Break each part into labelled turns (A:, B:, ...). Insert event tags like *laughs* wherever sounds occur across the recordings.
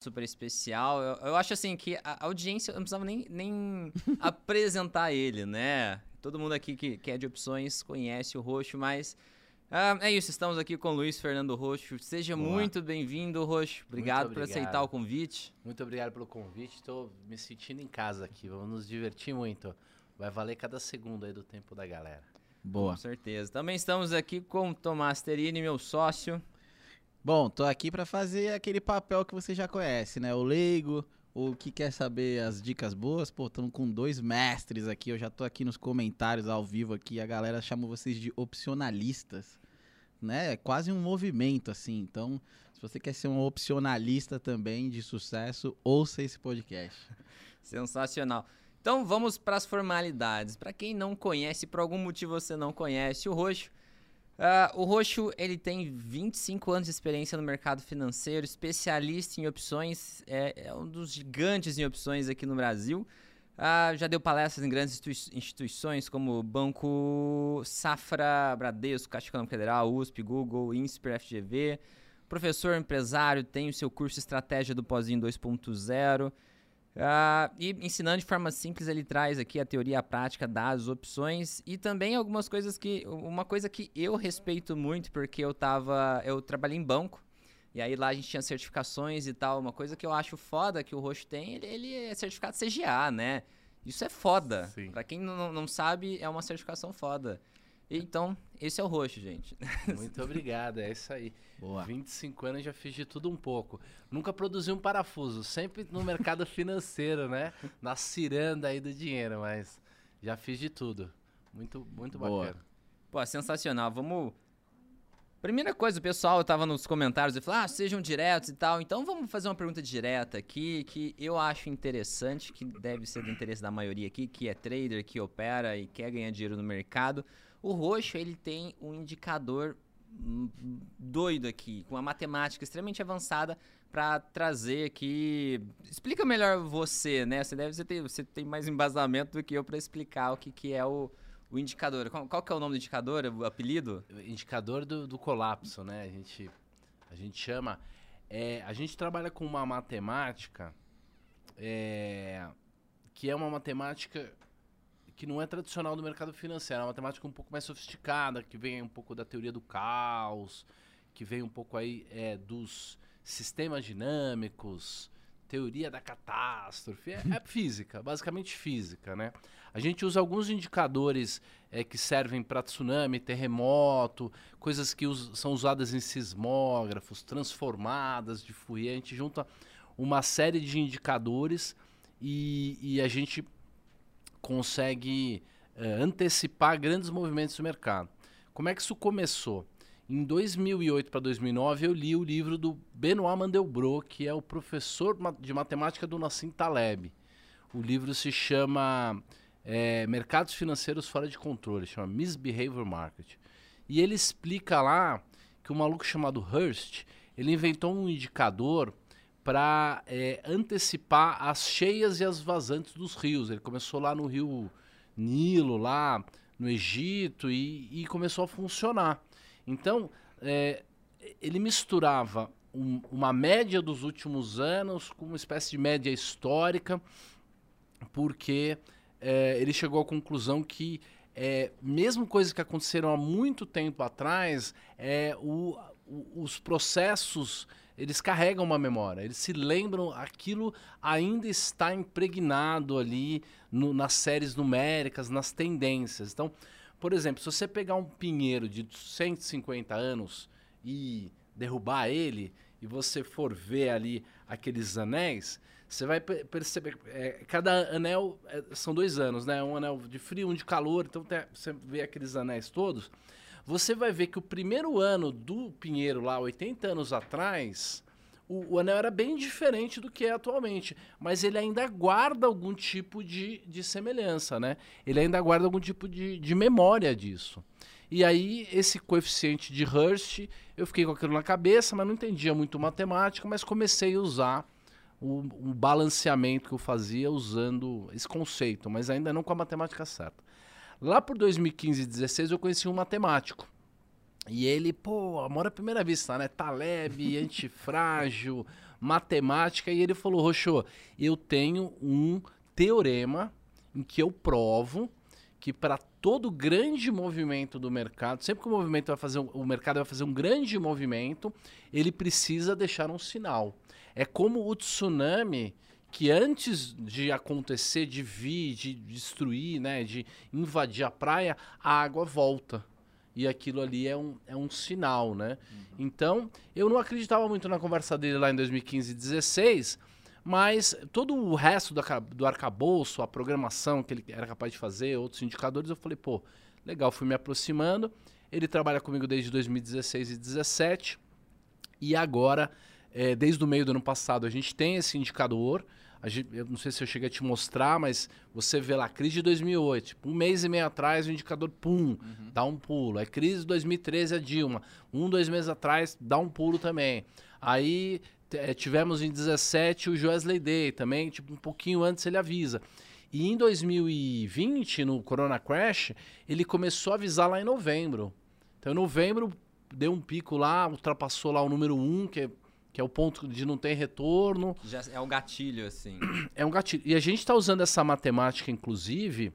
A: super especial. Eu, eu, acho assim que a audiência, eu não precisava nem, nem *laughs* apresentar ele, né? Todo mundo aqui que, que é de opções conhece o Roxo, mas ah, é isso, estamos aqui com o Luiz Fernando Roxo. Seja Olá. muito bem-vindo, Roxo. Obrigado, obrigado, por aceitar o convite.
B: Muito obrigado pelo convite. Estou me sentindo em casa aqui. Vamos nos divertir muito. Vai valer cada segundo aí do tempo da galera.
A: Boa. Com certeza. Também estamos aqui com o Tomás Terini, meu sócio.
C: Bom, tô aqui para fazer aquele papel que você já conhece, né? O leigo, o que quer saber as dicas boas. Pô, estamos com dois mestres aqui. Eu já tô aqui nos comentários ao vivo aqui. A galera chama vocês de opcionalistas, né? É quase um movimento assim. Então, se você quer ser um opcionalista também de sucesso, ouça esse podcast. *laughs*
A: Sensacional. Então, vamos para as formalidades. Para quem não conhece, por algum motivo você não conhece o Roxo, Uh, o Roxo, ele tem 25 anos de experiência no mercado financeiro, especialista em opções, é, é um dos gigantes em opções aqui no Brasil. Uh, já deu palestras em grandes instituições como Banco Safra, Bradesco, Caixa Econômica Federal, USP, Google, INSPER, FGV. Professor empresário, tem o seu curso Estratégia do Pozinho 2.0. Uh, e ensinando de forma simples, ele traz aqui a teoria e a prática das opções e também algumas coisas que. Uma coisa que eu respeito muito, porque eu tava. Eu trabalhei em banco. E aí lá a gente tinha certificações e tal. Uma coisa que eu acho foda que o Roxo tem, ele, ele é certificado CGA, né? Isso é foda. Sim. Pra quem não, não sabe, é uma certificação foda. Então, esse é o roxo, gente. *laughs*
B: Muito obrigado, é isso aí. Boa. 25 anos já fiz de tudo um pouco. Nunca produzi um parafuso, sempre no mercado *laughs* financeiro, né? Na ciranda aí do dinheiro, mas já fiz de tudo. Muito, muito Boa. bacana.
A: Pô, sensacional. Vamos. Primeira coisa, o pessoal tava nos comentários e falou: ah, sejam diretos e tal. Então vamos fazer uma pergunta direta aqui que eu acho interessante, que deve ser do interesse da maioria aqui, que é trader, que opera e quer ganhar dinheiro no mercado. O roxo, ele tem um indicador doido aqui, com uma matemática extremamente avançada para trazer aqui. Explica melhor você, né? Você deve ter, você tem mais embasamento do que eu para explicar o que, que é o, o indicador. Qual, qual, que é o nome do indicador, o apelido?
B: Indicador do, do colapso, né? A gente, a gente chama. É, a gente trabalha com uma matemática é, que é uma matemática que não é tradicional do mercado financeiro, é uma matemática um pouco mais sofisticada, que vem um pouco da teoria do caos, que vem um pouco aí é, dos sistemas dinâmicos, teoria da catástrofe, é, é, *laughs* física, basicamente física, né? A gente usa alguns indicadores é, que servem para tsunami, terremoto, coisas que us são usadas em sismógrafos, transformadas de Fourier, a gente junta uma série de indicadores e, e a gente consegue é, antecipar grandes movimentos do mercado. Como é que isso começou? Em 2008 para 2009, eu li o livro do Benoit Mandelbrot, que é o professor de matemática do Nassim Taleb. O livro se chama é, Mercados Financeiros Fora de Controle, chama Misbehavior Market. E ele explica lá que um maluco chamado Hearst, ele inventou um indicador para é, antecipar as cheias e as vazantes dos rios. Ele começou lá no rio Nilo, lá no Egito, e, e começou a funcionar. Então, é, ele misturava um, uma média dos últimos anos com uma espécie de média histórica, porque é, ele chegou à conclusão que mesmo coisas que aconteceram há muito tempo atrás, é, o, o, os processos eles carregam uma memória, eles se lembram, aquilo ainda está impregnado ali no, nas séries numéricas, nas tendências. Então, por exemplo, se você pegar um pinheiro de 150 anos e derrubar ele, e você for ver ali aqueles anéis, você vai perceber é, cada anel é, são dois anos, né? Um anel de frio, um de calor. Então tem, você vê aqueles anéis todos você vai ver que o primeiro ano do Pinheiro, lá 80 anos atrás, o, o, anel era bem diferente do que é atualmente, mas ele ainda guarda algum tipo de, de semelhança, né? Ele ainda guarda algum tipo de, de memória disso. E aí, esse coeficiente de Hurst, eu fiquei com aquilo na cabeça, mas não entendia muito matemática, mas comecei a usar o, o balanceamento que eu fazia usando esse conceito, mas ainda não com a matemática certa. Lá por 2015 e 2016 eu conheci um matemático. E ele, pô, amor à primeira vista, né? Taleb, *laughs* antifrágil, matemática e ele falou, Roxô, eu tenho um teorema em que eu provo que para todo grande movimento do mercado, sempre que o movimento vai fazer o mercado vai fazer um grande movimento, ele precisa deixar um sinal. É como o tsunami que antes de acontecer, de vir, de destruir, né, de invadir a praia, a água volta. E aquilo ali é um, é um sinal, né? Uhum. Então, eu não acreditava muito na conversa dele lá em 2015 e 2016, mas todo o resto do, do arcabouço, a programação que ele era capaz de fazer, outros indicadores, eu falei, pô, legal, fui me aproximando. Ele trabalha comigo desde 2016 e 2017. E agora, é, desde o meio do ano passado, a gente tem esse indicador Gente, eu não sei se eu cheguei a te mostrar, mas você vê lá, crise de 2008, tipo, um mês e meio atrás o indicador, pum, uhum. dá um pulo. Aí crise de 2013 a Dilma, um, dois meses atrás, dá um pulo também. Aí é, tivemos em 17 o Joesley Day também, tipo, um pouquinho antes ele avisa. E em 2020, no Corona Crash, ele começou a avisar lá em novembro. Então, em novembro, deu um pico lá, ultrapassou lá o número 1, que é que é o ponto de não ter retorno.
A: Já é um gatilho, assim. *clears throat*
B: É um gatilho. E a gente está usando essa matemática, inclusive,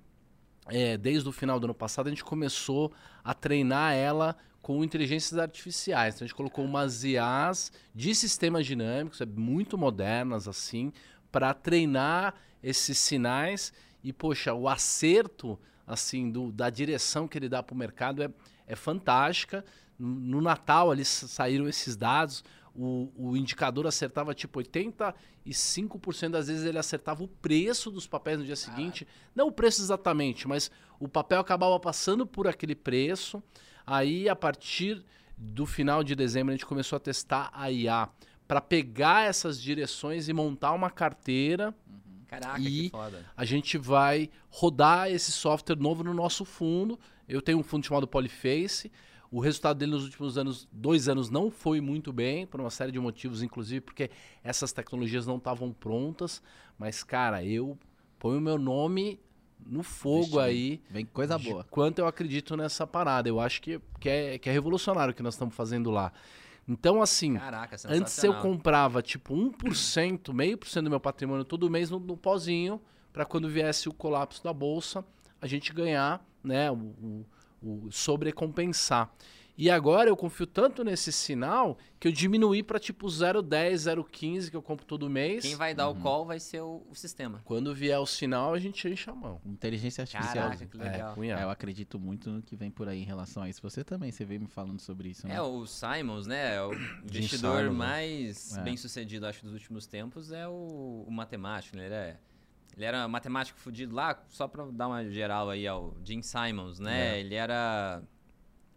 B: é, desde o final do ano passado, a gente começou a treinar ela com inteligências artificiais. Então, a gente colocou umas IAs de sistemas dinâmicos, é muito modernas, assim, para treinar esses sinais. E, poxa, o acerto, assim, do, da direção que ele dá para o mercado é, é fantástica. No Natal, ali saíram esses dados o, o indicador acertava tipo 85% das vezes ele acertava o preço dos papéis no dia seguinte. Não o preço exatamente, mas o papel acabava passando por aquele preço. Aí, a partir do final de dezembro, a gente começou a testar a IA para pegar essas direções e montar uma carteira.
A: Uhum. Caraca,
B: e a gente vai rodar esse software novo no nosso fundo. Eu tenho um fundo chamado Polyface. O resultado dele nos últimos anos, dois anos, não foi muito bem, por uma série de motivos, inclusive porque essas tecnologias não estavam prontas. Mas, cara, eu ponho o meu nome no fogo Vixe, aí.
C: Vem coisa boa.
B: Quanto eu acredito nessa parada. Eu acho que, que, é, que é revolucionário o que nós estamos fazendo lá. Então, assim,
A: Caraca,
B: antes eu comprava tipo 1%, meio por cento do meu patrimônio todo mês no, no pozinho, para quando viesse o colapso da bolsa, a gente ganhar né, o, o o sobrecompensar. E agora eu confio tanto nesse sinal que eu diminuí para tipo 0,10, 0,15 que eu compro todo mês.
A: Quem vai dar uhum. o call vai ser o, o, sistema.
B: Quando vier o sinal, a gente enche a mão.
C: Inteligência artificial.
A: Caraca, que legal.
C: É, eu acredito muito no que vem por aí em relação a isso. Você também, você veio me falando sobre isso, né?
A: É, o Simons, né? É o investidor Simons, né? mais é. bem sucedido, acho, dos últimos tempos é o, o matemático, né? Ele é ele era matemático fudido lá, só pra dar uma geral aí ao Jim Simons, né? É. Ele era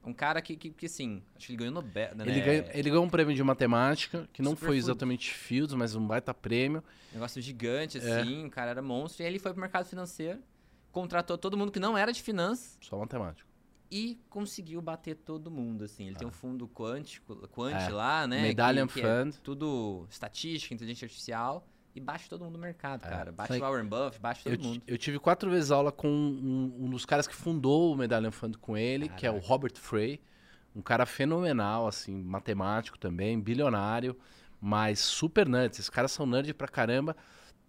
A: um cara que, que, que, assim, acho que ele ganhou Nobel, né?
B: Ele, ganhou, ele ganhou um prêmio de matemática, que não Super foi exatamente Fields, mas um baita prêmio.
A: Negócio gigante, é. assim, é. o cara era monstro. E aí ele foi pro mercado financeiro, contratou todo mundo que não era de finanças.
B: Só matemático.
A: E conseguiu bater todo mundo, assim. Ele ah. tem um fundo quântico, quant é. lá, né?
B: Medallion que, que é
A: Fund. tudo estatística, inteligência artificial e baixa todo mundo no mercado, é, cara. Baixa o Warren Buff, baixa todo
B: eu,
A: mundo.
B: Eu tive quatro vezes aula com um, um dos caras que fundou o Medallion Fund com ele, Caraca. que é o Robert Frey. Um cara fenomenal, assim, matemático também, bilionário, mas super nerd. Esses caras são nerd pra caramba.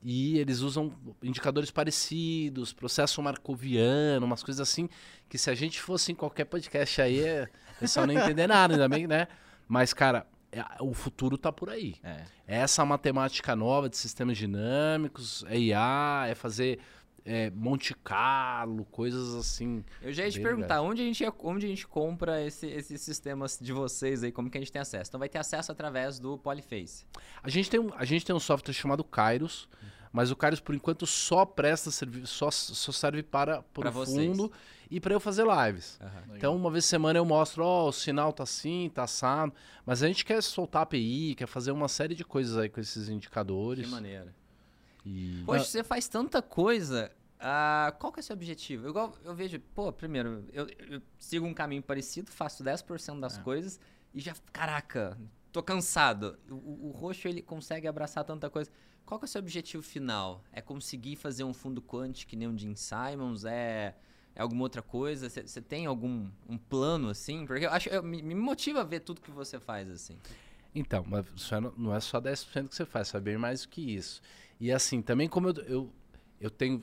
B: E eles usam indicadores parecidos, processo marcoviano, umas coisas assim, que se a gente fosse em qualquer podcast aí, o pessoal não entender nada, ainda bem, né? Mas, cara, é, o futuro está por aí. É. Essa matemática nova de sistemas dinâmicos, é IA, é fazer é, Monte Carlo, coisas assim.
A: Eu já ia te perguntar, onde a, gente, onde a gente compra esse, esses sistemas de vocês aí, como que a gente tem acesso? Então vai ter acesso através do Polyface.
B: A gente tem um, a gente tem um software chamado Kairos, mas o Kairos, por enquanto, só presta serviço, só, só serve para o fundo e para eu fazer lives. Uhum. Então, uma vez por semana eu mostro, ó, oh, o sinal tá assim, tá assado. Mas a gente quer soltar API, quer fazer uma série de coisas aí com esses indicadores.
A: Que maneira. E... Poxa, você faz tanta coisa. Uh, qual que é o seu objetivo? Eu, eu vejo, pô, primeiro, eu, eu, sigo um caminho parecido, faço 10% das é. coisas e já, caraca, tô cansado. O, o, roxo, ele consegue abraçar tanta coisa. Qual que é o seu objetivo final? É conseguir fazer um fundo quant que nem o Jim Simons? É, é alguma outra coisa? Você tem algum um plano assim? Porque eu acho eu, me, me motiva a ver tudo que você faz assim.
B: Então, mas é- não é só 10% que você faz, é bem mais do que isso. E assim, também como eu, eu, eu tenho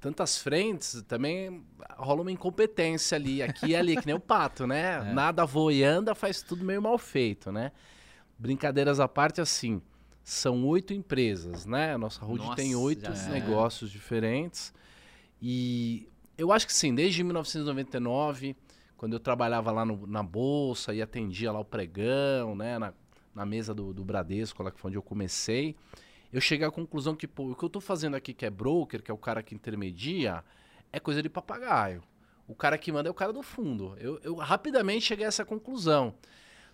B: tantas frentes, também rola uma incompetência ali, aqui e ali, que nem o pato, né? *laughs*
A: É.
B: Nada voa e anda, faz tudo meio mal feito, né? Brincadeiras à parte, assim, são oito empresas, né? A nossa
A: Nossa,
B: tem oito
A: é.
B: negócios diferentes. E eu acho que sim, desde 1999, quando eu trabalhava lá no- na Bolsa e atendia lá o pregão, né? Na, na mesa do, do Bradesco, lá que foi onde eu comecei, eu cheguei à conclusão que, pô, o que eu tô fazendo aqui, que é broker, que é o cara que intermedia, é coisa de papagaio. O cara que manda é o cara do fundo. Eu, eu rapidamente cheguei a essa conclusão.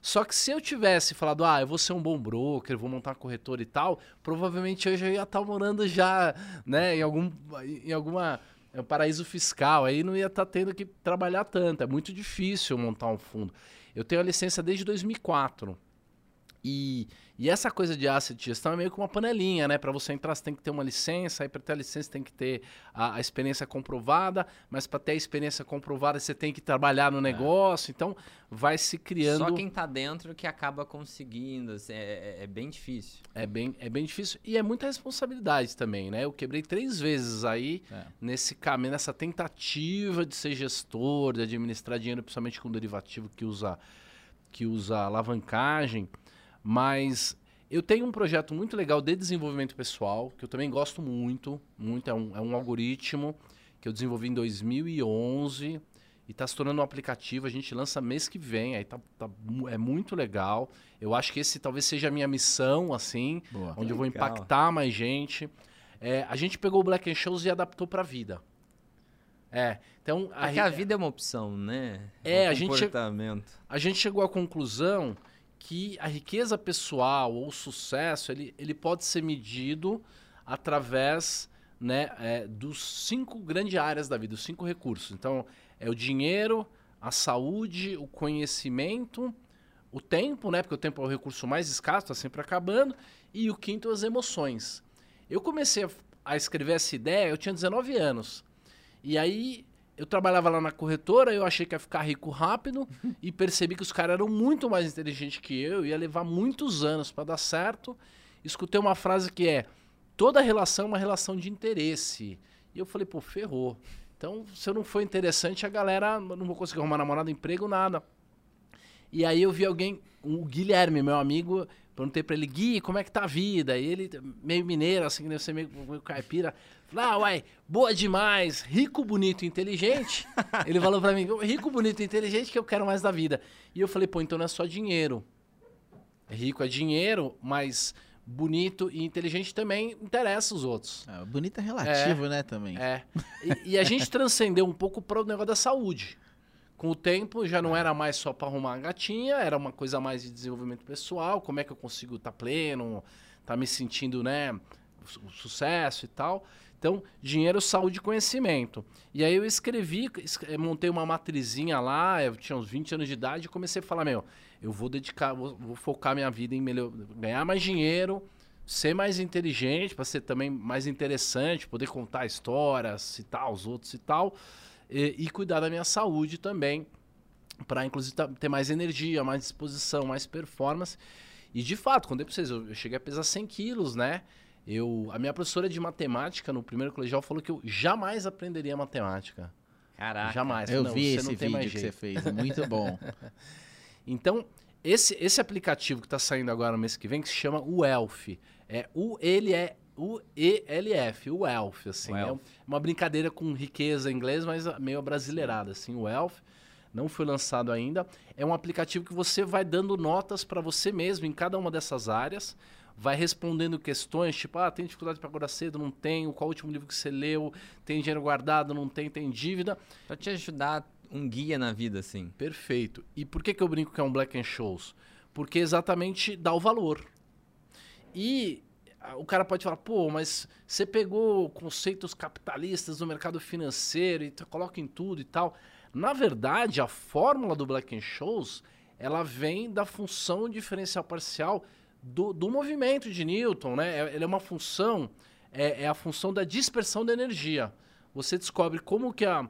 B: Só que se eu tivesse falado, ah, eu vou ser um bom broker, vou montar uma corretora e tal, provavelmente eu já ia estar morando já, né, em algum em alguma é um paraíso fiscal, aí não ia estar tendo que trabalhar tanto. É muito difícil montar um fundo. Eu tenho a licença desde 2004. E, e essa coisa de asset gestão é meio que uma panelinha, né? Para você entrar, você tem que ter uma licença, aí para ter a licença tem que ter a, a experiência comprovada, mas para ter a experiência comprovada você tem que trabalhar no negócio. Então vai se criando.
A: Só quem tá dentro que acaba conseguindo. assim, é, é- é bem difícil.
B: É bem, é bem difícil e é muita responsabilidade também, né? Eu quebrei três vezes aí
C: É.
B: nesse caminho, nessa tentativa de ser gestor, de administrar dinheiro, principalmente com derivativo que usa, que usa alavancagem. Mas eu tenho um projeto muito legal de desenvolvimento pessoal, que eu também gosto muito, muito. É um, é um algoritmo que eu desenvolvi em 2011 e está se tornando um aplicativo. A gente lança mês que vem, aí tá, tá é muito legal. Eu acho que esse talvez seja a minha missão, assim,
C: Boa.
B: onde eu vou
A: Legal.
B: impactar mais gente. É, a gente pegou o Black and Shows e adaptou para a vida. É, então a,
A: Porque
B: ri-
A: a vida é uma opção, né?
B: É,
A: Um
B: a gente- a gente chegou à conclusão que a riqueza pessoal ou o sucesso ele, ele pode ser medido através né, é, dos cinco grandes áreas da vida, os cinco recursos. Então, é o dinheiro, a saúde, o conhecimento, o tempo, né? Porque o tempo é o recurso mais escasso, está sempre acabando, e o quinto, as emoções. Eu comecei a, a escrever essa ideia, eu tinha 19 anos. E aí eu trabalhava lá na corretora, eu achei que ia ficar rico rápido e percebi que os caras eram muito mais inteligentes que eu, ia levar muitos anos para dar certo. Escutei uma frase que é: toda relação é uma relação de interesse. E eu falei, pô, ferrou. Então, se eu não for interessante, a galera não vou conseguir arrumar namorado, emprego, nada. E aí eu vi alguém, o Guilherme, meu amigo, perguntei pra ele, Gui, como é que tá a vida? E ele, meio mineiro, assim, deve ser meio, meio caipira, falou, ah, uai, boa demais, rico, bonito e inteligente. *laughs* ele falou pra mim, rico, bonito e inteligente que eu quero mais da vida. E eu falei, pô, então não é só dinheiro. Rico é dinheiro, mas bonito e inteligente também interessa os outros.
C: Ah, bonito é relativo, né, também.
B: É. E, e a gente *laughs* transcendeu um pouco para o negócio da saúde. Com o tempo, já não era mais só para arrumar uma gatinha, era uma coisa mais de desenvolvimento pessoal. Como é que eu consigo estar pleno, estar me sentindo, né, su- sucesso e tal. Então, dinheiro, saúde e conhecimento. E aí eu escrevi, es- eh, montei uma matrizinha lá, eu tinha uns 20 anos de idade e comecei a falar, meu, eu vou dedicar, vou, vou focar minha vida em melhor, ganhar mais dinheiro, ser mais inteligente, para ser também mais interessante, poder contar histórias, citar os outros e tal, e, e cuidar da minha saúde também, para inclusive tá- ter mais energia, mais disposição, mais performance. E de fato, quando eu pra vocês, eu cheguei a pesar 100 quilos, né? Eu, a minha professora de matemática no primeiro colegial falou que eu jamais aprenderia matemática.
A: Caraca.
B: Jamais.
C: Eu
B: Não,
C: vi
B: você
C: esse
B: não tem mais
C: vídeo que você
B: jeito.
C: fez, é muito bom. *laughs*
B: Então, esse, esse aplicativo que está saindo agora no mês que vem, que se chama o Elf. É o ele é o E-L-F, o Elf, assim.
A: O
B: É
A: Elf.
B: uma brincadeira com riqueza em inglês, mas meio abrasileirada, assim, o Elf. Não foi lançado ainda. É um aplicativo que você vai dando notas para você mesmo em cada uma dessas áreas. Vai respondendo questões, tipo, ah, tem dificuldade para acordar cedo? Não tenho. Qual o último livro que você leu? Tem dinheiro guardado? Não tem. Tem dívida?
A: Pra te ajudar um guia na vida, assim.
B: Perfeito. E por que, que eu brinco que é um Black and Shows? Porque exatamente dá o valor. E o cara pode falar, pô, mas você pegou conceitos capitalistas do mercado financeiro e coloca em tudo e tal. Na verdade, a fórmula do Black and Shows, ela vem da função diferencial parcial do, do movimento de Newton, né? É- Ele é uma função, é, é a função da dispersão da energia. Você descobre como que a,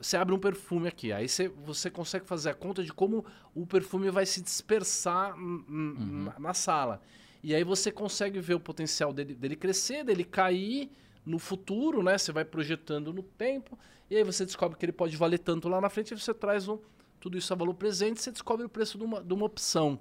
B: você abre um perfume aqui, aí você, você consegue fazer a conta de como o perfume vai se dispersar
C: Uhum.
B: na, na sala. E aí você consegue ver o potencial dele, dele crescer, dele cair no futuro, né? Você vai projetando no tempo, e aí você descobre que ele pode valer tanto lá na frente, e você traz um, tudo isso a valor presente, você descobre o preço de uma, de uma opção.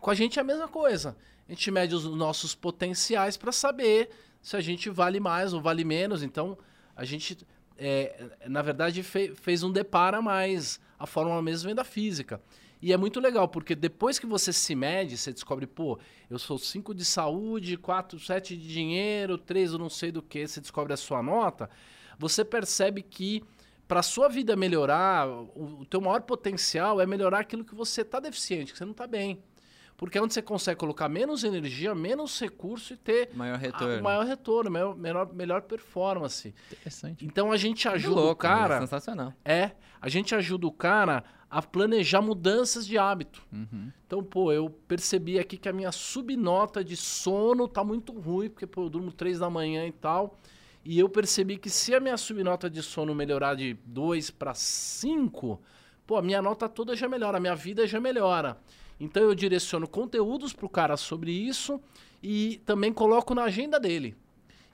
B: Com a gente é a mesma coisa. A gente mede os nossos potenciais para saber se a gente vale mais ou vale menos. Então, a gente, é, na verdade, fe- fez um depara mais. A fórmula mesmo vem da física. E é muito legal, porque depois que você se mede, você descobre, pô, eu sou 5 de saúde, 4, 7 de dinheiro, 3 eu não sei do que, você descobre a sua nota, você percebe que para sua vida melhorar, o, o teu maior potencial é melhorar aquilo que você está deficiente, que você não está bem. Porque é onde você consegue colocar menos energia, menos recurso e ter
A: Maior
B: a-
A: retorno.
B: o maior retorno, melhor, melhor, melhor performance.
C: Interessante.
B: Então a gente ajuda o
A: louco,
B: cara.
A: é sensacional.
B: É, a gente ajuda o cara a planejar mudanças de hábito.
C: Uhum.
B: Então, pô, eu percebi aqui que a minha subnota de sono tá muito ruim, porque pô, eu durmo três da manhã e tal. E eu percebi que se a minha subnota de sono melhorar de 2 para 5, pô, a minha nota toda já melhora, a minha vida já melhora. Então eu direciono conteúdos pro cara sobre isso e também coloco na agenda dele.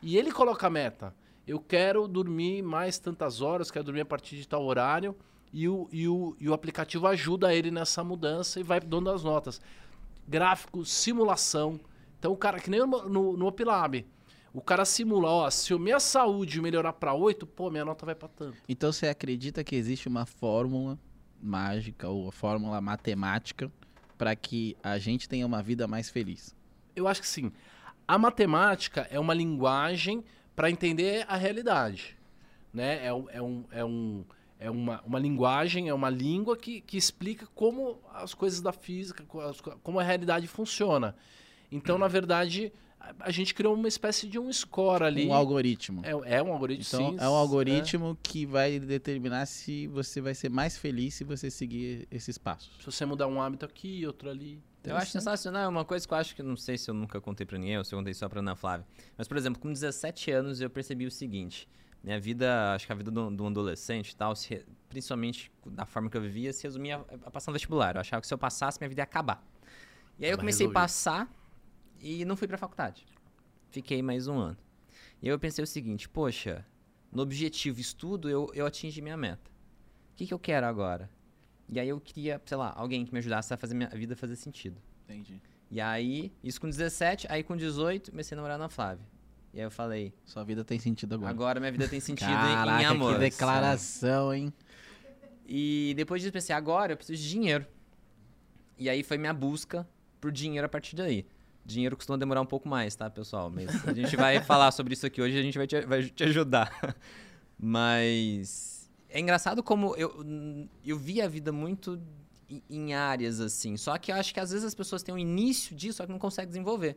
B: E ele coloca a meta. Eu quero dormir mais tantas horas, quero dormir a partir de tal horário. E o, e o, e o aplicativo ajuda ele nessa mudança e vai dando as notas. Gráfico, simulação. Então o cara, que nem no, no, no Opilab, o cara simula, ó, se a minha saúde melhorar para 8, pô, minha nota vai para tanto.
C: Então você acredita que existe uma fórmula mágica ou fórmula matemática para que a gente tenha uma vida mais feliz?
B: Eu acho que sim. A matemática é uma linguagem para entender a realidade. Né? É, é, um, é, um, é uma, uma linguagem, é uma língua que, que explica como as coisas da física, como a realidade funciona. Então, na verdade, a, a gente criou uma espécie de um score ali.
C: Um algoritmo.
B: É, é um algoritmo,
C: Então
B: sim.
C: é um algoritmo que vai determinar se você vai ser mais feliz se você seguir esses passos.
B: Se você mudar um hábito aqui, outro ali.
A: Eu acho sensacional, é uma coisa que eu acho que não sei se eu nunca contei pra ninguém ou se eu contei só pra Ana Flávia. Mas, por exemplo, com 17 anos eu percebi o seguinte: minha vida, acho que a vida do, do adolescente e tal, se principalmente da forma que eu vivia, se resumia a, passar no vestibular. Eu achava que se eu passasse, minha vida ia acabar. E aí eu comecei a passar e não fui pra faculdade. Fiquei mais um ano. E aí eu pensei o seguinte: poxa, no objetivo estudo eu, eu atingi minha meta. O que, que eu quero agora? E aí eu queria, sei lá, alguém que me ajudasse a fazer minha vida fazer sentido.
C: Entendi.
A: E aí, isso com 17, aí com 18, comecei a namorar na Flávia. E aí eu falei,
C: Sua vida tem sentido agora.
A: agora minha vida tem sentido
C: Caraca,
A: em amor.
C: que declaração, hein?
A: E depois disso eu pensei, agora eu preciso de dinheiro. E aí foi minha busca por dinheiro a partir daí. Dinheiro costuma demorar um pouco mais, tá, pessoal? Mas a gente vai *laughs* falar sobre isso aqui hoje e a gente vai te, vai te ajudar. Mas é engraçado como eu, eu vi a vida muito em- em áreas assim. Só que eu acho que às vezes as pessoas têm um início disso, só que não conseguem desenvolver.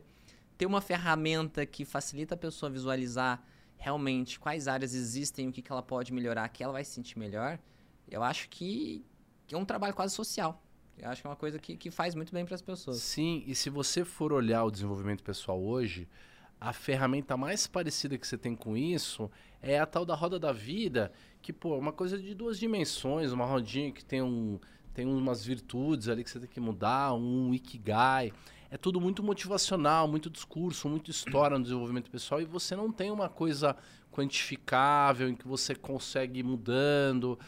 A: Ter uma ferramenta que facilita a pessoa visualizar realmente quais áreas existem, o que, que ela pode melhorar, que ela vai se sentir melhor, eu acho que, é um trabalho quase social. Eu acho que é uma coisa que, que faz muito bem para as pessoas.
B: Sim, e se você for olhar o desenvolvimento pessoal hoje, a ferramenta mais parecida que você tem com isso é a tal da roda da vida, que, pô, é uma coisa de duas dimensões, uma rodinha que tem, um, tem umas virtudes ali que você tem que mudar, um ikigai. É tudo muito motivacional, muito discurso, muita história no desenvolvimento pessoal e você não tem uma coisa quantificável em que você consegue ir mudando.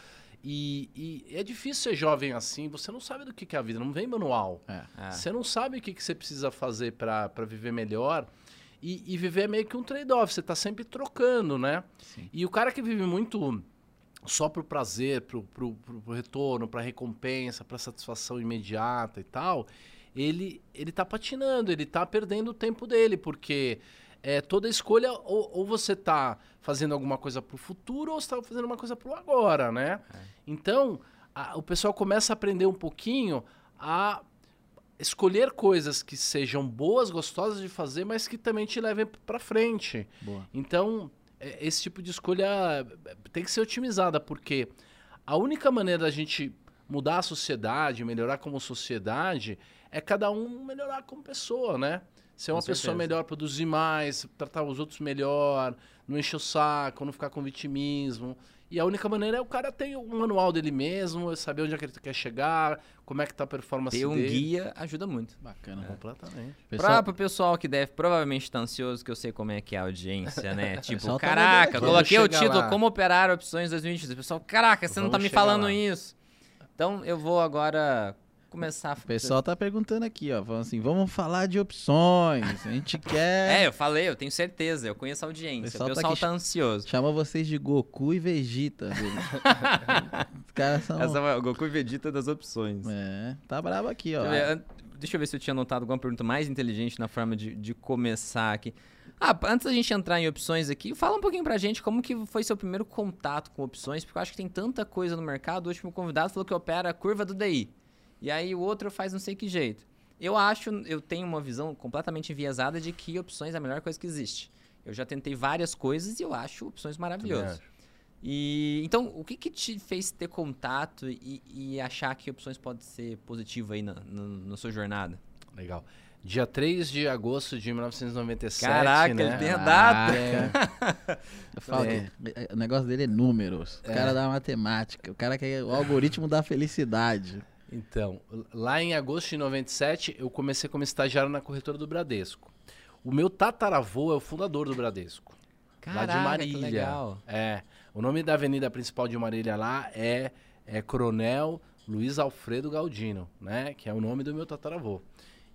B: E, e é difícil ser jovem assim, você não sabe do que que é a vida, não vem manual.
C: É.
A: É.
B: Você não sabe o que, que você precisa fazer para viver melhor. E, e viver é meio que um trade-off, você tá sempre trocando, né?
C: Sim.
B: E o cara que vive muito só pro prazer, pro, pro, pro, pro retorno, pra recompensa, pra satisfação imediata e tal, ele, ele tá patinando, ele tá perdendo o tempo dele, porque é, toda escolha, ou, ou você tá fazendo alguma coisa pro futuro, ou você tá fazendo uma coisa pro agora, né? Então, a- o pessoal começa a aprender um pouquinho a escolher coisas que sejam boas, gostosas de fazer, mas que também te levem para frente.
C: Boa.
B: Então, é, esse tipo de escolha é, tem que ser otimizada, porque a única maneira da gente mudar a sociedade, melhorar como sociedade, é cada um melhorar como pessoa, né? Ser uma
A: Com
B: pessoa
A: certeza.
B: melhor, produzir mais, tratar os outros melhor, não encher o saco, não ficar com vitimismo. E a única maneira é o cara ter o manual dele mesmo, saber onde é que ele quer chegar, como é que tá a performance
A: Ter um
B: dele.
A: guia ajuda muito.
C: Bacana.
B: Completamente.
A: Pra,
C: Pessoal,
A: pro pessoal que deve provavelmente estar ansioso, que eu sei como é que é a audiência, né? *laughs* Tipo,
C: tá
A: caraca,
C: aqui.
A: coloquei o
B: Vamos
A: título
B: lá.
A: Como Operar Opções 2023. O pessoal, caraca, você não tá
B: Vamos
A: me falando
B: lá.
A: isso. Então eu vou agora começar a
C: o pessoal tá perguntando aqui, ó. Falando assim, vamos falar de opções. A gente *laughs* quer.
A: É, eu falei, eu tenho certeza, eu conheço a audiência.
C: pessoal
A: O
C: tá
A: pessoal
C: aqui-
A: tá ansioso.
C: Chama vocês de Goku e Vegeta. *laughs* Os caras são.
A: Essa é o Goku e Vegeta das opções.
C: É, tá brabo aqui, ó.
A: Deixa eu, deixa eu ver se eu tinha anotado alguma pergunta mais inteligente na forma de, de começar aqui. Ah, antes da gente entrar em opções aqui, fala um pouquinho pra gente como que foi seu primeiro contato com opções, porque eu acho que tem tanta coisa no mercado. O último convidado falou que opera a curva do DI. E aí o outro faz não sei que jeito. Eu acho, eu tenho uma visão completamente enviesada de que opções é a melhor coisa que existe. Eu já tentei várias coisas e eu acho opções maravilhosas. E então, o que, que te fez ter contato e, e achar que opções pode ser positivo aí na, na, na sua jornada?
B: Legal. Dia 3 de agosto de 1997,
A: Caraca,
B: né?
A: ele tem a data.
C: É. *laughs* Eu falo
B: É.
C: o negócio dele é números. O
B: É.
C: cara da matemática. O cara quer o algoritmo da felicidade.
B: Então, lá em agosto de 97, eu comecei como estagiário na corretora do Bradesco. O meu tataravô é o fundador do Bradesco. lá de
A: Caraca,
B: Marília.
A: que legal.
B: É. O nome da avenida principal de Marília lá é, é Coronel Luiz Alfredo Galdino, né? Que é o nome do meu tataravô.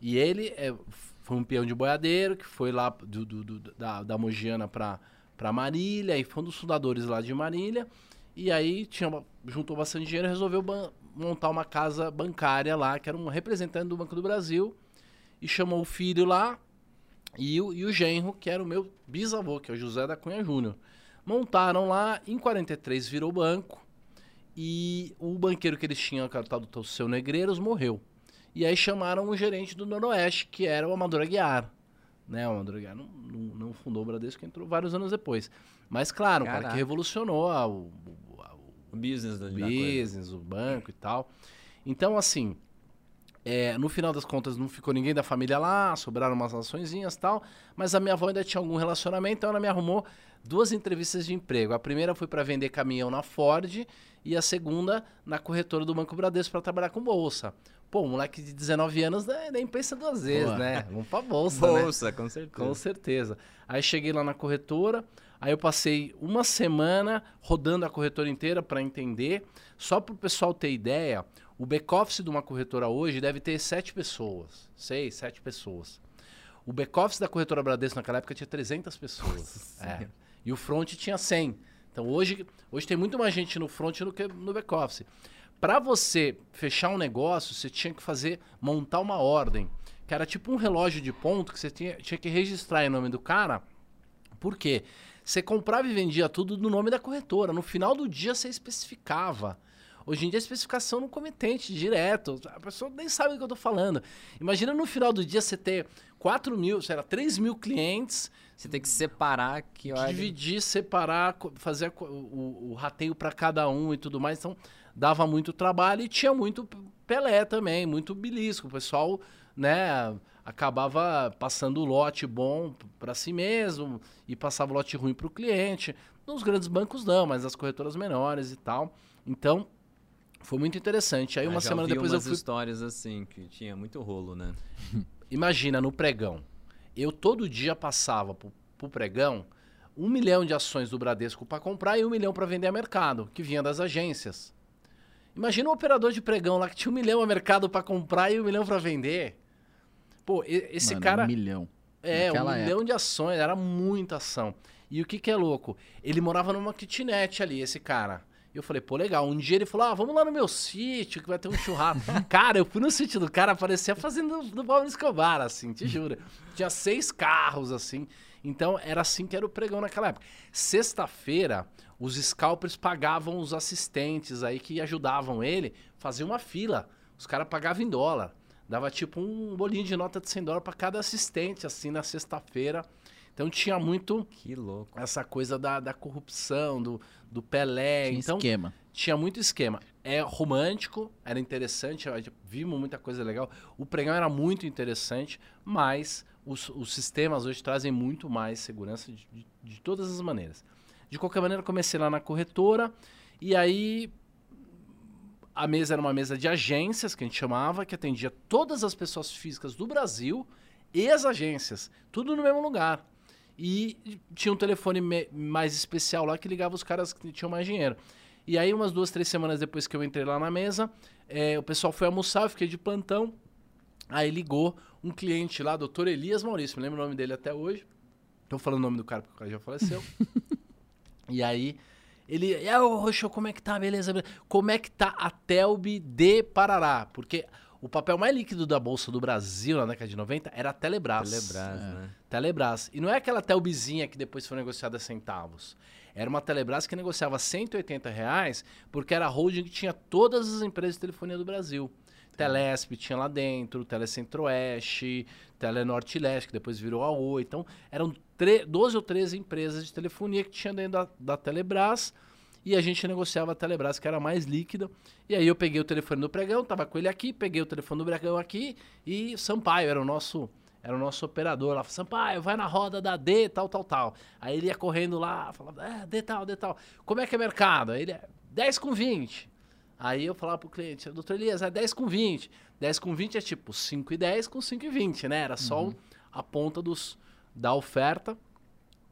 B: E ele é, foi um peão de boiadeiro que foi lá do, do- do- da, da Mogiana pra, pra Marília, e foi um dos fundadores lá de Marília. E aí tinha, juntou bastante dinheiro e resolveu montar uma casa bancária lá, que era um representante do Banco do Brasil. E chamou o filho lá e o, e o genro, que era o meu bisavô, que é o José da Cunha Júnior. Montaram lá, em 43 virou banco. E o banqueiro que eles tinham, que era o tal do seu Negreiros, morreu. E aí chamaram o gerente do Noroeste, que era o Amador Aguiar. Né, o Amador Aguiar não, não, não fundou o Bradesco, entrou vários anos depois. Mas, claro, um cara
A: Caraca.
B: que revolucionou a- o, o-
A: business da,
B: business, o banco e tal. Então, assim, é, no final das contas não ficou ninguém da família lá, sobraram umas açõezinhas e tal, mas a minha avó ainda tinha algum relacionamento, então ela me arrumou duas entrevistas de emprego. A primeira foi para vender caminhão na Ford e a segunda na corretora do Banco Bradesco para trabalhar com bolsa. Pô, um moleque de 19 anos né, nem pensa duas vezes,
C: Boa.
B: né? Vamos pra bolsa, né?
A: Bolsa, com certeza.
B: Com certeza. Aí cheguei lá na corretora, aí eu passei uma semana rodando a corretora inteira para entender. Só para o pessoal ter ideia, o back-office de uma corretora hoje deve ter sete pessoas. Seis, sete pessoas. O back-office da corretora Bradesco naquela época tinha 300 pessoas. É. E o front tinha 100. Então hoje, hoje tem muito mais gente no front do que no back-office. Para você fechar um negócio, você tinha que fazer, montar uma ordem. Que era tipo um relógio de ponto que você tinha, tinha que registrar em nome do cara. Por quê? Você comprava e vendia tudo no nome da corretora. No final do dia você especificava. Hoje em dia a especificação no comitente, direto. A pessoa nem sabe do que eu tô falando. Imagina no final do dia você ter 4 mil, sei lá, 3 mil clientes,
A: Você tem que separar que
B: dividir, separar, fazer co- o, o rateio para cada um e tudo mais. Então, dava muito trabalho e tinha muito Pelé também, muito belisco. O pessoal, né, acabava passando o lote bom para si mesmo e passava o lote ruim para o cliente. Nos grandes bancos não, mas nas corretoras menores e tal. Então, foi muito interessante. Aí uma semana depois eu fui
A: histórias assim, que tinha muito rolo, né? *laughs*
B: Imagina, no pregão. Eu todo dia passava pro, pro pregão um milhão de ações do Bradesco para comprar e um milhão para vender a mercado, que vinha das agências. Imagina um operador de pregão lá que tinha um milhão a mercado para comprar e um milhão para vender. Pô, esse
C: Mano,
B: cara.
C: Um milhão.
B: É, um milhão de ações, era muita ação. E o que que é louco? Ele morava numa kitnet ali, esse cara. E eu falei, pô, legal. Um dia ele falou, ah, vamos lá no meu sítio, que vai ter um churrasco. *laughs* cara, eu fui no sítio do cara, parecia a fazenda do, do Pablo Escobar, assim, te *laughs* juro. Tinha seis carros, assim. Então, era assim que era o pregão naquela época. Sexta-feira, os scalpers pagavam os assistentes aí que ajudavam ele, faziam uma fila. Os caras pagavam em dólar. Dava tipo um bolinho de nota de 100 dólares para cada assistente, assim, na sexta-feira. Então tinha muito
A: Que louco.
B: essa coisa da, da corrupção, do, do Pelé.
C: Tinha
B: então
C: esquema.
B: tinha muito esquema. É romântico, era interessante, vimos muita coisa legal. O pregão era muito interessante, mas os, os sistemas hoje trazem muito mais segurança de, de- de todas as maneiras. De qualquer maneira, comecei lá na corretora. E aí a mesa era uma mesa de agências, que a gente chamava, que atendia todas as pessoas físicas do Brasil e as agências, tudo no mesmo lugar. E tinha um telefone mais especial lá que ligava os caras que tinham mais dinheiro. E aí, umas duas, três semanas depois que eu entrei lá na mesa, é, o pessoal foi almoçar, eu fiquei de plantão. Aí ligou um cliente lá, doutor Elias Maurício, me lembro o nome dele até hoje. Tô falando o nome do cara porque o cara já faleceu. *laughs* e aí ele, é, ô Roxo, como é que tá? Beleza, beleza. Como é que tá a Telb de Parará? Porque o papel mais líquido da Bolsa do Brasil na década de 90 era a Telebrás.
A: Telebrás, é. né?
B: Telebrás. E não é aquela Telbzinha que depois foi negociada a centavos. Era uma Telebrás que negociava 180 reais porque era a holding que tinha todas as empresas de telefonia do Brasil. Telesp tinha lá dentro, Telecentro-Oeste, Telenorte-Leste, que depois virou a Oi. Então, eram 12 ou 13 empresas de telefonia que tinha dentro da, da Telebrás e a gente negociava a Telebrás, que era mais líquida. E aí eu peguei o telefone do pregão, tava com ele aqui, peguei o telefone do pregão aqui e Sampaio era o nosso era o nosso operador lá, Sampaio, vai na roda da D, tal, tal, tal. Aí ele ia correndo lá, falava, é, D tal, D tal. Como é que é mercado? Aí ele é 10 com 20. Aí eu falava pro cliente, doutor Elias, é 10 com 20. 10 com 20 é tipo 5 e 10 com 5 e 20, né? Era só uhum. a ponta dos, da oferta.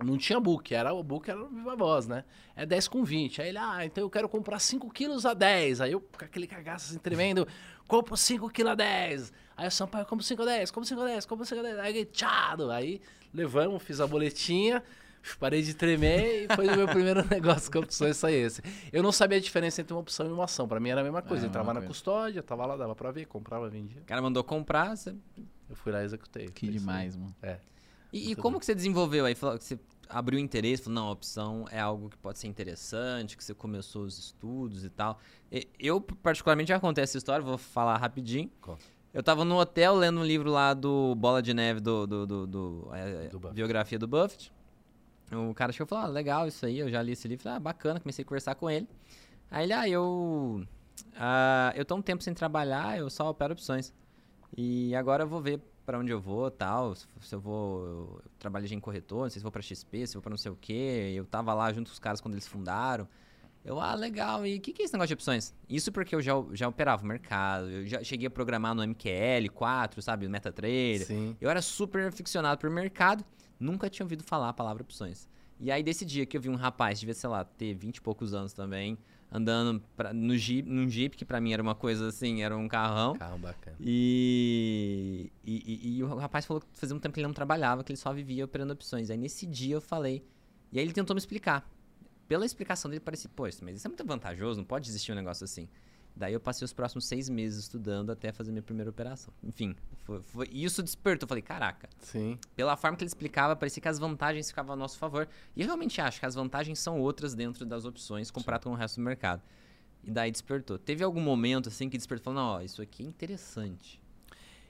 B: Não tinha book, era o book era viva voz, né? É 10 com 20. Aí ele, ah, então eu quero comprar 5 quilos a 10. Aí eu, com aquele cagaço assim tremendo, compro 5 quilos a 10. Aí o Sampaio, compro 5 a 10, compro 5 a 10, compro 5 a 10. Aí, tchado. Aí levamos, fiz a boletinha, parei de tremer e foi o meu primeiro *laughs* negócio com opções, só esse. Eu não sabia a diferença entre uma opção e uma ação. Pra mim era a mesma coisa. É, Entrava na custódia, tava lá, dava pra ver, comprava, vendia.
A: O cara mandou comprar, você...
B: Eu fui lá e executei.
C: Que demais, mano.
B: É.
A: E, e como que você desenvolveu aí? Você abriu interesse, falou, não, a opção é algo que pode ser interessante, que você começou os estudos e tal. Eu, particularmente, já contei essa história, vou falar rapidinho. Eu tava no hotel lendo um livro lá do Bola de Neve, do, do, do, do, é, do biografia do Buffett. O cara chegou e falou, ah, legal isso aí, eu já li esse livro. Ah, bacana, comecei a conversar com ele. Aí ele, ah, eu... Uh, eu tô um tempo sem trabalhar, eu só opero opções. E agora eu vou ver para onde eu vou, tal, se eu vou, eu trabalhei em corretor, não sei se vou para XP, se vou para não sei o quê. Eu tava lá junto com os caras quando eles fundaram. Eu, ah, legal. E o que, que é esse negócio de opções? Isso porque eu já, já operava o mercado, eu já cheguei a programar no MQL4, sabe, MetaTrader.
B: Sim.
A: Eu era super aficionado por mercado, nunca tinha ouvido falar a palavra opções. E aí, desse dia que eu vi um rapaz, devia, sei lá, ter 20 e poucos anos também, andando pra, no jeep, num Jeep, que para mim era uma coisa assim, era um carrão.
B: Carro bacana.
A: E, e, e, e, o rapaz falou que fazia um tempo que ele não trabalhava, que ele só vivia operando opções. Aí nesse dia eu falei. E aí ele tentou me explicar. Pela explicação dele, parecia, pô, mas isso é muito vantajoso, não pode existir um negócio assim. Daí eu passei os próximos seis meses estudando até fazer minha primeira operação. Enfim, foi, foi, isso despertou. Falei, caraca.
B: Sim.
A: Pela forma que ele explicava, parecia que as vantagens ficavam a nosso favor. E eu realmente acho que as vantagens são outras dentro das opções comparado com o resto do mercado. E daí despertou. Teve algum momento assim que despertou, não, ó, isso aqui é interessante.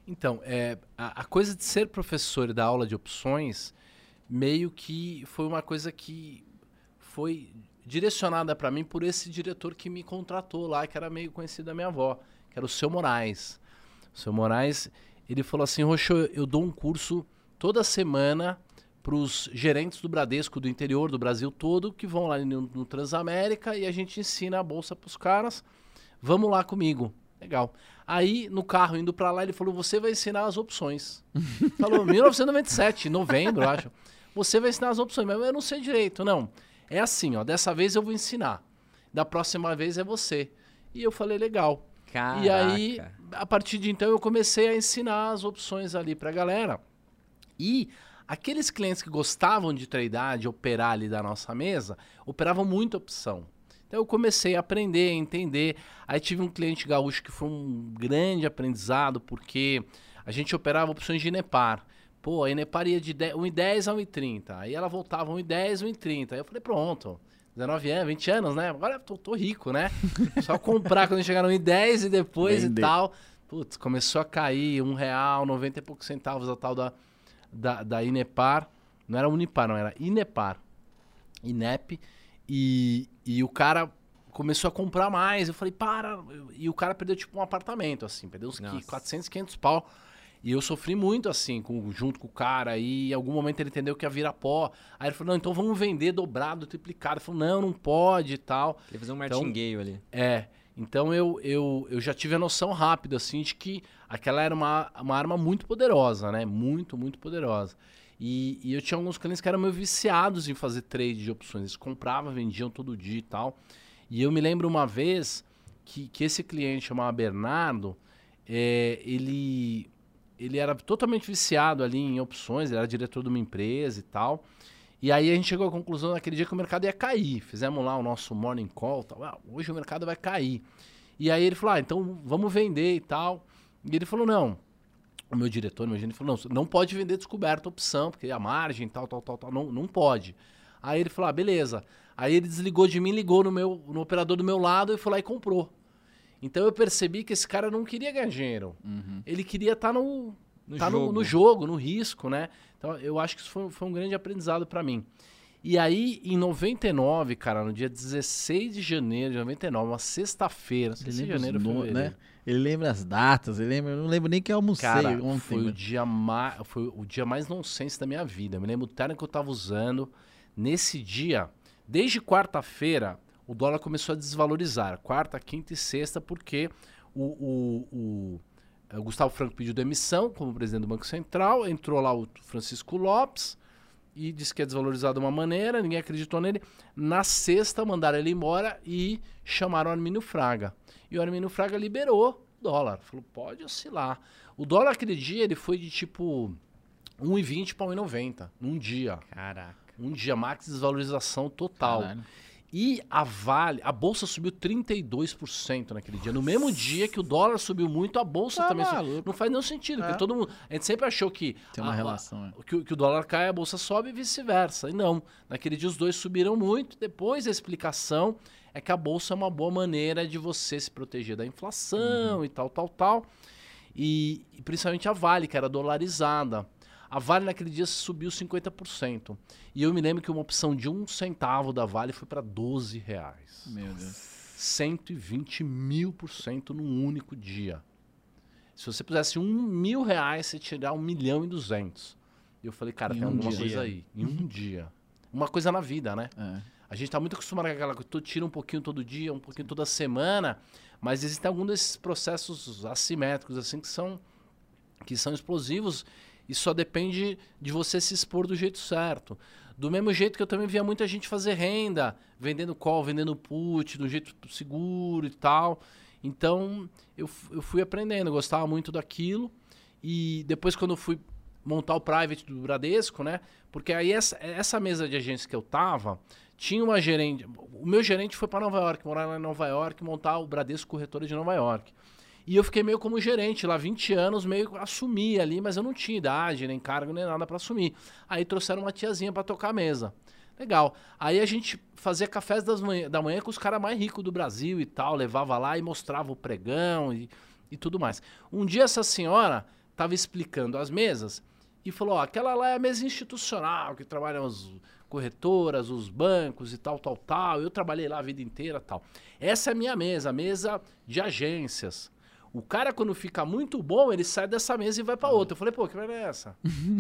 B: Então, é, a, a coisa de ser professor e dar aula de opções meio que foi uma coisa que foi direcionada para mim por esse diretor que me contratou lá, que era meio conhecido da minha avó, que era o seu Moraes. O seu Moraes, ele falou assim: Roxo, eu dou um curso toda semana para os gerentes do Bradesco do interior do Brasil todo que vão lá no, no Transamérica e a gente ensina a bolsa para os caras. Vamos lá comigo. Legal. Aí, no carro, indo para lá, ele falou: Você vai ensinar as opções. *laughs* falou, 1997, novembro, acho. Você vai ensinar as opções, mas eu não sei direito, não. É assim, ó, dessa vez eu vou ensinar. Da próxima vez é você. E eu falei, legal.
A: Caraca.
B: E aí, a partir de então, eu comecei a ensinar as opções ali pra galera. E aqueles clientes que gostavam de tradear, de operar ali da nossa mesa, operavam muita opção. Então eu comecei a aprender, a entender. Aí tive um cliente gaúcho que foi um grande aprendizado, porque a gente operava opções de Nepar. Pô, a Inepar ia de 1,10 a 1,30. Aí ela voltava 1,10, 1,30. Aí eu falei, pronto. 19 anos, 20 anos, né? Agora tô, tô rico, né? *laughs* Só comprar quando chegar no 1,10 e depois Vender. e tal. Putz, começou a cair um real, 90 e poucos centavos a tal da, da, da Inepar. Não era Unipar, não, era Inepar. Inep. E, e o cara começou a comprar mais. Eu falei, para. E o cara perdeu tipo um apartamento, assim. Perdeu uns Nossa. 400, 500 pau E eu sofri muito assim, com, junto com o cara. E em algum momento ele entendeu que ia virar pó. Aí ele falou: não, então vamos vender dobrado, triplicado. Ele falou: não, não pode e tal.
A: Queria fazer um
B: Então-
A: martingueio ali.
B: É. Então eu, eu, eu já tive a noção rápida, assim, de que aquela era uma, uma arma muito poderosa, né? Muito, muito poderosa. E, e eu tinha alguns clientes que eram meio viciados em fazer trade de opções. Eles compravam, vendiam todo dia e tal. E eu me lembro uma vez que, que esse cliente chamava Bernardo, é, ele, ele era totalmente viciado ali em opções, ele era diretor de uma empresa e tal. E aí a gente chegou à conclusão naquele dia que o mercado ia cair. Fizemos lá o nosso morning call, tal. Ah, hoje o mercado vai cair. E aí ele falou: ah, então vamos vender e tal. E ele falou: não. O meu diretor, meu gerente falou: não, não pode vender descoberta opção, porque a margem, tal, tal, tal, tal, não, não pode. Aí ele falou: ah, beleza. Aí ele desligou de mim, ligou no, meu, no operador do meu lado e foi lá e comprou. Então eu percebi que esse cara não queria ganhar dinheiro.
C: Uhum.
B: Ele queria estar no,
A: No
B: tá no,
A: jogo.
B: no jogo, no risco, né? Então eu acho que isso foi, foi um grande aprendizado para mim. E aí, em 99, cara, no dia 16 de janeiro de 99, uma sexta-feira, não sei
C: Ele
B: se é
C: lembra os
B: janeiro
C: no-
B: fevereiro.
C: né? Ele lembra as datas, ele lembra. Eu não lembro nem que eu almocei
B: Cara,
C: ontem.
B: foi o, dia mais, foi o dia mais nonsense da minha vida. Eu me lembro o terno que eu tava usando. Nesse dia, desde quarta-feira, o dólar começou a desvalorizar. Quarta, quinta e sexta, porque o, o- o- eh, o Gustavo Franco pediu demissão como presidente do Banco Central. Entrou lá o Francisco Lopes e disse que ia desvalorizar de uma maneira, ninguém acreditou nele. Na sexta, mandaram ele embora e chamaram o Armínio Fraga. E o Armínio Fraga liberou o dólar. Falou, pode oscilar. O dólar aquele dia, ele foi de tipo 1,20 para 1,90 num dia.
A: Caraca.
B: Um dia, max desvalorização total.
C: Caralho.
B: E a Vale, a bolsa subiu 32% naquele dia. No mesmo dia que o dólar subiu muito, a bolsa
C: Tá
B: também subiu. Não faz nenhum sentido,
C: É.
B: porque todo mundo. A gente sempre achou que.
C: Tem uma
B: a- a-
C: relação, é.
B: que, o- que o dólar cai, a bolsa sobe e vice-versa. E não. Naquele dia os dois subiram muito. Depois a explicação é que a bolsa é uma boa maneira de você se proteger da inflação e tal, tal, tal. E, e principalmente a Vale, que era dolarizada. A Vale naquele dia subiu 50%. E eu me lembro que uma opção de um centavo da Vale foi para 12 reais.
C: Meu Deus.
B: 120 mil por cento num único dia. Se você pusesse um mil reais, você tirar um milhão e duzentos. E eu falei, cara,
C: Em
B: tem
C: um
B: alguma
C: dia.
B: coisa aí. Em um dia. Uma coisa na vida, né?
C: É.
B: A gente tá muito acostumado com aquela coisa, tu tira um pouquinho todo dia, um pouquinho toda semana, mas existem alguns desses processos assimétricos, assim, que são, que são explosivos e só depende de você se expor do jeito certo. Do mesmo jeito que eu também via muita gente fazer renda, vendendo call, vendendo put, do jeito seguro e tal. Então, eu, eu fui aprendendo, gostava muito daquilo. E depois, quando eu fui montar o private do Bradesco, né? Porque aí essa, essa mesa de agência que eu tava, tinha uma gerente. O meu gerente foi para Nova York, morar lá em Nova York, montar o Bradesco Corretora de Nova York. E eu fiquei meio como gerente lá, 20 anos, meio assumi ali, mas eu não tinha idade, nem cargo, nem nada para assumir. Aí trouxeram uma tiazinha para tocar a mesa. Legal. Aí a gente fazia cafés das manhã, da manhã com os caras mais ricos do Brasil e tal, levava lá e mostrava o pregão e, e tudo mais. Um dia essa senhora estava explicando as mesas e falou: ó, aquela lá é a mesa institucional, que trabalham as corretoras, os bancos e tal, tal, tal. Eu trabalhei lá a vida inteira tal. Essa é a minha mesa, a mesa de agências. O cara, quando fica muito bom, ele sai dessa mesa e vai para outra. Eu falei, pô, que merda é essa?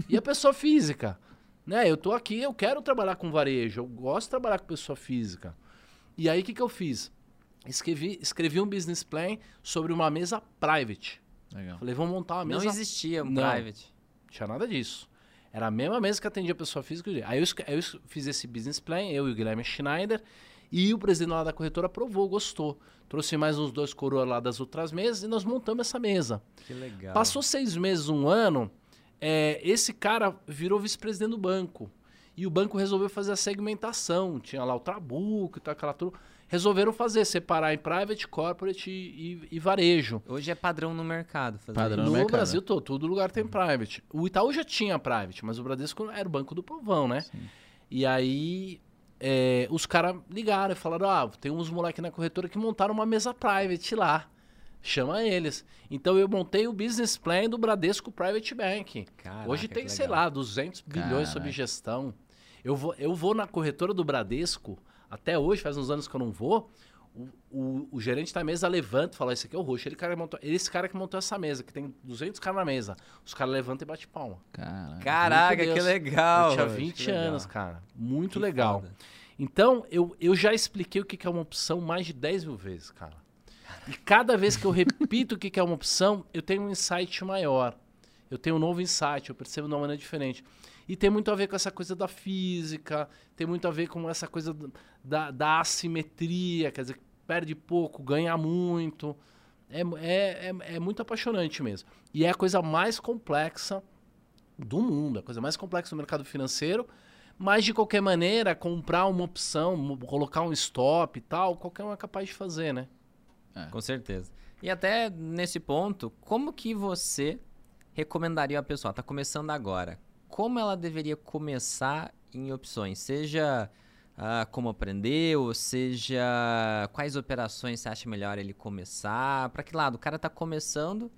B: e a pessoa física? Né? Eu tô aqui, eu quero trabalhar com varejo, eu gosto de trabalhar com pessoa física. E aí, o que, que eu fiz? Escrevi, escrevi um business plan sobre uma mesa private.
C: Legal.
B: Falei, vamos montar uma
A: Não
B: mesa
A: existia um
B: Não.
A: private.
B: não tinha nada disso. Era a mesma mesa que atendia a pessoa física. Aí eu, eu fiz esse business plan, eu e o Guilherme Schneider, e o presidente lá da corretora aprovou, gostou. Trouxe mais uns dois coroas lá das outras mesas e nós montamos essa mesa.
A: Que legal.
B: Passou seis meses, um ano, é, esse cara virou vice-presidente do banco. E o banco resolveu fazer a segmentação. Tinha lá o Trabuco e tal, aquela turma. Resolveram fazer, separar em private, corporate e- e- e varejo.
A: Hoje é padrão no mercado. Fazer
C: Padrão
A: isso.
C: no
B: No
C: mercado.
B: Brasil todo, todo lugar tem private. O Itaú já tinha private, mas o Bradesco era o banco do povão, né? E aí é, os caras ligaram e falaram: ah, tem uns moleques na corretora que montaram uma mesa private lá. Chama eles. Então eu montei o business plan do Bradesco Private Bank.
A: Caraca,
B: Hoje tem, sei lá, 200 bilhões sob gestão. Eu vou, eu vou na corretora do Bradesco, até hoje, faz uns anos que eu não vou. O, o, gerente da mesa levanta e fala: Esse aqui é o roxo. Ele, cara, montou, esse cara que montou essa mesa, que tem 200 caras na mesa. Os caras levantam e bate palma.
C: Caraca.
A: Caraca, que legal.
B: eu tinha
A: Roxo,
B: 20
A: que legal.
B: anos, cara. Muito
A: Que
B: legal.
A: foda.
B: Então, eu, eu já expliquei o que que é uma opção mais de 10 mil vezes, cara. E cada vez que eu repito o que que é uma opção, eu tenho um insight maior. Eu tenho um novo insight, eu percebo de uma maneira diferente. E tem muito a ver com essa coisa da física, tem muito a ver com essa coisa da, da assimetria, quer dizer, perde pouco, ganha muito. É, é, é, é muito apaixonante mesmo. E é a coisa mais complexa do mundo, a coisa mais complexa do mercado financeiro. Mas, de qualquer maneira, comprar uma opção, colocar um stop e tal, qualquer um é capaz de fazer, né?
A: Com certeza. E até nesse ponto, como que você recomendaria a pessoa? Tá começando agora. Como ela deveria começar em opções? Seja ah, como aprender, ou seja, quais operações você acha melhor ele começar? Para que lado? O cara tá começando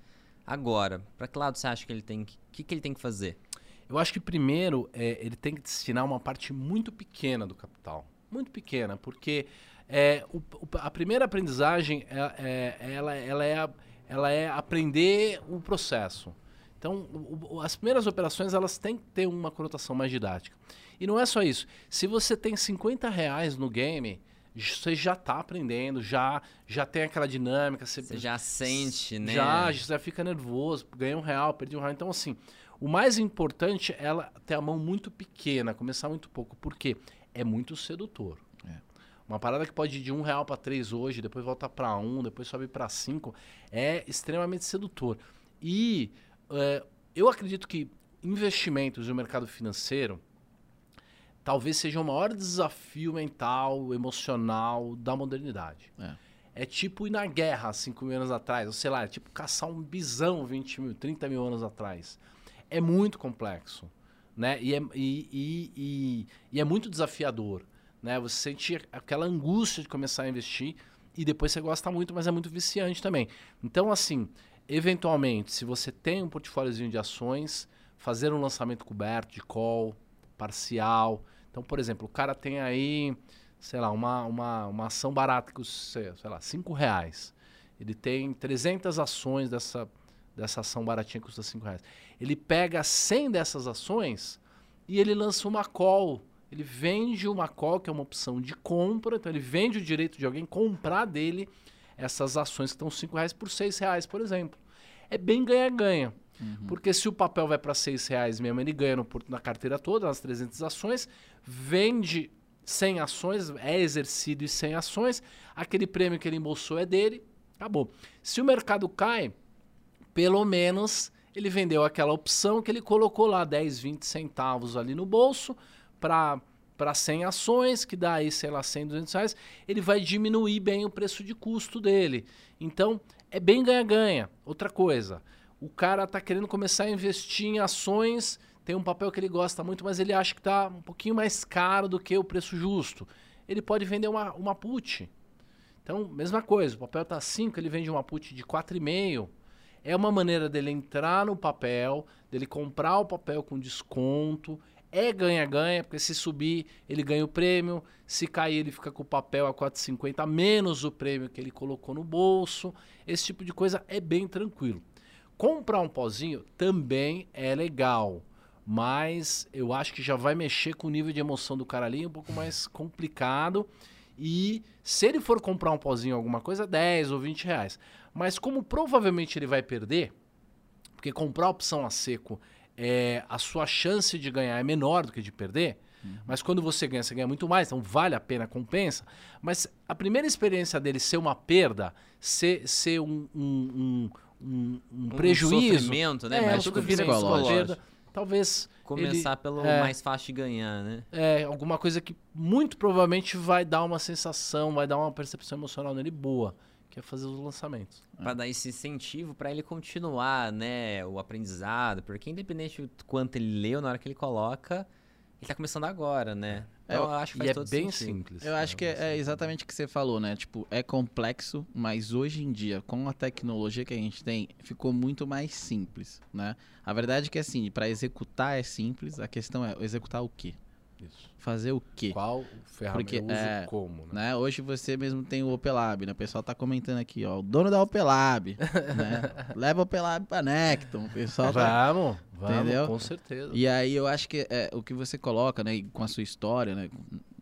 A: agora. Para que lado você acha que ele tem que. Que, que ele tem que fazer?
B: Eu acho que primeiro é, ele tem que destinar uma parte muito pequena do capital. Muito pequena, porque é, o- a primeira aprendizagem é, é- ela, ela é, ela é aprender o processo. Então, o- as primeiras operações elas têm que ter uma conotação mais didática. E não é só isso. Se você tem 50 reais no game, você já está aprendendo, já, já tem aquela dinâmica. Você,
A: Você já sente, né?
B: já, já fica nervoso, ganhei um real, perdi um real. Então, assim, o mais importante é ela ter a mão muito pequena, começar muito pouco. Por quê? É muito sedutor.
C: É.
B: Uma parada que pode ir de um real para três hoje, depois volta para um, depois sobe para cinco, é extremamente sedutor. E é, eu acredito que investimentos no mercado financeiro talvez seja o maior desafio mental, emocional da modernidade.
C: É.
B: É tipo ir na guerra há 5 mil anos atrás, ou sei lá, é tipo caçar um bisão 20 mil, 30 mil anos atrás. É muito complexo, né? E é, e, e, e, e é muito desafiador, né? Você sente aquela angústia de começar a investir e depois você gosta muito, mas é muito viciante também. Então, assim, eventualmente, se você tem um portfóliozinho de ações, fazer um lançamento coberto de call, parcial. Então, por exemplo, o cara tem aí, sei lá, uma, uma, uma ação barata que custa, sei lá, 5 reais. Ele tem 300 ações dessa, dessa ação baratinha que custa 5 reais. Ele pega 100 dessas ações e ele lança uma call. Ele vende uma call, que é uma opção de compra. Então, ele vende o direito de alguém comprar dele essas ações que estão 5 reais por 6 reais, por exemplo. É bem ganha-ganha. Porque se o papel vai para 6 reais mesmo, ele ganha no, na carteira toda, nas 300 ações, vende 100 ações, é exercido em 100 ações, aquele prêmio que ele embolsou é dele, acabou. Se o mercado cai, pelo menos ele vendeu aquela opção que ele colocou lá 10, 20 centavos ali no bolso para para 100 ações, que dá aí, sei lá, 100, 200 reais, ele vai diminuir bem o preço de custo dele. Então, é bem ganha-ganha. Outra coisa, o cara tá querendo começar a investir em ações, tem um papel que ele gosta muito, mas ele acha que tá um pouquinho mais caro do que o preço justo. Ele pode vender uma, uma put. Então, mesma coisa, o papel tá 5, ele vende uma put de 4,5. É uma maneira dele entrar no papel, dele comprar o papel com desconto. É ganha-ganha, porque se subir, ele ganha o prêmio. Se cair, ele fica com o papel a 4,50 menos o prêmio que ele colocou no bolso. Esse tipo de coisa é bem tranquilo. Comprar um pozinho também é legal, mas eu acho que já vai mexer com o nível de emoção do cara ali, um pouco mais complicado. E se ele for comprar um pozinho alguma coisa, 10 ou 20 reais. Mas como provavelmente ele vai perder, porque comprar opção a seco, é, a sua chance de ganhar é menor do que de perder. Mas quando você ganha, você ganha muito mais, então vale a pena, compensa. Mas a primeira experiência dele ser uma perda, ser, ser um, um, um, um- um prejuízo.
A: sofrimento, né?
B: É,
A: Mas
B: um
A: tudo vira psicológico.
B: Talvez
A: Começar pelo
B: é.
A: mais fácil de ganhar, né?
B: é alguma coisa que muito provavelmente vai dar uma sensação, vai dar uma percepção emocional nele boa, que é fazer os lançamentos.
A: Pra dar esse incentivo pra ele continuar, né, o aprendizado, porque independente do quanto ele leu, na hora que ele coloca, ele tá começando agora, né?
C: É,
A: Então eu acho que faz
B: E é
A: todo
B: bem
A: sentido.
B: simples.
C: Eu acho que é, é exatamente o que você falou, né? Tipo, é complexo, mas hoje em dia, com a tecnologia que a gente tem, ficou muito mais simples, né? A verdade é que, assim, para executar é simples, a questão é executar o quê?
B: Isso.
C: Fazer o quê?
B: Qual ferramenta
C: Porque,
B: eu uso
C: é,
B: como, né?
C: Né? Hoje você mesmo tem o Opelab, né? O pessoal tá comentando aqui, ó. O dono da Opelab, *laughs* né? Leva o Opelab pra Necton. O pessoal tá...
B: Vamos, vamos,
C: Entendeu?
B: com certeza.
C: E aí eu acho que é, o que você coloca, né? Com a sua história, né?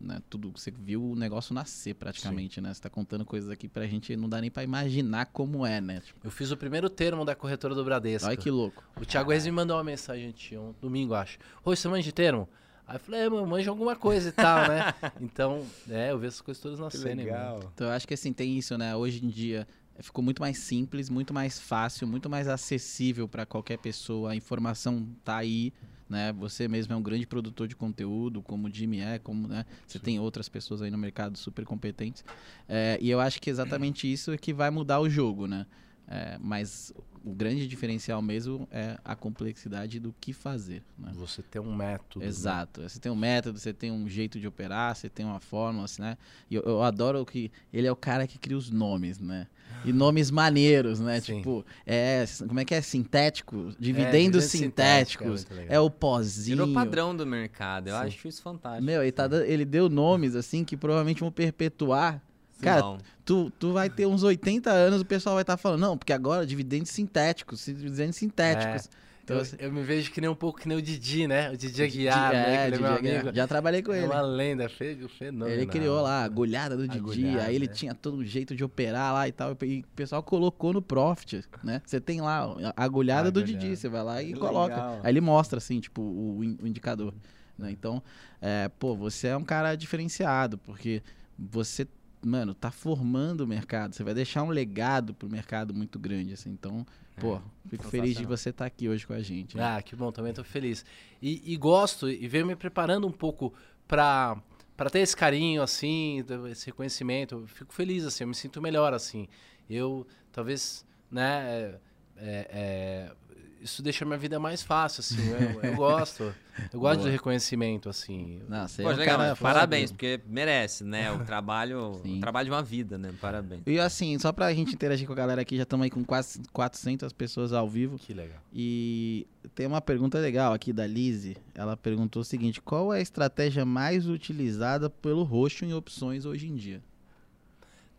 C: né, Tudo, você viu o negócio nascer praticamente, né? Você tá contando coisas aqui pra gente, não dá nem pra imaginar como é, né? Tipo,
B: Eu fiz o primeiro termo da corretora do Bradesco.
C: olha que louco.
B: O Thiago Reis me mandou uma mensagem um domingo, acho. Oi, você manja de termo? Aí eu falei, é, mano, manja alguma coisa e tal, né? *laughs* então, é, eu vi essas coisas todas nascerem. mano.
C: Então eu acho que assim, tem isso, né? Hoje em dia eh, ficou muito mais simples, muito mais fácil, muito mais acessível para qualquer pessoa. A informação tá aí, né? Você mesmo é um grande produtor de conteúdo, como o Jimmy é, como, né? Você
B: Sim.
C: tem outras pessoas aí no mercado super competentes. É, e eu acho que exatamente isso é que vai mudar o jogo, né? É, mas o grande diferencial mesmo é a complexidade do que fazer, né?
B: Você tem um método. né?
C: Exato. Você tem um método, você tem um jeito de operar, você tem uma fórmula, assim, né? E eu, eu adoro que ele é o cara que cria os nomes, né? E nomes maneiros, né?
B: Sim.
C: Tipo, é, como é que é? Sintético? Dividendos
B: dividendo sintético, é
C: sintéticos.
B: legal.
C: É, o pozinho.
A: Virou padrão do mercado. Eu
B: Sim.
A: acho isso fantástico.
C: Meu, ele, tá dando- ele deu nomes, assim, que provavelmente vão perpetuar. Cara,
A: Não.
C: Tu, tu vai ter uns 80 anos, o pessoal vai estar falando, não, porque agora dividendos sintéticos, dividendos sintéticos. Então,
B: Eu,
C: assim,
B: eu me vejo que nem um pouco que nem o Didi, né? O Didi Aguiar,
C: é,
B: né? Ele é
C: Didi
B: meu amigo.
C: Já trabalhei com
B: É
C: ele.
B: uma lenda, fe- fenômeno.
C: Ele criou lá a agulhada do Didi,
B: Agulhada,
C: aí ele
B: é.
C: tinha todo um jeito de operar lá e tal, e o pessoal colocou no Profit, né? Você tem lá a agulhada do
B: Agulhada.
C: Didi, você vai lá e
A: Que
C: coloca.
A: legal.
C: Aí ele mostra, assim, tipo, o, o indicador, né? Então, é, pô, você é um cara diferenciado, porque você, mano, tá formando o mercado, você vai deixar um legado pro mercado muito grande, assim, então... Pô, fico feliz de você estar aqui hoje com a gente. né?
B: Ah, que bom, também tô feliz. E, e gosto, e venho me preparando um pouco pra, pra ter esse carinho, assim, esse reconhecimento. Eu fico feliz, assim, eu me sinto melhor, assim. Eu, talvez, né, é, é, isso deixa a minha vida mais fácil, assim. Eu, *laughs* eu gosto. Eu gosto
C: Boa.
B: de reconhecimento, assim.
C: Não, você
A: Pô,
C: é um
A: legal,
C: cara
A: parabéns, porque merece, né? O *laughs* trabalho,
C: Sim.
A: o trabalho de uma vida, né? Parabéns.
C: E assim, só pra gente interagir com a galera aqui, já estamos aí com quase 400 pessoas ao vivo.
B: Que legal.
C: E tem uma pergunta legal aqui da Lizzie. Ela perguntou o seguinte: qual é a estratégia mais utilizada pelo roxo em opções hoje em dia?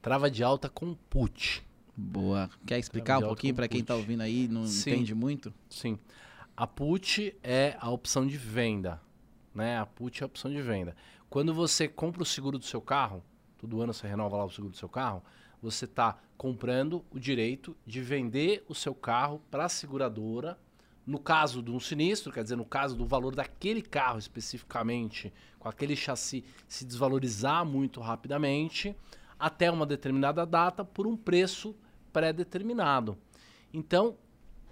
B: Trava de alta com put.
C: Boa. Quer explicar um pouquinho
B: com
C: quem tá
B: put.
C: ouvindo aí não
B: Sim.
C: entende muito?
B: Sim. A put é a opção de venda, né? A put é a opção de venda. Quando você compra o seguro do seu carro, todo ano você renova lá o seguro do seu carro, você está comprando o direito de vender o seu carro para a seguradora. No caso de um sinistro, quer dizer, no caso do valor daquele carro especificamente, com aquele chassi se desvalorizar muito rapidamente, até uma determinada data, por um preço pré-determinado. Então,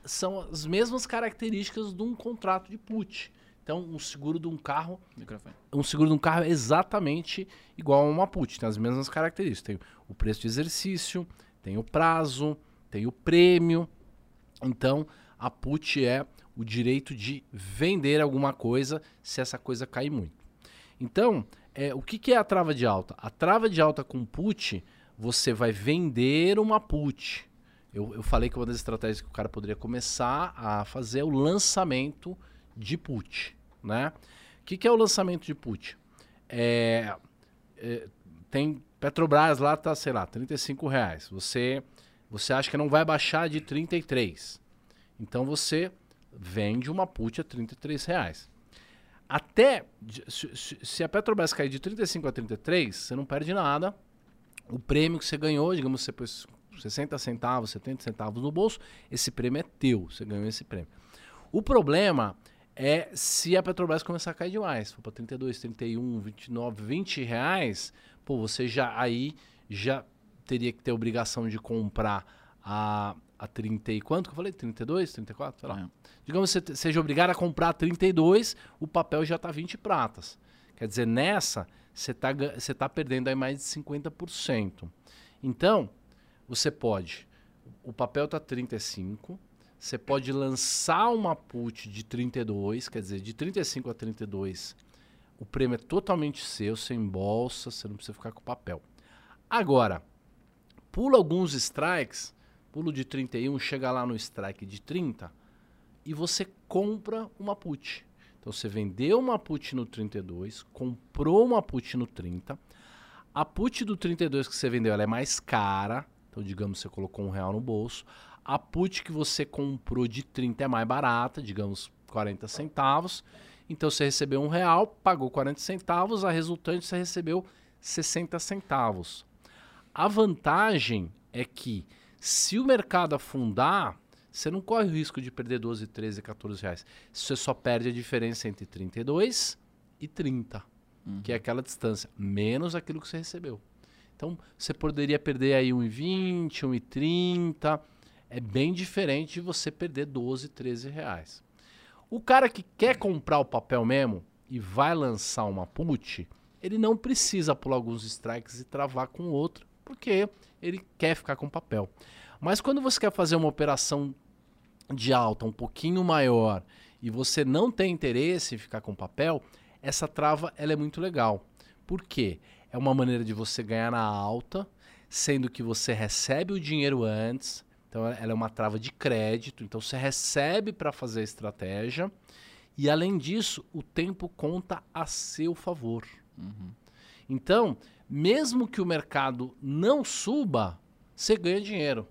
B: são as mesmas características de um contrato de put. Então, um seguro de um carro,
C: Microfone.
B: um seguro de um carro é exatamente igual a uma put, tem as mesmas características. Tem o preço de exercício, tem o prazo, tem o prêmio. Então, a put é o direito de vender alguma coisa se essa coisa cair muito. Então, é, o que, que é a trava de alta? A trava de alta com put, você vai vender uma put. Eu, eu falei que uma das estratégias que o cara poderia começar a fazer é o lançamento de put. Né? O que, que é o lançamento de put? É, é, tem Petrobras lá tá, sei lá, 35 reais. Você, você acha que não vai baixar de 33. Então você vende uma put a 33 reais. Até, se, a Petrobras cair de 35 a 33, você não perde nada. O prêmio que você ganhou, digamos você pôs 60 centavos, 70 centavos no bolso, esse prêmio é teu, você ganhou esse prêmio. O problema é se a Petrobras começar a cair demais, for para 32, 31, 29, 20 reais, pô, você já aí já teria que ter obrigação de comprar a, a 30 e quanto que eu falei? 32, 34? Sei lá.
C: É.
B: Digamos que você seja obrigado a comprar 32, o papel já está 20 pratas. Quer dizer, nessa, você está você tá perdendo aí mais de 50%. Então, você pode, o papel está 35, você pode lançar uma put de 32, quer dizer, de 35 a 32, o prêmio é totalmente seu, sem bolsa, você não precisa ficar com o papel. Agora, pula alguns strikes, pulo de 31, chega lá no strike de 30 e você compra uma put. Então você vendeu uma put no 32, comprou uma put no 30. A put do 32 que você vendeu ela é mais cara, então digamos você colocou um real no bolso. A put que você comprou de 30 é mais barata, digamos 40 centavos. Então você recebeu um real, pagou 40 centavos, a resultante você recebeu 60 centavos. A vantagem é que se o mercado afundar, você não corre o risco de perder 12, 13, 14 reais. Você só perde a diferença entre 32 e 30, uhum. que é aquela distância, menos aquilo que você recebeu. Então, você poderia perder aí 1,20, 1,30. É bem diferente de você perder 12, 13 reais. O cara que quer comprar o papel mesmo e vai lançar uma put, ele não precisa pular alguns strikes e travar com outro, porque ele quer ficar com papel. Mas quando você quer fazer uma operação de alta um pouquinho maior e você não tem interesse em ficar com papel, essa trava ela é muito legal. Por quê? É uma maneira de você ganhar na alta, sendo que você recebe o dinheiro antes. Então ela é uma trava de crédito, então você recebe para fazer a estratégia. E além disso, o tempo conta a seu favor. Uhum. Então, mesmo que o mercado não suba, você ganha dinheiro.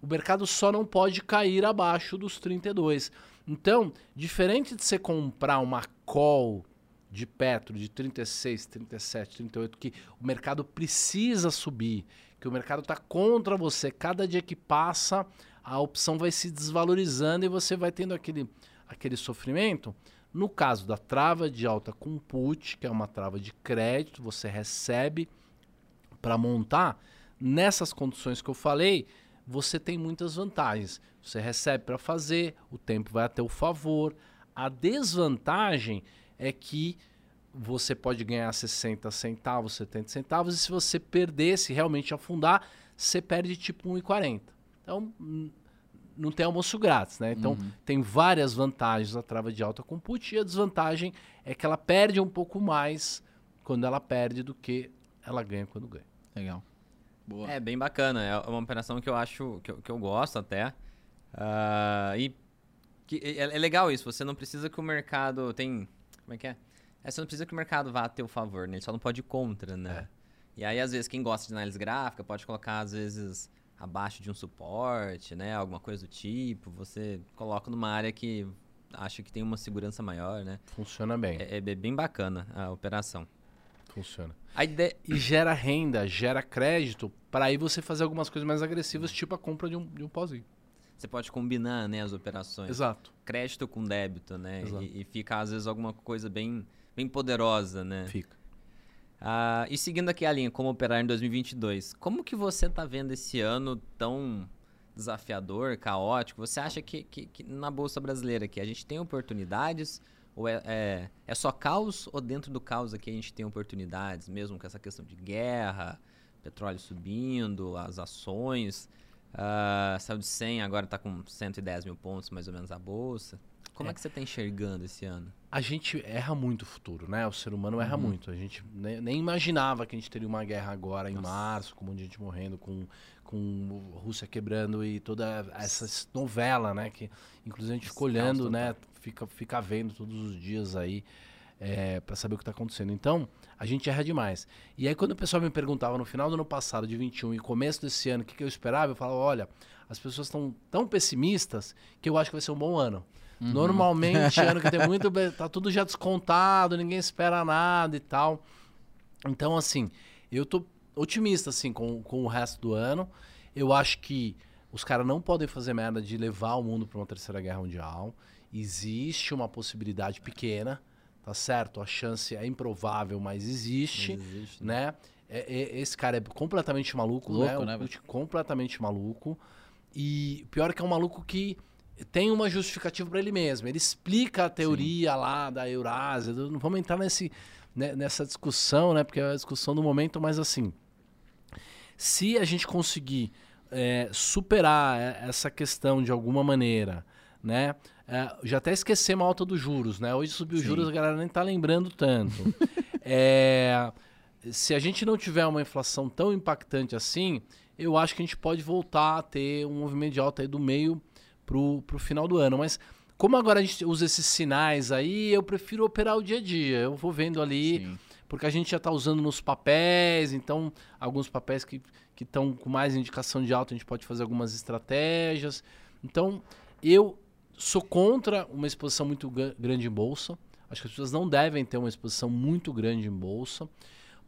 B: O mercado só não pode cair abaixo dos 32. Então, diferente de você comprar uma call de Petro de 36, 37, 38, que o mercado precisa subir, que o mercado está contra você, cada dia que passa, a opção vai se desvalorizando e você vai tendo aquele, aquele sofrimento. No caso da trava de alta com put, que é uma trava de crédito, você recebe para montar, nessas condições que eu falei, você tem muitas vantagens. Você recebe para fazer, o tempo vai a teu favor. A desvantagem é que você pode ganhar 60 centavos, 70 centavos, e se você perder, se realmente afundar, você perde tipo 1,40. Então, não tem almoço grátis, né? Então, uhum. tem várias vantagens a trava de alta com put, e a desvantagem é que ela perde um pouco mais quando ela perde do que ela ganha quando ganha.
C: Legal.
A: Boa. É bem bacana, é uma operação que eu acho, que eu, que eu gosto até. Uh, e que, é, é, legal isso, você não precisa que o mercado tem... Como é que é? é? Você não precisa que o mercado vá a teu favor, né? Ele só não pode ir contra, né? É. E aí, às vezes, quem gosta de análise gráfica pode colocar, às vezes, abaixo de um suporte, né? Alguma coisa do tipo. Você coloca numa área que acha que tem uma segurança maior, né?
B: Funciona bem.
A: É, é bem bacana a operação.
B: Funciona. A ideia... E gera renda, gera crédito para aí você fazer algumas coisas mais agressivas, tipo a compra de um, de um pozinho.
A: Você pode combinar né, as operações.
B: Exato.
A: Crédito com débito, né? E, e, fica, às vezes, alguma coisa bem, bem poderosa, né?
B: Fica.
A: Ah, e seguindo aqui a linha, como operar em 2022, como que você está vendo esse ano tão desafiador, caótico? Você acha que, que, que na Bolsa Brasileira aqui a gente tem oportunidades ou é, é, é, só caos ou dentro do caos aqui a gente tem oportunidades, mesmo com essa questão de guerra, petróleo subindo, as ações. Uh, saiu de 100, agora está com 110 mil pontos mais ou menos a bolsa. Como é, é que você está enxergando esse ano?
B: A gente erra muito o futuro, né? O ser humano erra uhum. muito. A gente nem, nem, imaginava que a gente teria uma guerra agora em Nossa. março, com um monte de gente morrendo, com, com Rússia quebrando e toda essa novela, né? Que inclusive a gente ficou olhando, né? Fica, fica vendo todos os dias aí é, para saber o que está acontecendo. Então, a gente erra demais. E aí, quando o pessoal me perguntava no final do ano passado, de 21, e começo desse ano, o que, que eu esperava, eu falava: olha, as pessoas estão tão pessimistas que eu acho que vai ser um bom ano. Uhum. Normalmente, *laughs* ano que tem muito. tá tudo já descontado, ninguém espera nada e tal. Então, assim, eu tô otimista, assim, com, com o resto do ano. Eu acho que os caras não podem fazer merda de levar o mundo para uma terceira guerra mundial. Existe uma possibilidade pequena tá certo? A chance é improvável, mas existe, mas existe né? né? É, é, esse cara é completamente maluco, Louco, né? né completamente maluco. E pior é que é um maluco que tem uma justificativa para ele mesmo. Ele explica a teoria Sim. lá da Eurásia. Não vamos entrar nesse, né, nessa discussão, né? Porque é a discussão do momento, mas assim, se a gente conseguir é, superar essa questão de alguma maneira, né? É, já até esquecemos a alta dos juros, né? Hoje subiu os juros, a galera nem tá lembrando tanto. *laughs* é, se a gente não tiver uma inflação tão impactante assim, eu acho que a gente pode voltar a ter um movimento de alta aí do meio pro, pro final do ano. Mas como agora a gente usa esses sinais aí, eu prefiro operar o dia a dia. Eu vou vendo ali,
C: Sim.
B: porque a gente já está usando nos papéis, então alguns papéis que estão com mais indicação de alta, a gente pode fazer algumas estratégias. Então, eu sou contra uma exposição muito gra- grande em bolsa. Acho que as pessoas não devem ter uma exposição muito grande em bolsa,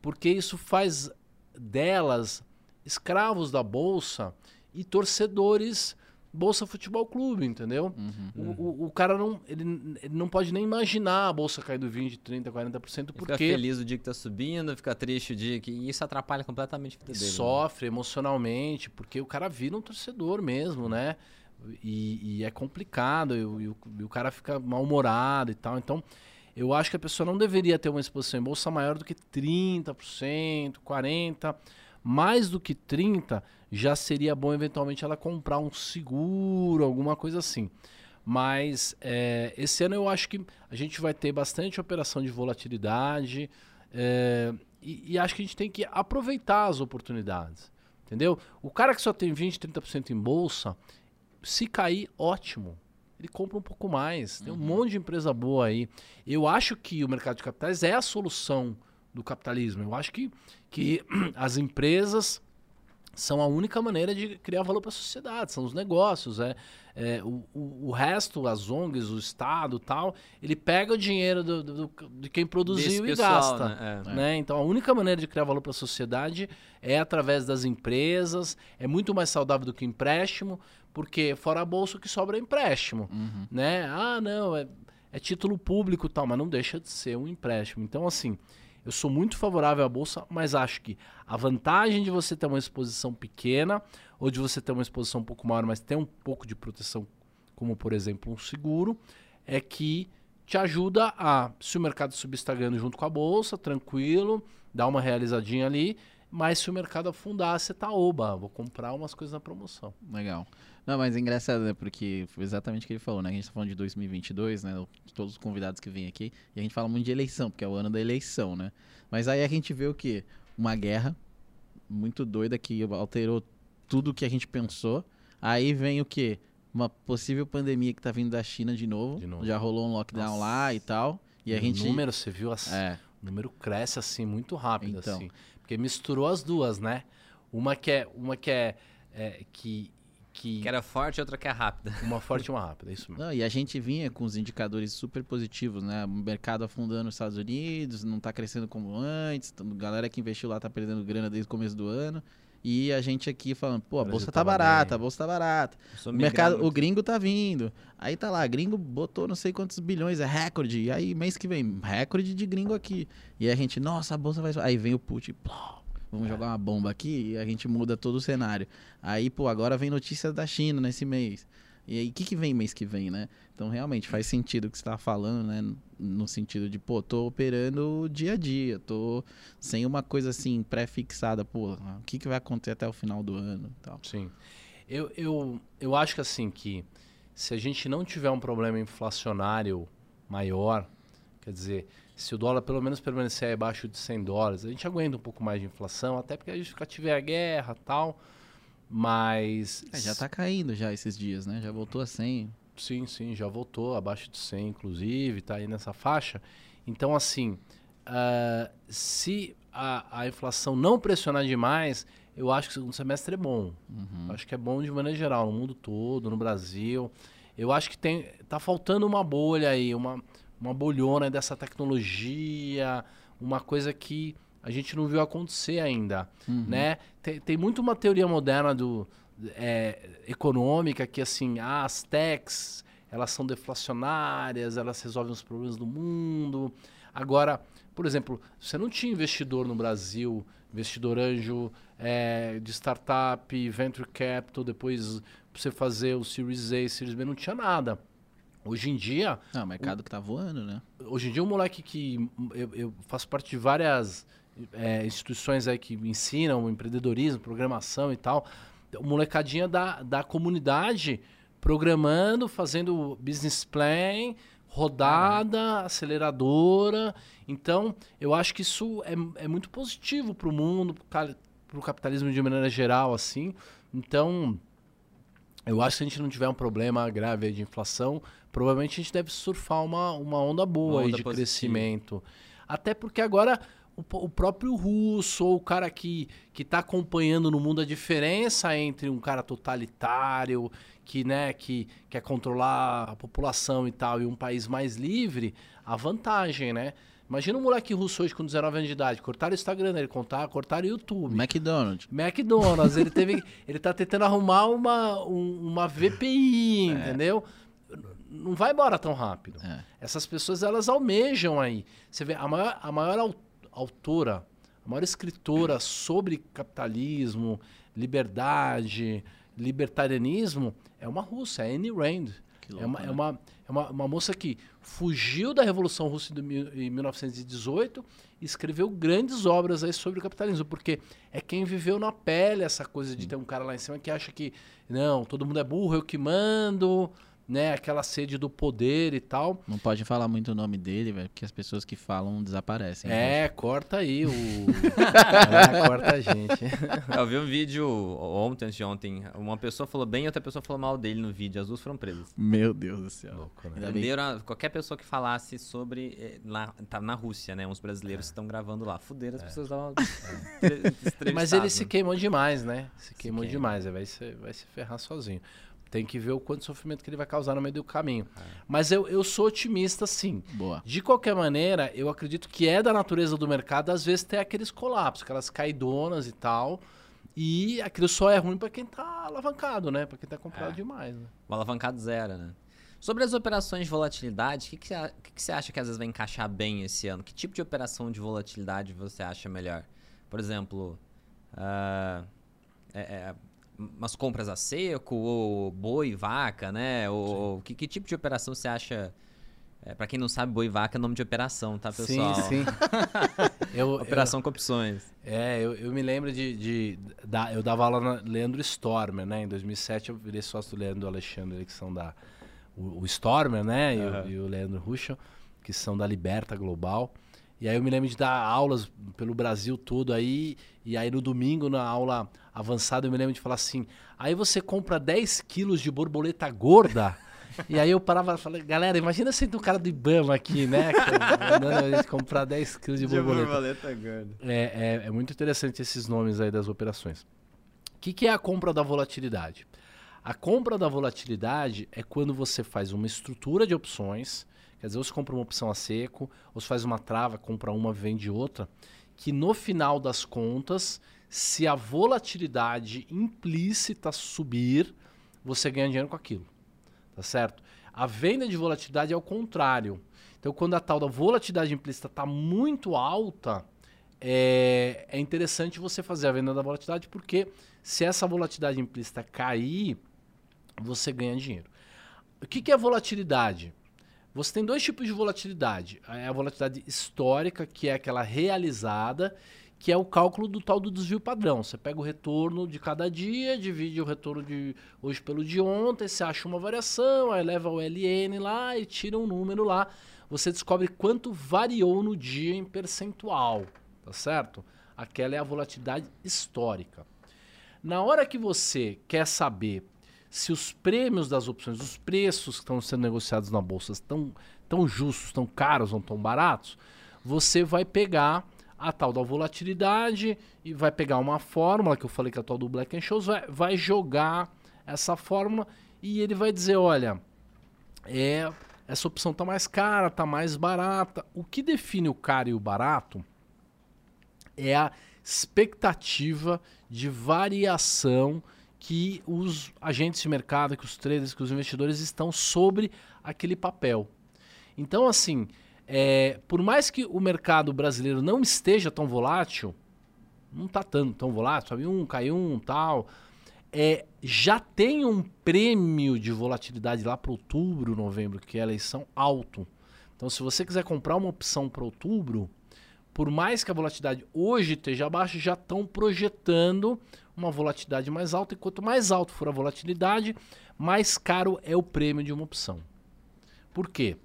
B: porque isso faz delas escravos da bolsa e torcedores Bolsa Futebol Clube, entendeu?
C: Uhum.
B: O, o, o cara não, ele, ele não pode nem imaginar a bolsa cair do 20, 30, 40%,
A: Fica
B: porque
A: feliz o dia que tá subindo, fica triste o dia que. E isso atrapalha completamente a vida dele. né?
B: sofre emocionalmente, porque o cara vira um torcedor mesmo, né? E, e é complicado, e, o- e e o cara fica mal-humorado e tal. Então, eu acho que a pessoa não deveria ter uma exposição em bolsa maior do que 30%, 40%. Mais do que 30%, já seria bom eventualmente ela comprar um seguro, alguma coisa assim. Mas é, esse ano eu acho que a gente vai ter bastante operação de volatilidade. é, e, e acho que a gente tem que aproveitar as oportunidades. Entendeu? O cara que só tem 20, 30% em bolsa, se cair, ótimo. Ele compra um pouco mais. Tem um monte de empresa boa aí. Eu acho que o mercado de capitais é a solução do capitalismo. Eu acho que, que *clears throat* as empresas são a única maneira de criar valor para a sociedade, são os negócios. É, é, o, o, o resto, as ONGs, o Estado tal, ele pega o dinheiro do, do- do- de quem produziu e gasta.
A: né? É.
B: né? Então a única maneira de criar valor para a sociedade é através das empresas, é muito mais saudável do que empréstimo, porque fora a bolsa o que sobra é empréstimo,
C: Uhum.
B: né? Ah, não, é, é título público tal, mas não deixa de ser um empréstimo. Então assim, eu sou muito favorável à bolsa, mas acho que a vantagem de você ter uma exposição pequena ou de você ter uma exposição um pouco maior, mas ter um pouco de proteção, como por exemplo um seguro, é que te ajuda a, se o mercado ganhando junto com a bolsa, tranquilo, dá uma realizadinha ali, mas se o mercado afundar, você tá oba, vou comprar umas coisas na promoção.
C: Legal. Não, mas é engraçado, né? Porque foi exatamente o que ele falou, né? A gente tá falando de 2022, né? Todos os convidados que vêm aqui. E a gente fala muito de eleição, porque é o ano da eleição, né? Mas aí a gente vê o quê? Uma guerra muito doida que alterou tudo que a gente pensou. Aí vem o quê? Uma possível pandemia que tá vindo da China de novo.
B: De novo.
C: Já rolou um lockdown
B: Nossa.
C: lá e tal. E a
B: o
C: gente.
B: número, você viu, assim,
C: É,
B: o número cresce assim muito rápido,
C: Então.
B: assim. Porque misturou as duas, né? Uma que é. Uma que é. é, que, que,
A: Que era forte, outra que é rápida.
B: Uma forte e uma rápida, é isso mesmo.
C: Não, e a gente vinha com os indicadores super positivos, né? O mercado afundando nos Estados Unidos, não tá crescendo como antes, t- galera que investiu lá tá perdendo grana desde o começo do ano. E a gente aqui falando, pô, a bolsa tá barata,
B: bem.
C: a bolsa tá barata. O mercado, o gringo tá vindo. Aí tá lá, gringo botou não sei quantos bilhões, é recorde. E aí mês que vem, recorde de gringo aqui. E a gente, nossa, a bolsa vai. Aí vem o Putin, pló, vamos jogar uma bomba aqui e a gente muda todo o cenário. Aí, pô, agora vem notícias da China nesse mês. E aí, o que, que vem mês que vem, né? Então, realmente, faz sentido o que você tá falando, né? No sentido de, pô, tô operando dia a dia, tô sem uma coisa assim pré-fixada, pô, o que, que vai acontecer até o final do ano e tal.
B: Sim. Eu, eu, eu acho que assim que se a gente não tiver um problema inflacionário maior, quer dizer, se o dólar pelo menos permanecer abaixo de 100 dólares, a gente aguenta um pouco mais de inflação, até porque a gente fica tiver a guerra tal, mas...
C: É, já tá caindo já esses dias, né? Já voltou a 100.
B: Sim, sim, já voltou abaixo de 100, inclusive, tá aí nessa faixa. Então, assim, ah, se a, a inflação não pressionar demais, eu acho que o segundo semestre é bom.
C: Uhum.
B: Acho que é bom de maneira geral, no mundo todo, no Brasil. Eu acho que tem, tá faltando uma bolha aí, uma, uma bolhona dessa tecnologia, uma coisa que a gente não viu acontecer ainda,
C: Uhum.
B: né? Tem, tem muito uma teoria moderna do é, econômica que assim, ah, as techs, elas são deflacionárias, elas resolvem os problemas do mundo. Agora, por exemplo, você não tinha investidor no Brasil, investidor anjo é, de startup, venture capital, depois você fazer o Series A, Series B, não tinha nada. Hoje em dia,
C: Não, o mercado que tá voando, né?
B: hoje em dia um moleque que eu, eu faço parte de várias é, instituições aí que ensinam empreendedorismo, programação e tal. O molecadinha da, da comunidade programando, fazendo business plan, rodada, aceleradora. Então, eu acho que isso é, é muito positivo para o mundo, para o capitalismo de maneira geral, assim. Então, Eu acho que se a gente não tiver um problema grave de inflação, provavelmente a gente deve surfar uma, uma onda boa
A: Uma
B: aí
A: onda
B: de
A: positiva.
B: crescimento. Até porque agora o, o próprio russo, ou o cara que, que tá acompanhando no mundo a diferença entre um cara totalitário, que, né, que quer controlar a população e tal, e um país mais livre, a vantagem, né? Imagina um moleque russo hoje com 19 anos de idade, cortaram o Instagram dele, contar, cortaram o YouTube.
C: McDonald's.
B: McDonald's, ele teve, ele tá tentando arrumar uma, um- uma VPI, *laughs* entendeu? Não vai embora tão rápido.
C: É.
B: Essas pessoas elas almejam aí. Você vê a maior, a maior au- autora, a maior escritora sobre capitalismo, liberdade, libertarianismo é uma russa, é Anne Rand. É
C: louco,
B: uma,
C: né?
B: é, uma, é uma, uma moça que fugiu da Revolução Russa de em 1918 e escreveu grandes obras aí sobre o capitalismo, porque é quem viveu na pele essa coisa de ter um cara lá em cima que acha que, não, todo mundo é burro, eu que mando, né? Aquela sede do poder e tal.
C: Não pode falar muito o nome dele, velho, porque as pessoas que falam desaparecem.
B: É, corta aí o. *laughs* é, corta a gente. *laughs*
A: Eu vi um vídeo ontem, antes de ontem. Uma pessoa falou bem e outra pessoa falou mal dele no vídeo. As duas foram presas.
C: Meu Deus do céu.
B: Louco, né?
A: A- qualquer pessoa que falasse sobre. eh, Lá, tá na Rússia, né? Uns brasileiros estão gravando lá. Fuderam, as pessoas davam. *laughs*
B: Mas ele se queimou demais, né? Se queimou
A: queima.
B: demais, aí vai se, vai se ferrar sozinho. Tem que ver o quanto sofrimento que ele vai causar no meio do caminho. Mas eu, eu sou otimista, sim.
C: Boa.
B: De qualquer maneira, eu acredito que é da natureza do mercado, às vezes, ter aqueles colapsos, aquelas caidonas e tal. E aquilo só é ruim pra quem tá alavancado, né? Pra quem tá comprado
A: É.
B: demais, né?
A: O alavancado zero, né? Sobre as operações de volatilidade, o que, que, que, você acha que às vezes vai encaixar bem esse ano? Que tipo de operação de volatilidade você acha melhor? Por exemplo, ah, é- é, umas compras a seco, ou boi, vaca, né? Ou, que, que tipo de operação você acha? É, para quem não sabe, boi e vaca é nome de operação, tá, pessoal?
B: Sim, sim. *laughs* eu,
A: Operação com opções.
B: É, eu, eu me lembro de, de, da- Eu dava aula na Leandro Stormer, né? Em 2007 eu virei sócio do Leandro e Alexandre, que são da. O, o Stormer, né? E,
A: Aham.
B: o, e o Leandro Ruschel, que são da Liberta Global. E aí eu me lembro de dar aulas pelo Brasil todo aí. E aí no domingo, na aula avançada, eu me lembro de falar assim: aí você compra 10 quilos de borboleta gorda. E aí eu parava e falava, galera, imagina se tem um cara do Ibama aqui, né? Mandando a gente comprar 10 quilos de borboleta. É, é, é muito interessante esses nomes aí das operações. O que, que é a compra da volatilidade? A compra da volatilidade é quando você faz uma estrutura de opções, quer dizer, ou você compra uma opção a seco, ou você faz uma trava, compra uma, vende outra, que no final das contas, se a volatilidade implícita subir, você ganha dinheiro com aquilo. Tá certo? A venda de volatilidade é o contrário. Então, quando a tal da volatilidade implícita está muito alta, é, é interessante você fazer a venda da volatilidade, porque se essa volatilidade implícita cair, você ganha dinheiro. O que, que é volatilidade? Você tem dois tipos de volatilidade. É a volatilidade histórica, que é aquela realizada, que é o cálculo do tal do desvio padrão. Você pega o retorno de cada dia, divide o retorno de hoje pelo de ontem, você acha uma variação, aí leva o LN lá e tira um número lá. Você descobre quanto variou no dia em percentual, tá certo? Aquela é a volatilidade histórica. Na hora que você quer saber se os prêmios das opções, os preços que estão sendo negociados na bolsa estão tão justos, tão caros ou tão baratos, você vai pegar a tal da volatilidade e vai pegar uma fórmula que eu falei que é a tal do Black and Shows, vai, vai jogar essa fórmula e ele vai dizer, olha, é essa opção tá mais cara, tá mais barata. O que define o caro e o barato é a expectativa de variação que os agentes de mercado, que os traders, que os investidores estão sobre aquele papel. Então, assim, é, por mais que o mercado brasileiro não esteja tão volátil, não está tão, tão volátil, sabe? Um, cai um, tal. É, já tem um prêmio de volatilidade lá para outubro, novembro, que é a eleição alto. Então, se você quiser comprar uma opção para outubro, por mais que a volatilidade hoje esteja baixa, já estão projetando uma volatilidade mais alta. E quanto mais alto for a volatilidade, mais caro é o prêmio de uma opção. Por quê?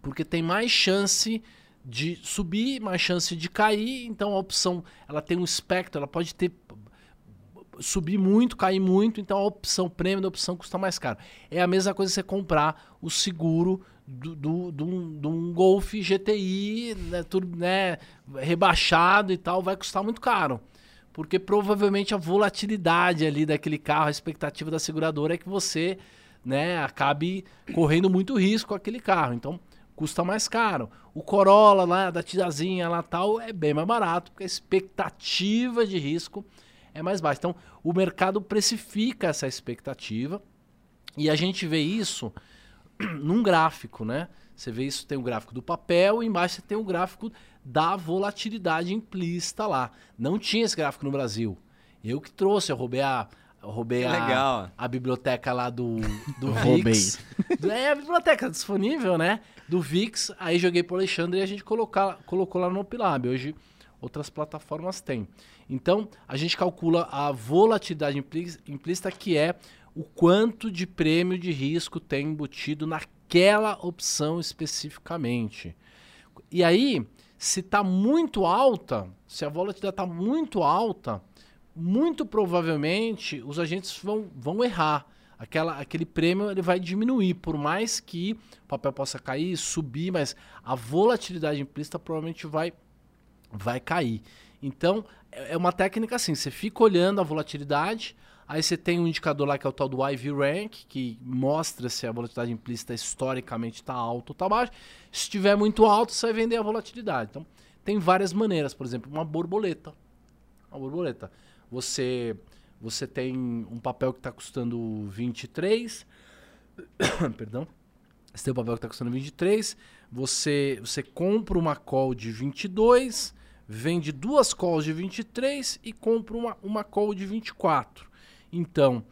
B: Porque tem mais chance de subir, mais chance de cair. Então a opção ela tem um espectro, ela pode ter subir muito, cair muito, então a opção prêmio da opção custa mais caro. É a mesma coisa você comprar o seguro do, do, do, um, do um Golf GTI né, tudo, né, rebaixado e tal, vai custar muito caro. Porque provavelmente a volatilidade ali daquele carro, a expectativa da seguradora é que você né, acabe correndo muito risco aquele carro. Então, custa mais caro. O Corolla lá da tiazinha lá tal é bem mais barato, porque a expectativa de risco é mais baixa. Então, o mercado precifica essa expectativa e a gente vê isso *clears throat* num gráfico, né? Você vê isso, tem o gráfico do papel e embaixo você tem o gráfico da volatilidade implícita lá. Não tinha esse gráfico no Brasil. Eu que trouxe, eu roubei a, eu roubei a, a, biblioteca lá do, do VIX. É a biblioteca disponível, né? Do VIX. Aí joguei pro Alexandre e a gente colocar, colocou lá no Opilab. Hoje outras plataformas têm. Então, a gente calcula a volatilidade implícita, que é o quanto de prêmio de risco tem embutido naquela opção especificamente. E aí, se está muito alta, se a volatilidade está muito alta, muito provavelmente os agentes vão, vão errar. Aquela, aquele prêmio ele vai diminuir, por mais que o papel possa cair, subir, mas a volatilidade implícita provavelmente vai, vai cair. Então, é, é uma técnica assim, você fica olhando a volatilidade, Aí você tem um indicador lá que é o tal do IV Rank, que mostra se a volatilidade implícita historicamente está alta ou está baixa. Se estiver muito alto, você vai vender a volatilidade. Então, tem várias maneiras. Por exemplo, uma borboleta. Uma borboleta. Você, você tem um papel que está custando 23. *coughs* Perdão. Você tem um papel que está custando 23. Você, você compra uma call de 22, vende duas calls de 23 e compra uma, uma call de 24. Então,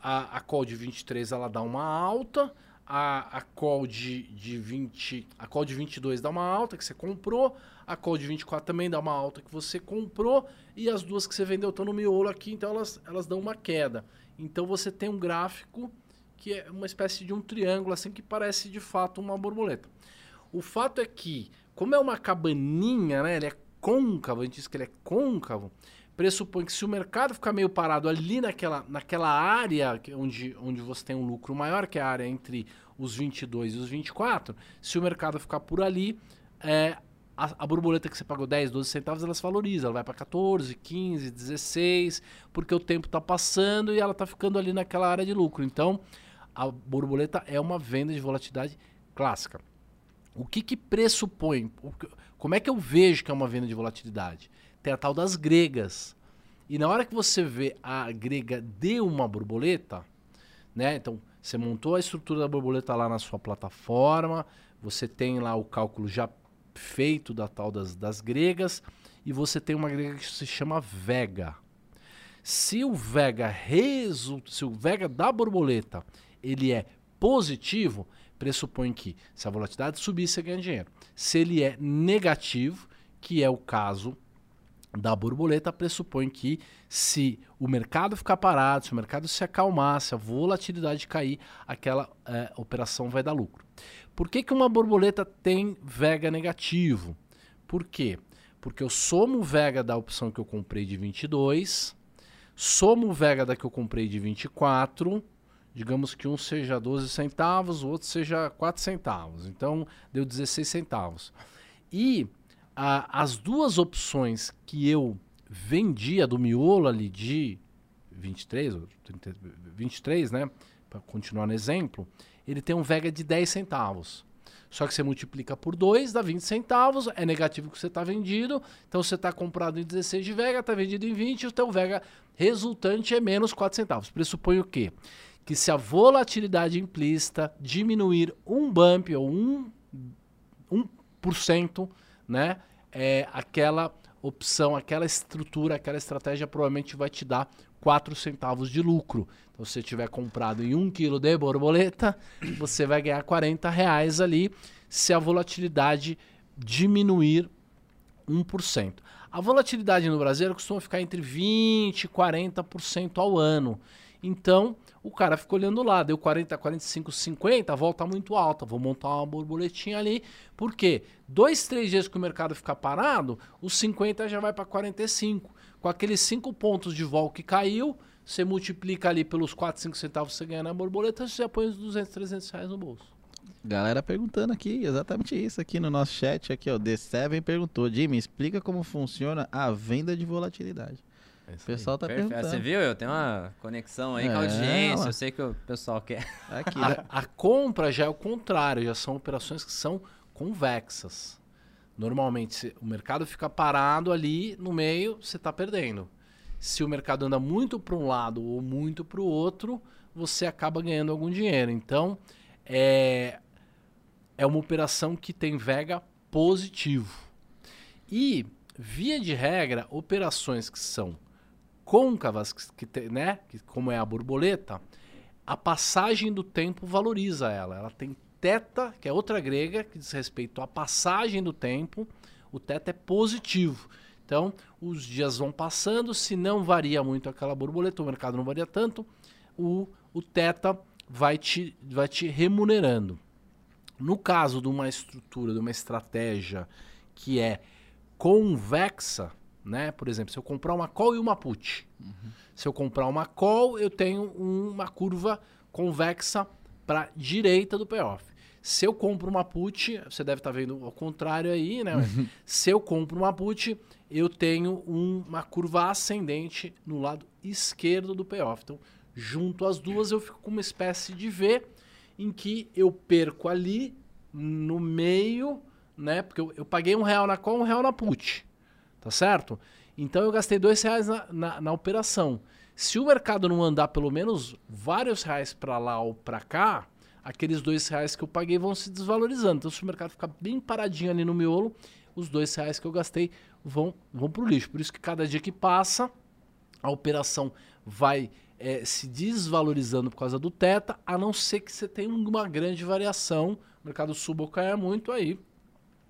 B: a, a call de 23 ela dá uma alta, a, a call de, de 20, a call de 22 dá uma alta que você comprou, a call de 24 também dá uma alta que você comprou e as duas que você vendeu estão no miolo aqui, então elas, elas dão uma queda. Então você tem um gráfico que é uma espécie de um triângulo assim que parece de fato uma borboleta. O fato é que, como é uma cabaninha, né, ele é côncavo, a gente diz que ele é côncavo, pressupõe que se o mercado ficar meio parado ali naquela, naquela área onde, onde você tem um lucro maior, que é a área entre os 22 e os 24, se o mercado ficar por ali, é, a, a, borboleta que você pagou 10, 12 centavos, ela se valoriza. Ela vai para 14, 15, 16, porque o tempo está passando e ela está ficando ali naquela área de lucro. Então, a borboleta é uma venda de volatilidade clássica. O que, que pressupõe? Como é que eu vejo que é uma venda de volatilidade? Tem a tal das gregas. E na hora que você vê a grega de uma borboleta, né? Então, você montou a estrutura da borboleta lá na sua plataforma, você tem lá o cálculo já feito da tal das, das gregas, e você tem uma grega que se chama vega. Se o vega resulta, se o vega da borboleta ele é positivo, pressupõe que se a volatilidade subir, você ganha dinheiro. Se ele é negativo, que é o caso da borboleta pressupõe que se o mercado ficar parado, se o mercado se acalmar, se a volatilidade cair, aquela é, operação vai dar lucro. Por que, que uma borboleta tem vega negativo? Por quê? Porque eu somo vega da opção que eu comprei de 22, somo vega da que eu comprei de 24, digamos que um seja 12 centavos, o outro seja 4 centavos. Então, deu 16 centavos. E a, as duas opções que eu vendia do miolo ali de 23, 30, 23, né? Para continuar no exemplo, ele tem um Vega de 10 centavos. Só que você multiplica por 2, dá 20 centavos, é negativo que você está vendido. Então você está comprado em 16 de Vega, está vendido em 20, o teu Vega resultante é menos 4 centavos. Pressupõe o quê? Que se a volatilidade implícita diminuir um bump ou um, 1%, né? É, aquela opção, aquela estrutura, aquela estratégia provavelmente vai te dar 4 centavos de lucro. Então, se você tiver comprado em 1 quilo de borboleta, você vai ganhar 40 reais ali se a volatilidade diminuir 1%. A volatilidade no Brasil costuma ficar entre 20% e 40% ao ano. Então, o cara fica olhando lá, deu 40, 45, 50, volta muito alta, vou montar uma borboletinha ali. Por quê? Dois, três dias que o mercado ficar parado, os 50 já vai para 45. Com aqueles 5 pontos de vol que caiu, você multiplica ali pelos 4, 5 centavos que você ganha na borboleta, você já põe os 200, 300 reais no bolso.
C: Galera perguntando aqui, exatamente isso aqui no nosso chat, aqui ó, The Seven perguntou, Jimmy, explica como funciona a venda de volatilidade.
B: É
C: O pessoal tá
A: Perfeito.
C: perguntando.
A: Você viu? Eu tenho uma conexão aí com a
C: É,
A: audiência.
C: ó.
A: Eu sei que o pessoal quer.
C: Aqui, né?
B: A, a compra já é o contrário, já são operações que são convexas. Normalmente, se o mercado fica parado ali no meio, você está perdendo. Se o mercado anda muito para um lado ou muito para o outro, você acaba ganhando algum dinheiro. Então, é, é uma operação que tem vega positivo. E, via de regra, operações que são côncavas, que, tem, né, que, como é a borboleta, a passagem do tempo valoriza ela. Ela tem teta, que é outra grega, que diz respeito à passagem do tempo. O teta é positivo. Então, os dias vão passando, se não varia muito aquela borboleta, o mercado não varia tanto, o, o teta vai te, vai te remunerando. No caso de uma estrutura, de uma estratégia que é convexa, né? Por exemplo, se eu comprar uma call e uma put. Se eu comprar uma call, eu tenho uma curva convexa para direita do payoff. Se eu compro uma put, você deve estar vendo ao contrário aí, né? Se eu compro uma put, eu tenho um- uma curva ascendente no lado esquerdo do payoff. Então, junto as duas, eu fico com uma espécie de V em que eu perco ali no meio, né? Porque eu, eu paguei um real na call, um real na put. Tá certo? Então eu gastei dois reais na, na, na operação. Se o mercado não andar pelo menos vários reais para lá ou para cá, aqueles dois reais que eu paguei vão se desvalorizando. Então, se o mercado ficar bem paradinho ali no miolo, os dois reais que eu gastei vão, vão para o lixo. Por isso que cada dia que passa, a operação vai eh, se desvalorizando por causa do teta, a não ser que você tenha uma grande variação, o mercado suba ou caia muito, aí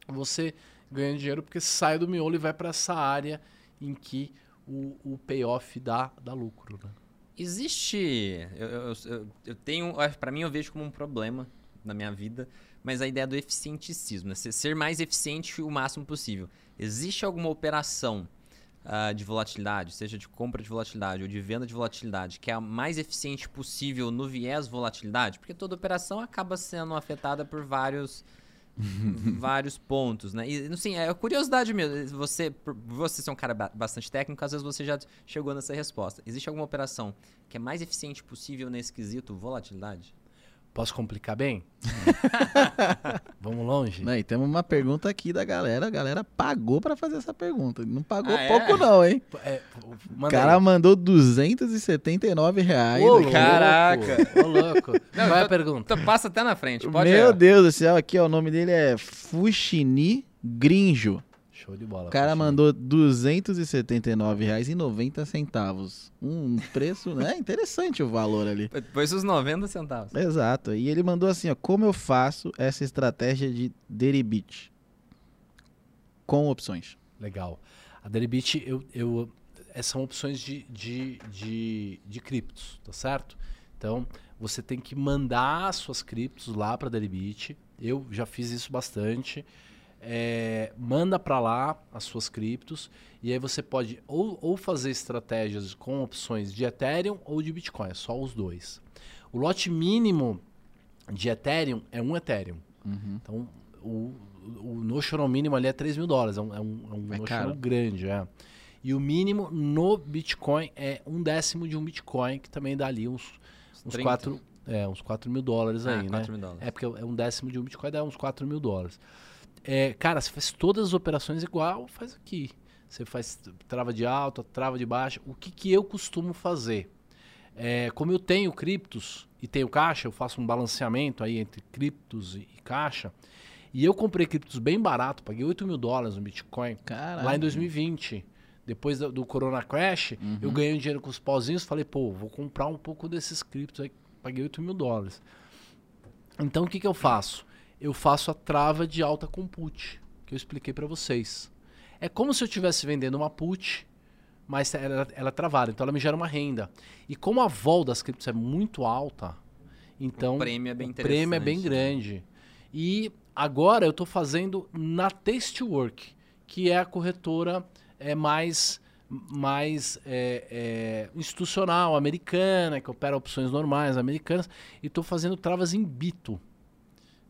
B: você ganha dinheiro porque sai do miolo e vai para essa área em que o, o payoff dá, dá lucro. Né?
A: Existe. Eu, eu, eu, eu tenho. Para mim, eu vejo como um problema na minha vida, mas a ideia do eficienticismo, né? Ser- mais eficiente o máximo possível. Existe alguma operação ah, de volatilidade, seja de compra de volatilidade ou de venda de volatilidade, que é a mais eficiente possível no viés volatilidade? Porque toda operação acaba sendo afetada por vários. *laughs* vários pontos, né? E, assim, é curiosidade mesmo. Você, você ser um cara ba- bastante técnico, às vezes você já chegou nessa resposta. Existe alguma operação que é mais eficiente possível nesse quesito volatilidade?
B: Posso complicar bem? *laughs* Vamos longe?
C: Né, E temos uma pergunta aqui da galera. A galera pagou pra fazer essa pergunta. Não pagou
A: Ah, é?
C: pouco, não, hein?
B: É,
C: O cara
B: aí.
C: mandou 279 reais.
B: Ô,
A: Caraca.
B: Ô, louco.
A: Não,
B: Qual é a
A: então-
B: pergunta?
A: Então passa até na frente, pode
C: Meu Deus do céu, aqui ó, o nome dele é Fushini Grinjo.
B: Show de bola.
C: O cara mandou R$ 279,90. Um preço, né? *laughs* Interessante o valor ali.
A: Depois os 90 centavos.
C: Exato. E ele mandou assim, ó, como eu faço essa estratégia de deribit? Com opções.
B: Legal. A Deribit, eu, eu, eh, são opções de, de, de, de criptos, tá certo? Então, você tem que mandar as suas criptos lá para a Deribit. Eu já fiz isso bastante. É, manda para lá as suas criptos e aí você pode ou, ou fazer estratégias com opções de Ethereum ou de Bitcoin, é só os dois. O lote mínimo de Ethereum é um Ethereum. Então, o, o notional mínimo ali é 3 mil dólares. É um, é um, é um
C: É
B: notional grande, é. E o mínimo no Bitcoin é um décimo de um Bitcoin, que também dá ali uns, uns,
A: 30.
B: 4, é, uns 4 mil dólares
A: Ah,
B: aí, né?
A: 4 mil dólares.
B: É porque é um décimo de um Bitcoin, dá uns 4 mil dólares. É, cara, você faz todas as operações igual, faz aqui. Você faz trava de alta, trava de baixa. O que, que eu costumo fazer? É, como eu tenho criptos e tenho caixa, eu faço um balanceamento aí entre criptos e, caixa. E eu comprei criptos bem barato, paguei 8 mil dólares no Bitcoin
C: Caralho.
B: lá em 2020. Depois do, Corona Crash, eu ganhei um dinheiro com os pauzinhos. Falei, pô, vou comprar um pouco desses criptos aí. Paguei 8 mil dólares. Então, o que, que eu faço? Eu faço a trava de alta com put, que eu expliquei para vocês. É como se eu estivesse vendendo uma put, mas ela, ela é travada. Então, ela me gera uma renda. E como a vol das criptos é muito alta, então
A: O prêmio é bem
B: prêmio é bem
A: né?
B: grande. E agora eu estou fazendo na Tastework, que é a corretora é mais mais é, é, institucional, americana, que opera opções normais americanas, e estou fazendo travas em Bito.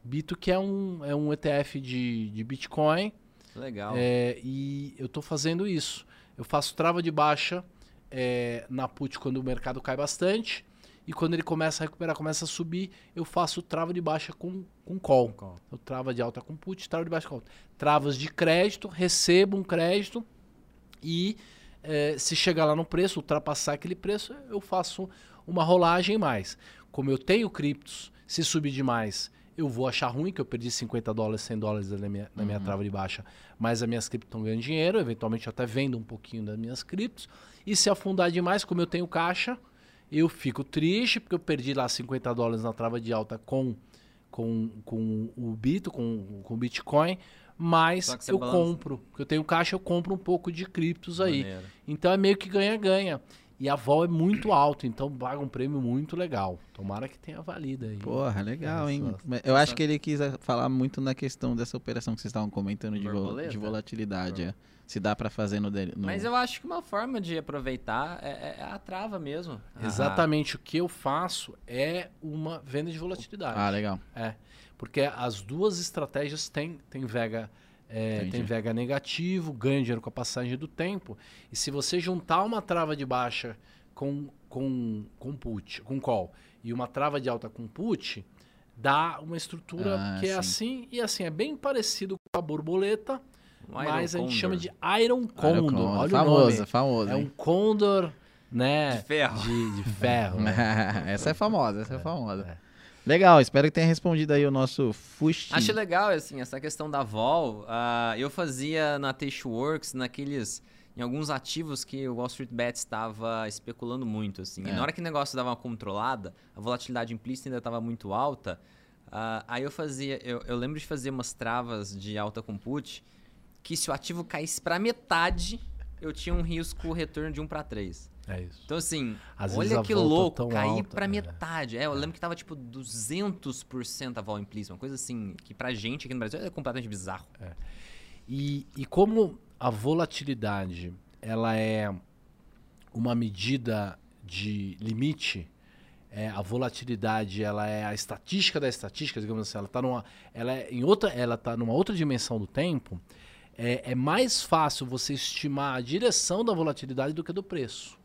B: Bito que é um, é um ETF de, de Bitcoin,
A: Legal.
B: é, e eu estou fazendo isso. Eu faço trava de baixa é, na put quando o mercado cai bastante. E quando ele começa a recuperar, começa a subir, eu faço trava de baixa com, com call.
A: Call.
B: Eu trava de alta com put, trava de baixa com call. Travas de crédito, recebo um crédito e é, se chegar lá no preço, ultrapassar aquele preço, eu faço uma rolagem mais. Como eu tenho criptos, se subir demais, eu vou achar ruim, que eu perdi 50 dólares, 100 dólares na minha, na minha trava de baixa, mas as minhas criptos estão ganhando dinheiro, eventualmente eu até vendo um pouquinho das minhas criptos. E se afundar demais, como eu tenho caixa, eu fico triste, porque eu perdi lá 50 dólares na trava de alta com, com, com o Bito, com, com o Bitcoin, mas eu
A: balança.
B: compro, porque eu tenho caixa, eu compro um pouco de criptos aí.
A: Maneiro.
B: Então é meio que ganha-ganha. E a vol é muito alta, então paga um prêmio muito legal. Tomara que tenha valido aí.
C: Porra, legal, hein?
B: Essa-
C: Eu acho que ele quis ah, falar muito na questão dessa operação que vocês estavam comentando de, vo-
A: Borboleta?
C: de volatilidade. é. Se dá pra fazer no, dele- no-
A: Mas eu acho que uma forma de aproveitar é, é a trava mesmo. Ah,
B: Exatamente o que eu faço é uma venda de volatilidade.
C: Ah, legal.
B: É, porque as duas estratégias têm, têm vega é, tem vega negativo, ganha dinheiro com a passagem do tempo. E se você juntar uma trava de baixa com, com, com put, com call, e uma trava de alta com put, dá uma estrutura
C: Ah,
B: que é
C: sim.
B: assim e assim. É bem parecido com a borboleta,
A: Um
B: mas a gente chama de Iron Condor.
C: Iron Condor,
B: Olha
C: famoso,
B: o nome.
C: famoso.
B: É um
C: hein?
B: condor, né?
A: De ferro.
B: De, de ferro. né? *laughs*
C: essa é famosa, essa é, famosa.
B: é.
C: Legal, espero que tenha respondido aí o nosso Fusti.
A: Acho legal, assim, essa questão da vol. ah, eu fazia na Tasteworks, naqueles. Em alguns ativos que o Wall Street Bets estava especulando muito, assim. E
C: É.
A: na hora que o negócio dava uma controlada, a volatilidade implícita ainda estava muito alta. ah, aí eu fazia. Eu, eu lembro de fazer umas travas de alta com put, que se o ativo caísse para metade, eu tinha um risco retorno de 1 para 3.
B: É isso.
A: Então, assim,
B: Às
A: olha que louco, cair
B: alta,
A: pra
B: é.
A: metade. É, eu lembro que tava tipo 200% a vol implícita, uma coisa assim, que pra gente aqui no Brasil é completamente bizarro.
B: E, e como a volatilidade ela é uma medida de limite, é, a volatilidade ela é a estatística da estatística, digamos assim, ela está numa, ela é em outra, ela tá numa outra dimensão do tempo. É, é mais fácil você estimar a direção da volatilidade do que do preço.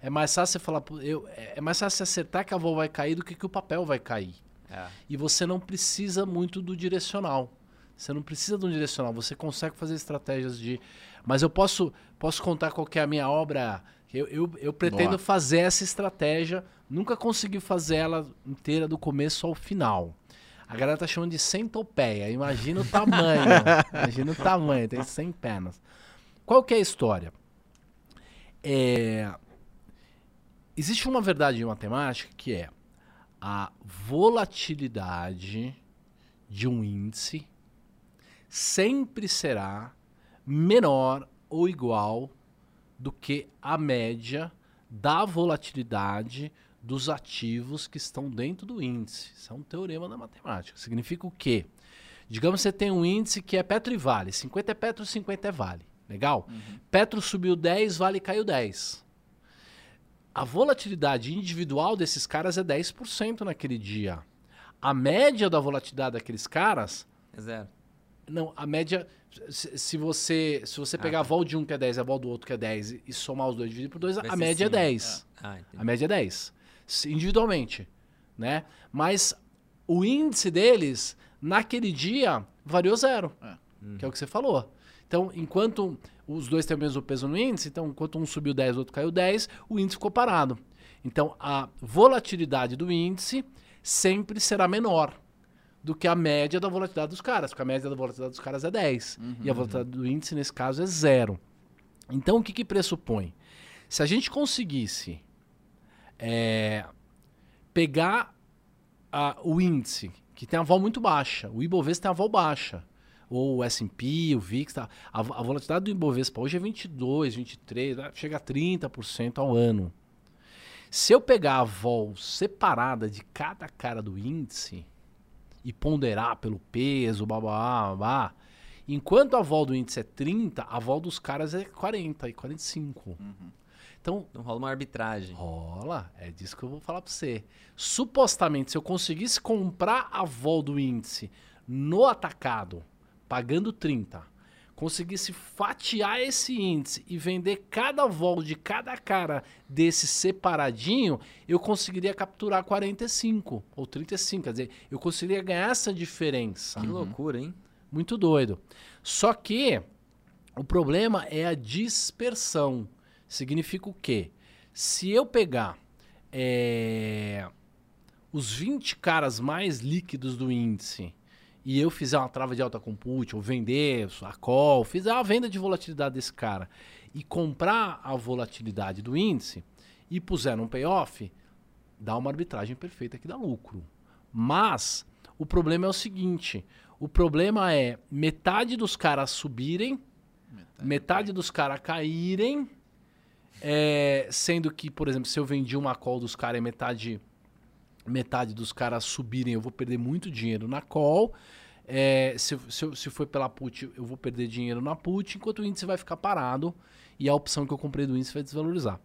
B: É mais fácil você falar, eu, é é mais fácil você acertar que a vol vai cair do que que o papel vai cair.
A: É.
B: E você não precisa muito do direcional. Você não precisa de um direcional. Você consegue fazer estratégias de. Mas eu posso, posso contar qual que é a minha obra. Eu, eu, eu pretendo
C: Boa.
B: fazer essa estratégia. Nunca consegui fazer ela inteira do começo ao final. A galera tá chamando de centopeia. Imagina o tamanho. *laughs* imagina o tamanho. Tem 100 pernas. Qual que é a história? É, Existe uma verdade em matemática que é a volatilidade de um índice sempre será menor ou igual do que a média da volatilidade dos ativos que estão dentro do índice. Isso é um teorema da matemática. Significa o quê? Digamos que você tem um índice que é Petro e Vale. 50 é Petro, 50 é Vale. Legal? Petro subiu 10, Vale caiu 10. A volatilidade individual desses caras é 10% naquele dia. A média da volatilidade daqueles caras
A: É zero.
B: não, a média. Se, você se você pegar
A: Ah,
B: a vol de um que é 10 e a vol do outro que é 10 e, somar os dois dividido por 2,
A: Vai
B: a
A: ser
B: média é
A: sim.
B: 10.
A: Ah, entendi.
B: A média é 10. Se- Individualmente. Né? Mas o índice deles, naquele dia, variou zero. Que é o que você falou. Então, enquanto os dois têm o mesmo peso no índice, então, enquanto um subiu 10 o outro caiu 10, o índice ficou parado. Então, a volatilidade do índice sempre será menor do que a média da volatilidade dos caras, porque a média da volatilidade dos caras é 10 e a volatilidade do índice, nesse caso, é zero. Então, o que, que pressupõe? Se a gente conseguisse é, pegar a- o índice, que tem a vol muito baixa, o Ibovespa tem a vol baixa, ou o S&P, o VIX, tá? a, a volatilidade do Ibovespa hoje é 22, 23, né? chega a 30% ao ano. Se eu pegar a vol separada de cada cara do índice e ponderar pelo peso, babá, babá, Enquanto a vol do índice é 30, a vol dos caras é 40 e 45. Então,
A: Não rola uma arbitragem.
B: rola, é disso que eu vou falar pra você. Supostamente, se eu conseguisse comprar a vol do índice no atacado, pagando 30, conseguisse fatiar esse índice e vender cada vol de cada cara desse separadinho, eu conseguiria capturar 45 ou 35. Quer dizer, eu conseguiria ganhar essa diferença.
A: Que loucura, hein?
B: Muito doido. Só que o problema é a dispersão. Significa o quê? Se eu pegar é, os 20 caras mais líquidos do índice e eu fizer uma trava de alta compute, ou vender a call, fizer a venda de volatilidade desse cara e comprar a volatilidade do índice e puser num payoff, dá uma arbitragem perfeita que dá lucro. Mas o problema é o seguinte: o problema é metade dos caras subirem, metade dos caras caírem, é, sendo que, por exemplo, se eu vendi uma call dos caras e metade, metade dos caras subirem, eu vou perder muito dinheiro na call. É, se, se, se for pela put, eu vou perder dinheiro na put, enquanto o índice vai ficar parado e a opção que eu comprei do índice vai desvalorizar.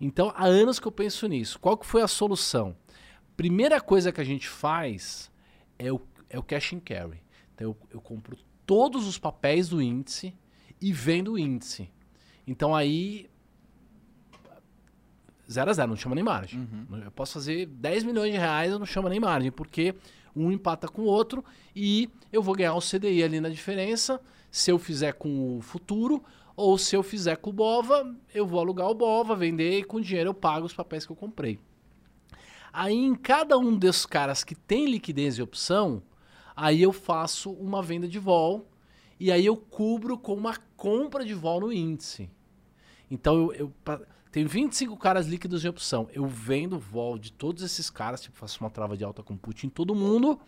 B: Então, há anos que eu penso nisso. Qual que foi a solução? Primeira coisa que a gente faz é o, é o cash and carry. Então, eu, eu compro todos os papéis do índice e vendo o índice. Então, aí, zero a zero, não chama nem margem. Eu posso fazer 10 milhões de reais, eu não chamo nem margem, porque um empata com o outro e eu vou ganhar o CDI ali na diferença. Se eu fizer com o futuro, ou se eu fizer com o Bova, eu vou alugar o Bova, vender e com o dinheiro eu pago os papéis que eu comprei. Aí em cada um desses caras que tem liquidez e opção, aí eu faço uma venda de vol e aí eu cubro com uma compra de vol no índice. Então eu, eu tenho 25 caras líquidos em opção. Eu vendo vol de todos esses caras, tipo, faço uma trava de alta com put em todo mundo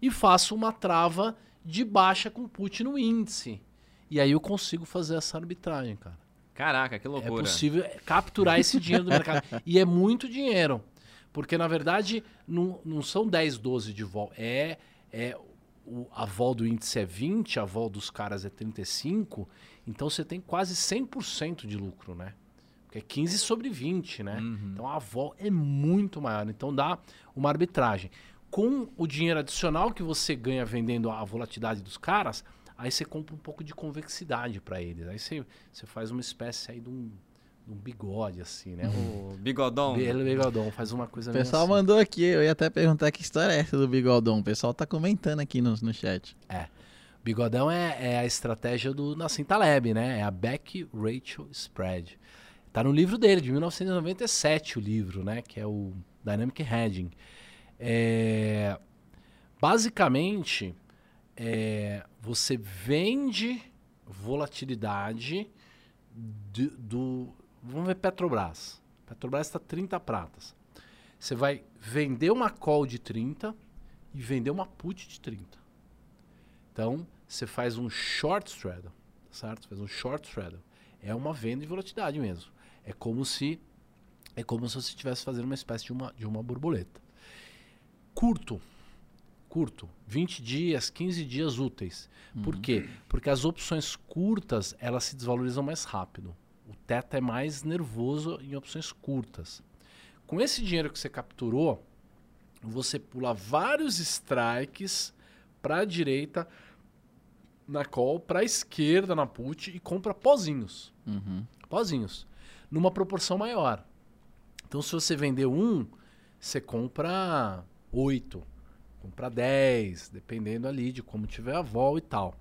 B: e faço uma trava de baixa com put no índice. E aí eu consigo fazer essa arbitragem, cara.
A: Caraca, que
B: É
A: loucura.
B: possível capturar esse dinheiro do mercado. *laughs* E é muito dinheiro. Porque, na verdade, não, não são 10, 12 de vol. É, é o, a vol do índice é 20, a vol dos caras é 35. Então você tem quase 100% de lucro, né? Porque é 15 sobre 20, né? Então a vol é muito maior. Então dá uma arbitragem. Com o dinheiro adicional que você ganha vendendo a volatilidade dos caras, aí você compra um pouco de convexidade para eles. Aí você, você faz uma espécie aí de um, um bigode, assim, né?
A: O bigodão.
B: Um bigodão, faz uma coisa
C: O pessoal
B: assim.
C: mandou aqui, eu ia até perguntar que história é essa do bigodão. O pessoal tá comentando aqui no, no chat.
B: Bigodão é, é a estratégia do Nassim Taleb, né? É a Back Ratio Spread. Tá no livro dele, de 1997, o livro, né? Que é o Dynamic Hedging. É, basicamente, é, você vende volatilidade de- do... Vamos ver Petrobras. Petrobras está 30 pratas. Você vai vender uma call de 30 e vender uma put de 30. Então, você faz um short straddle, certo? Faz um short straddle. É uma venda de volatilidade mesmo. É como se é como se você estivesse fazendo uma espécie de uma, de uma borboleta. Curto. Curto. 20 dias, 15 dias úteis. Por quê? Porque as opções curtas, elas se desvalorizam mais rápido. O teto é mais nervoso em opções curtas. Com esse dinheiro que você capturou, você pula vários strikes para a direita na call, para a esquerda na put e compra pozinhos.
C: Uhum.
B: Pozinhos. Numa proporção maior. Então, se você vender um, você compra oito, compra 10, dependendo ali de como tiver a vol e tal.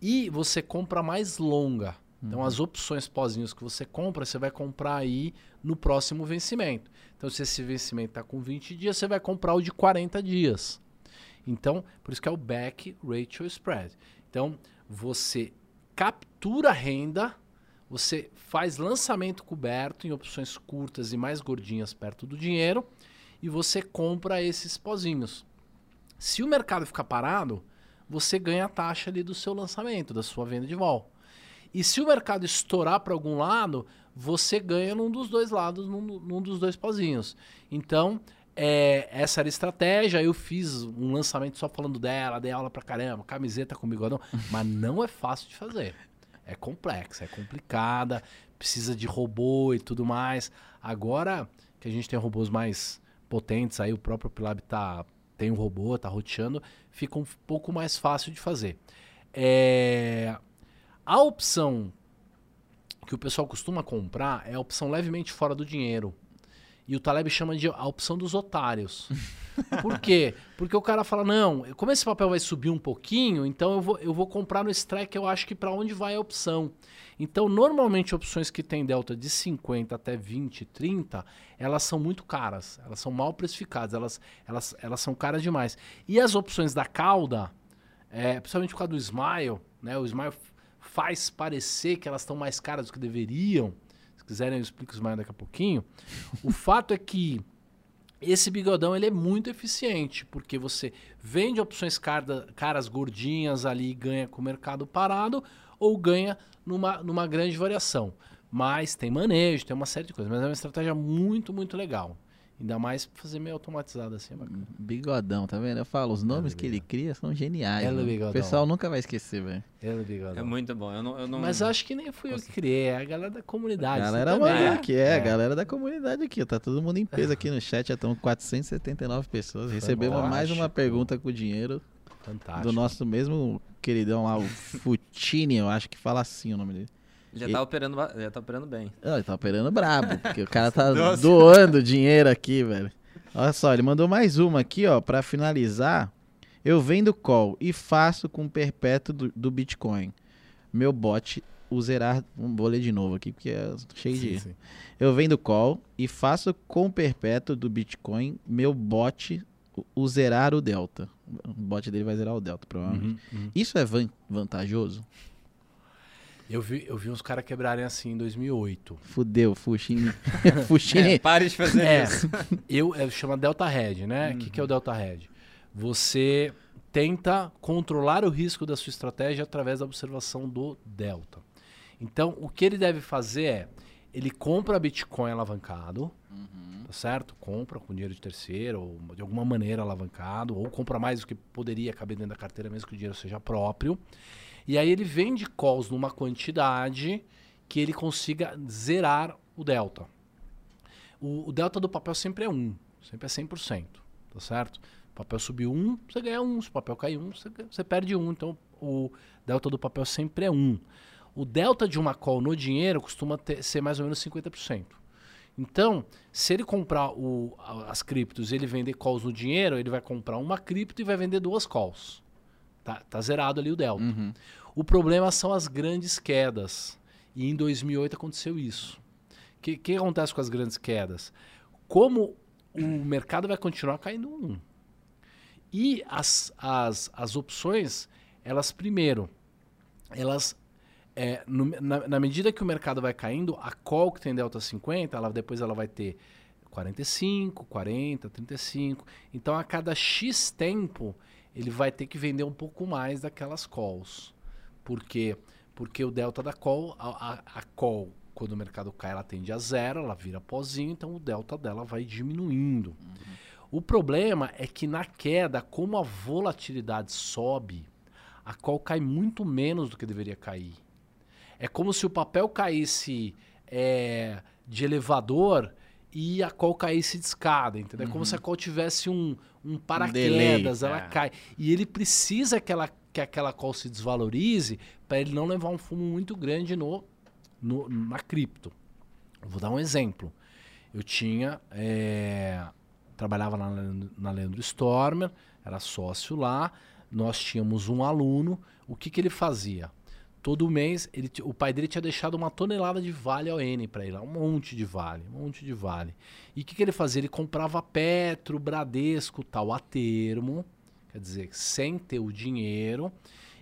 B: E você compra mais longa. Então, as opções pozinhos que você compra, você vai comprar aí no próximo vencimento. Então, se esse vencimento está com 20 dias, você vai comprar o de 40 dias. Então, por isso que é o back ratio spread. Então, você captura renda, você faz lançamento coberto em opções curtas e mais gordinhas perto do dinheiro e você compra esses pozinhos. Se o mercado ficar parado, você ganha a taxa ali do seu lançamento, da sua venda de vol. E se o mercado estourar para algum lado, você ganha num dos dois lados, num, num dos dois pozinhos. Então, é, essa era a estratégia. Eu fiz um lançamento só falando dela, dei aula pra caramba, camiseta com bigodão. mas não é fácil de fazer. É complexa, é complicada, precisa de robô e tudo mais. Agora que a gente tem robôs mais potentes, aí o próprio Pilab tá, tem um robô, tá roteando, fica um pouco mais fácil de fazer. É, a opção que o pessoal costuma comprar é a opção levemente fora do dinheiro. E o Taleb chama de a opção dos otários. *laughs* Por quê? Porque o cara fala: não, como esse papel vai subir um pouquinho, então eu vou, eu vou comprar no strike, eu acho que para onde vai a opção. Então, normalmente, opções que tem delta de 50 até 20, 30, elas são muito caras. Elas são mal precificadas, elas, elas, elas são caras demais. E as opções da cauda, é, principalmente por causa do Smile, né? O Smile faz parecer que elas estão mais caras do que deveriam. Se quiserem, eu explico o Smile daqui a pouquinho. o fato é que esse bigodão ele é muito eficiente, porque você vende opções caras gordinhas ali e ganha com o mercado parado, ou ganha numa, numa grande variação. Mas tem manejo, tem uma série de coisas. Mas é uma estratégia muito, muito legal. Ainda mais fazer meio automatizado assim, é bacana.
C: Bigodão, tá vendo? Eu falo, os nomes que ele cria são geniais.
B: Ela
C: o pessoal nunca vai esquecer, velho.
B: Ela bigodão.
A: É muito bom. Eu não, eu não...
B: Mas acho que nem fui eu que criei, é a galera da comunidade.
C: A galera
B: assim,
C: mandou aqui, é, é, a galera da comunidade aqui. Tá todo mundo em peso aqui no chat, já estão 479 pessoas. Recebemos mais uma pergunta com dinheiro.
B: Fantástico.
C: Do nosso mesmo queridão lá, o Futini, eu acho que fala assim o nome dele.
A: Ele já tá, operando, já tá operando bem.
C: Não, ele tá operando brabo, porque o cara tá *laughs* doando dinheiro aqui, velho. Olha só, ele mandou mais uma aqui, ó, para finalizar. Eu vendo call e faço com perpétuo do, do Bitcoin. Meu bot usará. Vou ler de novo aqui, porque é cheio sim, de. Sim. Eu vendo call e faço com perpétuo do Bitcoin. Meu bot o zerar o delta. O bot dele vai zerar o delta, provavelmente. Uhum, uhum. Isso é van vantajoso?
B: Eu vi, eu vi uns caras quebrarem assim em 2008.
C: Fudeu, Fuxini. *laughs* *laughs* Fuxini.
A: É, pare de fazer
B: é,
A: isso. *laughs*
B: Eu, é, chama Delta Red, né? O uhum. que, que é o Delta Red? Você tenta controlar o risco da sua estratégia através da observação do Delta. Então, o que ele deve fazer é, ele compra Bitcoin alavancado, uhum. tá certo? Compra com dinheiro de terceiro, ou de alguma maneira alavancado, ou compra mais do que poderia caber dentro da carteira, mesmo que o dinheiro seja próprio. E aí ele vende calls numa quantidade que ele consiga zerar o delta. O, o delta do papel sempre é 1, sempre é 100%, tá certo? O papel subiu 1, você ganha 1, se o papel cair 1, você, você perde 1, então o delta do papel sempre é 1. O delta de uma call no dinheiro costuma ter, ser mais ou menos 50%. Então, se ele comprar o, as criptos e ele vender calls no dinheiro, ele vai comprar uma cripto e vai vender duas calls. Tá, tá zerado ali o delta. Uhum. O problema são as grandes quedas. E em 2008 aconteceu isso. O que, que acontece com as grandes quedas? Como o mercado vai continuar caindo um. E as, as, as opções, elas primeiro, elas é, no, na, na, medida que o mercado vai caindo, a call que tem delta 50, ela, depois ela vai ter 45, 40, 35. Então a cada X tempo ele vai ter que vender um pouco mais daquelas calls. Por quê? Porque o delta da call, a, a, a call, quando o mercado cai, ela tende a zero, ela vira pozinho, então o delta dela vai diminuindo. Uhum. O problema é que na queda, como a volatilidade sobe, a call cai muito menos do que deveria cair. É como se o papel caísse é, de elevador e a call caísse de escada, entendeu? É como se a uhum. call tivesse um, um paraquedas, um ela é. cai. E ele precisa que, ela, que aquela call se desvalorize para ele não levar um fumo muito grande no, no, na cripto. Vou dar um exemplo. Eu tinha. É, trabalhava na, na Leandro Stormer, era sócio lá. Nós tínhamos um aluno. O que, que ele fazia? Todo mês ele, o pai dele tinha deixado uma tonelada de vale ao N para ele, um monte de vale, um monte de vale. E o que, que ele fazia? Ele comprava Petro, Bradesco, tal a termo, quer dizer, sem ter o dinheiro,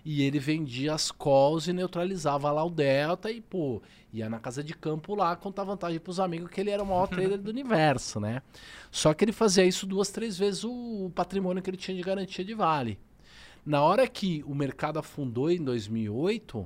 B: e ele vendia as calls e neutralizava lá o delta e pô, ia na casa de campo lá contar vantagem para os amigos que ele era o maior *laughs* trader do universo, né? Só que ele fazia isso duas, três vezes o patrimônio que ele tinha de garantia de vale. Na hora que o mercado afundou em 2008,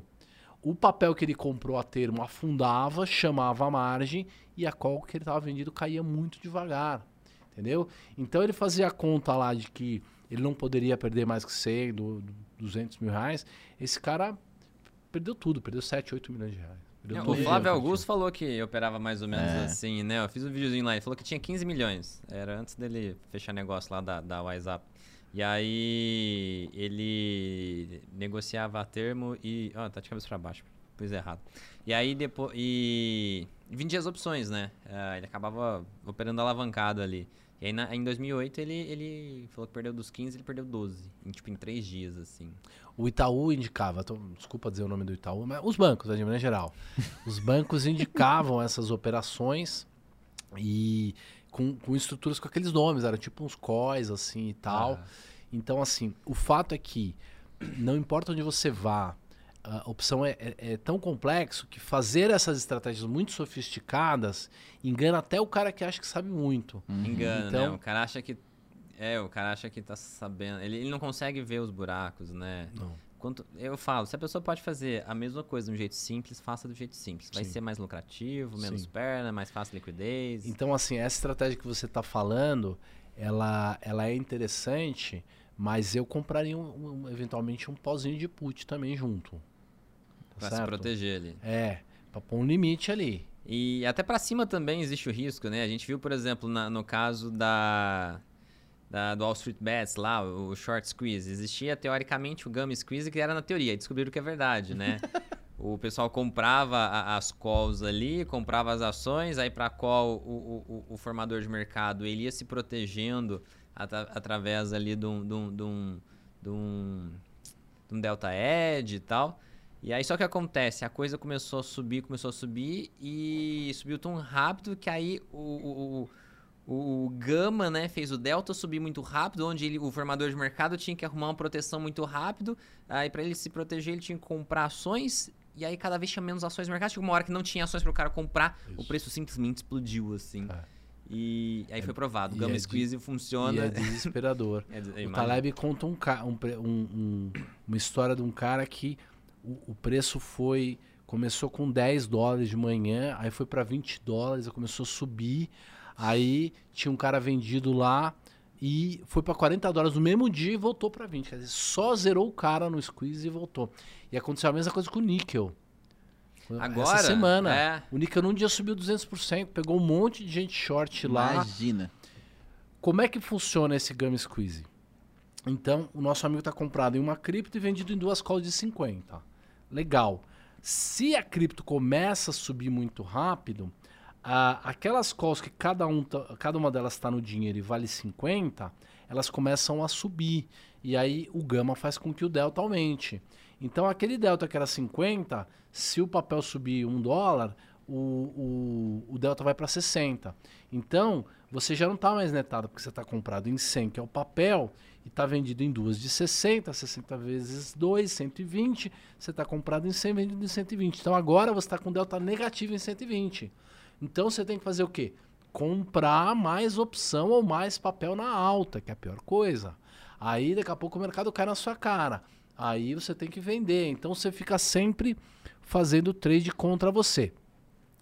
B: o papel que ele comprou a termo afundava, chamava a margem e a call que ele estava vendido caía muito devagar. Entendeu? Então ele fazia a conta lá de que ele não poderia perder mais que 100, do, do 200 mil reais. Esse cara perdeu tudo, perdeu 7, 8 milhões de reais.
A: Não, o Flávio Augusto falou que operava mais ou menos
C: É.
A: assim, né? Eu fiz um videozinho lá, ele falou que tinha 15 milhões. Era antes dele fechar negócio lá da, da WhatsApp. E aí ele negociava a termo e. Ó, tá de cabeça pra baixo. Pus errado. E aí depois. E vendia as opções, né? Ah, ele acabava operando alavancado ali. E aí na- em 2008 ele, ele falou que perdeu dos 15, ele perdeu 12. Em, tipo, em 3 dias, assim.
B: O Itaú indicava, tô- desculpa dizer o nome do Itaú, mas os bancos, né, de maneira geral. Os bancos indicavam essas operações e com, com estruturas com aqueles nomes, era tipo uns COIs assim e tal.
A: Ah.
B: Então, assim, o fato é que não importa onde você vá, a opção é, é- é tão complexo que fazer essas estratégias muito sofisticadas engana até o cara que acha que sabe muito.
A: Engana,
B: Então-
A: né? O cara acha que. É, o cara acha que tá sabendo. Ele, ele não consegue ver os buracos, né?
B: Não.
A: Quanto, eu falo, se a pessoa pode fazer a mesma coisa de um jeito simples, faça do jeito simples. Vai
B: Sim.
A: ser mais lucrativo, menos
B: Sim.
A: perna, mais fácil liquidez.
B: Então, assim, essa estratégia que você está falando, ela, ela é interessante, mas eu compraria um- um- eventualmente um pozinho de put também junto. Tá
A: pra se proteger ali.
B: É, pra pôr um limite ali.
A: E até pra cima também existe o risco, né? A gente viu, por exemplo, na- no caso da, da- do Wall Street Bets lá, o short squeeze. Existia teoricamente o gamma squeeze que era na teoria, descobriram que é verdade, né? *laughs* o pessoal comprava a- as calls ali, comprava as ações, aí pra call o, o- o- o formador de mercado ele ia se protegendo atra- através ali de um, de um, de um, de um, de um delta edge e tal. E aí só que acontece, a coisa começou a subir, começou a subir e subiu tão rápido que aí o, o, o, o gama, né, fez o delta subir muito rápido, onde ele, o formador de mercado tinha que arrumar uma proteção muito rápido. Aí para ele se proteger, ele tinha que comprar ações e aí cada vez tinha menos ações no mercado. Chegou uma hora que não tinha ações para o cara comprar, o
B: Isso.
A: preço simplesmente explodiu assim.
B: É.
A: E aí foi provado, o gama
B: é de-
A: squeeze
B: E
A: funciona.
B: é desesperador. *laughs*
A: É, eu
B: O. Taleb conta um, um um- um- uma história de um cara que o, o preço foi. Começou com 10 dólares de manhã, aí foi para 20 dólares, aí começou a subir. Aí tinha um cara vendido lá e foi para 40 dólares no mesmo dia e voltou para 20. Quer dizer, só zerou o cara no squeeze e voltou. E aconteceu a mesma coisa com o níquel.
A: Agora,
B: Essa semana.
A: é.
B: O níquel num dia subiu 200%, pegou um monte de gente short lá.
C: Imagina.
B: Como é que funciona esse Gummy Squeeze? Então, o nosso amigo está comprado em uma cripto e vendido em duas calls de 50. Legal. Se a cripto começa a subir muito rápido, a- aquelas calls que cada, um tá- cada uma delas está no dinheiro e vale 50, elas começam a subir. E aí o gama faz com que o delta aumente. Então, aquele delta que era 50, se o papel subir um dólar, o, o, o delta vai para 60. Então, você já não está mais netado, porque você está comprado em 100, que é o papel, e está vendido em duas de 60, 60 vezes 2, 120. Você está comprado em 100, vendido em 120. Então, agora você está com delta negativo em 120. Então, você tem que fazer o quê? Comprar mais opção ou mais papel na alta, que é a pior coisa. Aí, daqui a pouco, o mercado cai na sua cara. Aí, você tem que vender. Então, você fica sempre fazendo trade contra você.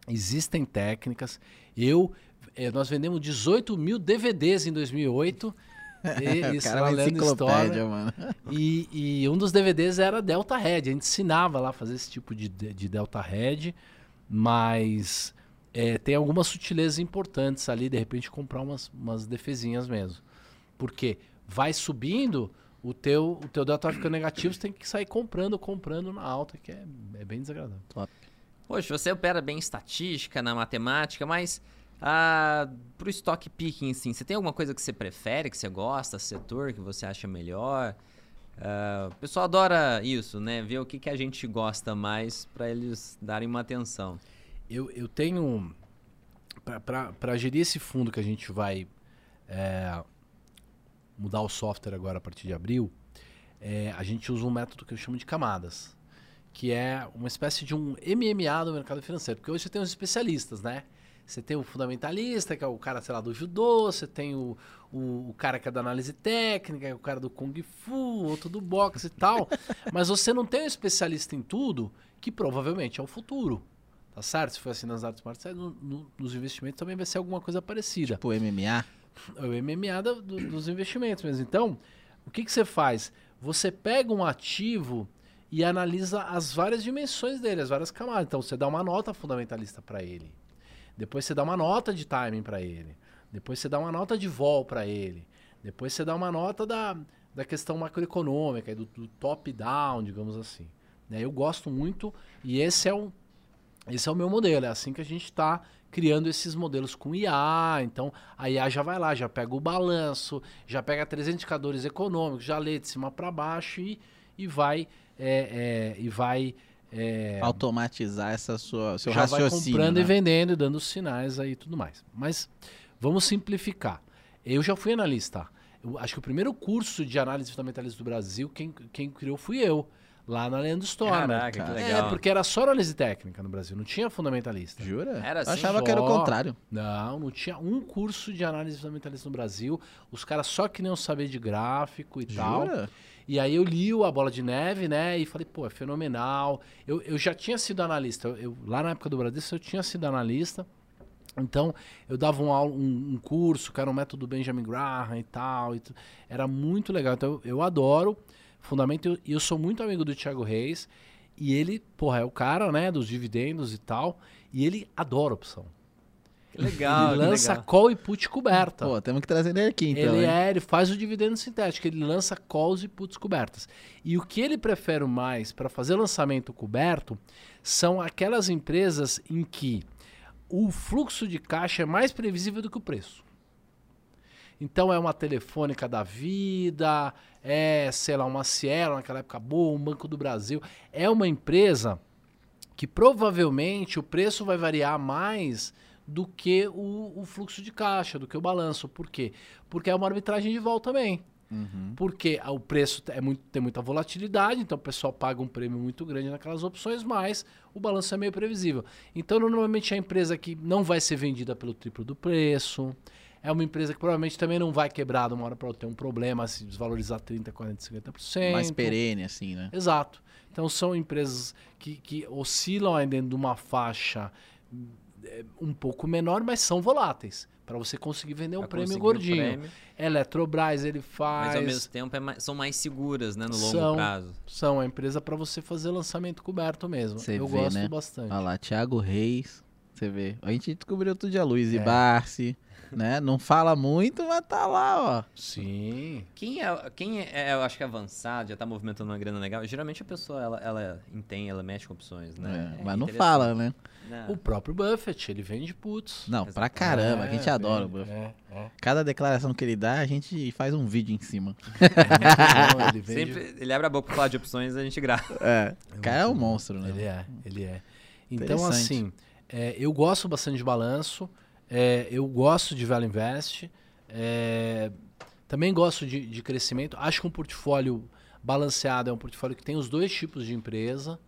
B: Existem técnicas. Eu, eh, nós vendemos 18 mil DVDs em 2008. E, *laughs* isso
C: cara é
B: história.
C: mano.
B: E, e um dos DVDs era Delta Red. A gente ensinava lá a fazer esse tipo de de Delta Red, mas eh, tem algumas sutilezas importantes ali, de repente comprar umas, umas defesinhas mesmo. Porque vai subindo, o teu, o teu Delta vai ficando negativo, você tem que sair comprando, comprando na alta, que é, é bem desagradável.
A: Poxa, você opera bem em estatística, na matemática, mas ah, pro stock picking, assim, você tem alguma coisa que você prefere, que você gosta, setor que você acha melhor? Ah, o pessoal adora isso, né? Ver o que, que a gente gosta mais para eles darem uma atenção.
B: Eu, eu tenho. Para gerir esse fundo que a gente vai é, mudar o software agora a partir de abril, é, a gente usa um método que eu chamo de camadas, que é uma espécie de um MMA do mercado financeiro. Porque hoje você tem os especialistas, né? Você tem o fundamentalista, que é o cara, sei lá, do judô, você tem o, o, o cara que é da análise técnica, o cara do kung fu, outro do boxe e tal. *laughs* Mas você não tem um especialista em tudo, que provavelmente é o futuro. Tá certo? Se for assim nas artes marciais, no- no- nos investimentos também vai ser alguma coisa parecida.
C: Tipo MMA.
B: É o MMA do- do- dos investimentos mesmo. Então, o que, que você faz? Você pega um ativo e analisa as várias dimensões dele, as várias camadas. Então, você dá uma nota fundamentalista para ele. Depois você dá uma nota de timing para ele. Depois você dá uma nota de vol para ele. Depois você dá uma nota da, da questão macroeconômica, do, do top-down, digamos assim. Né? Eu gosto muito e esse é o, esse é o meu modelo. É assim que a gente está criando esses modelos com IA. Então, a IA já vai lá, já pega o balanço, já pega três indicadores econômicos, já lê de cima para baixo e, e vai... é, é, e vai é,
C: Automatizar essa sua, seu
B: já vai
C: raciocínio.
B: comprando
C: né?
B: e vendendo e dando sinais aí e tudo mais. Mas vamos simplificar. Eu já fui analista. Eu acho que o primeiro curso de análise fundamentalista do Brasil, quem, quem criou fui eu, lá na Leandro Stormer.
A: Caraca, que legal.
B: É, porque era só análise técnica no Brasil, não tinha fundamentalista.
C: Jura?
A: Era
C: Eu
A: assim?
C: achava que era o
B: Só.
C: contrário.
B: Não, não tinha um curso de análise fundamentalista no Brasil. Os caras só queriam saber de gráfico e tal.
C: Jura?
B: E aí eu li o A Bola de Neve, né? E falei, pô, é fenomenal. Eu, eu já tinha sido analista. Eu, eu- lá na época do Bradesco eu tinha sido analista. Então, eu dava um, aula- um, um curso, que era o método Benjamin Graham e tal. e era muito legal. Então, eu, eu adoro fundamento. E eu, eu sou muito amigo do Thiago Reis. E ele, porra, é o cara, né, dos dividendos e tal. E ele adora opção.
A: Que legal,
B: ele
A: que
B: lança
A: legal.
B: call e put coberta.
C: Pô, temos que trazer ele aqui então.
B: ele
C: hein?
B: é, ele faz o dividendo sintético, ele lança calls e puts cobertas. E o que ele prefere mais para fazer lançamento coberto são aquelas empresas em que o fluxo de caixa é mais previsível do que o preço. Então é uma telefônica da vida, é, sei lá, uma Cielo naquela época boa, um Banco do Brasil. É uma empresa que provavelmente o preço vai variar mais do que o, o fluxo de caixa, do que o balanço. Por quê? Porque é uma arbitragem de vol também.
C: Uhum.
B: Porque o preço é muito, tem muita volatilidade, então o pessoal paga um prêmio muito grande naquelas opções, mas o balanço é meio previsível. Então, normalmente, é a empresa que não vai ser vendida pelo triplo do preço. É uma empresa que provavelmente também não vai quebrar de uma hora para outra, ter um problema, se desvalorizar 30%, 40%, 50%.
C: Mais perene, assim, né?
B: Exato. Então são empresas que, que oscilam aí dentro de uma faixa é, um pouco menor, mas são voláteis. Para você conseguir vender um
A: Pra
B: prêmio gordinho.
A: prêmio,
B: Eletrobras ele faz.
A: mas ao mesmo tempo é mais- são mais seguras, né, no longo
B: São.
A: prazo.
B: São a empresa para você fazer lançamento coberto mesmo.
C: Você
B: Eu
C: vê,
B: gosto
C: né?
B: bastante.
C: Olha lá, Thiago Reis. Você vê. A gente descobriu outro dia Luiz e
B: É.
C: Barsi, né? Não fala muito, mas tá lá, ó.
B: Sim.
A: Quem é, quem é, eu acho que é avançado, já tá movimentando uma grana legal, geralmente a pessoa, ela, ela entende, ela mexe com opções, né?
C: É,
A: É
C: mas não fala, né?
A: Não.
B: O próprio Buffett, ele vende putos.
C: Não, pra caramba, a
B: É,
C: gente adora o Buffett.
B: É, é.
C: Cada declaração que ele dá, a gente faz um vídeo em cima.
B: É bom, ele vende-
A: Sempre ele abre a boca pra falar de opções a gente grava.
C: É.
B: É
C: O cara é um monstro, né?
B: Ele é, ele é. Então, assim, é, eu gosto bastante de balanço, é, eu gosto de Value Invest, é, também gosto de, de crescimento. Acho que um portfólio balanceado é um portfólio que tem os dois tipos de empresa,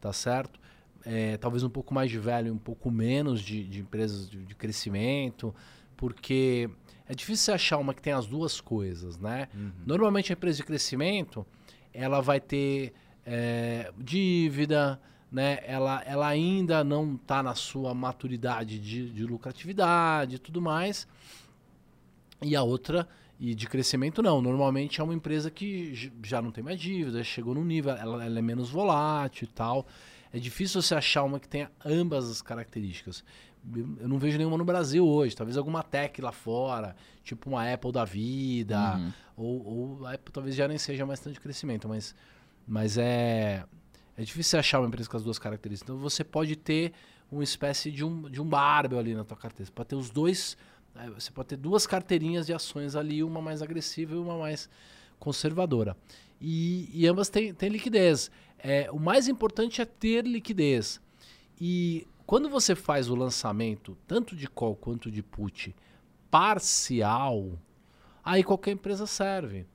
B: tá certo? É, talvez um pouco mais de velho, um pouco menos de, de empresas de, de crescimento, porque é difícil você achar uma que tem as duas coisas, né? Normalmente a empresa de crescimento, ela vai ter é, dívida, né? Ela, ela ainda não está na sua maturidade de, de lucratividade e tudo mais. E a outra, e de crescimento não. Normalmente é uma empresa que já não tem mais dívida, chegou num nível, ela, ela é menos volátil e tal. É difícil você achar uma que tenha ambas as características. Eu eu não vejo nenhuma no Brasil hoje. Talvez alguma tech lá fora, tipo uma Apple da vida,
C: Uhum.
B: ou, ou a Apple talvez já nem seja mais tanto de crescimento, mas, mas é, é difícil você achar uma empresa com as duas características. Então você pode ter uma espécie de um, de um barbel ali na tua carteira. Você pode ter os dois, eh, você pode ter duas carteirinhas de ações ali, uma mais agressiva e uma mais conservadora. E, e ambas têm, têm liquidez. É, o mais importante é ter liquidez. E quando você faz o lançamento, tanto de call quanto de put, parcial, aí qualquer empresa serve.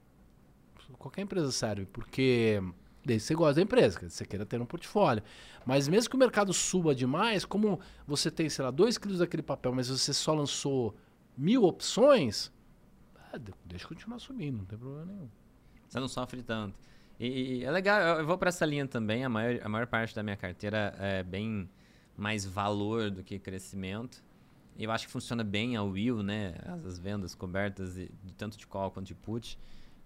B: Qualquer empresa serve, porque desde que você gosta da empresa, que você queira ter um portfólio. Mas mesmo que o mercado suba demais, como você tem, sei lá, 2 quilos daquele papel, mas você só lançou mil opções, ah, de- deixa continuar subindo, não tem problema nenhum.
A: Você não sofre tanto. E, e é legal, eu, vou pra essa linha também. A maior, a maior parte da minha carteira é bem mais valor do que crescimento. Eu acho que funciona bem a Will, né? As, as vendas cobertas de, de tanto de call quanto de put.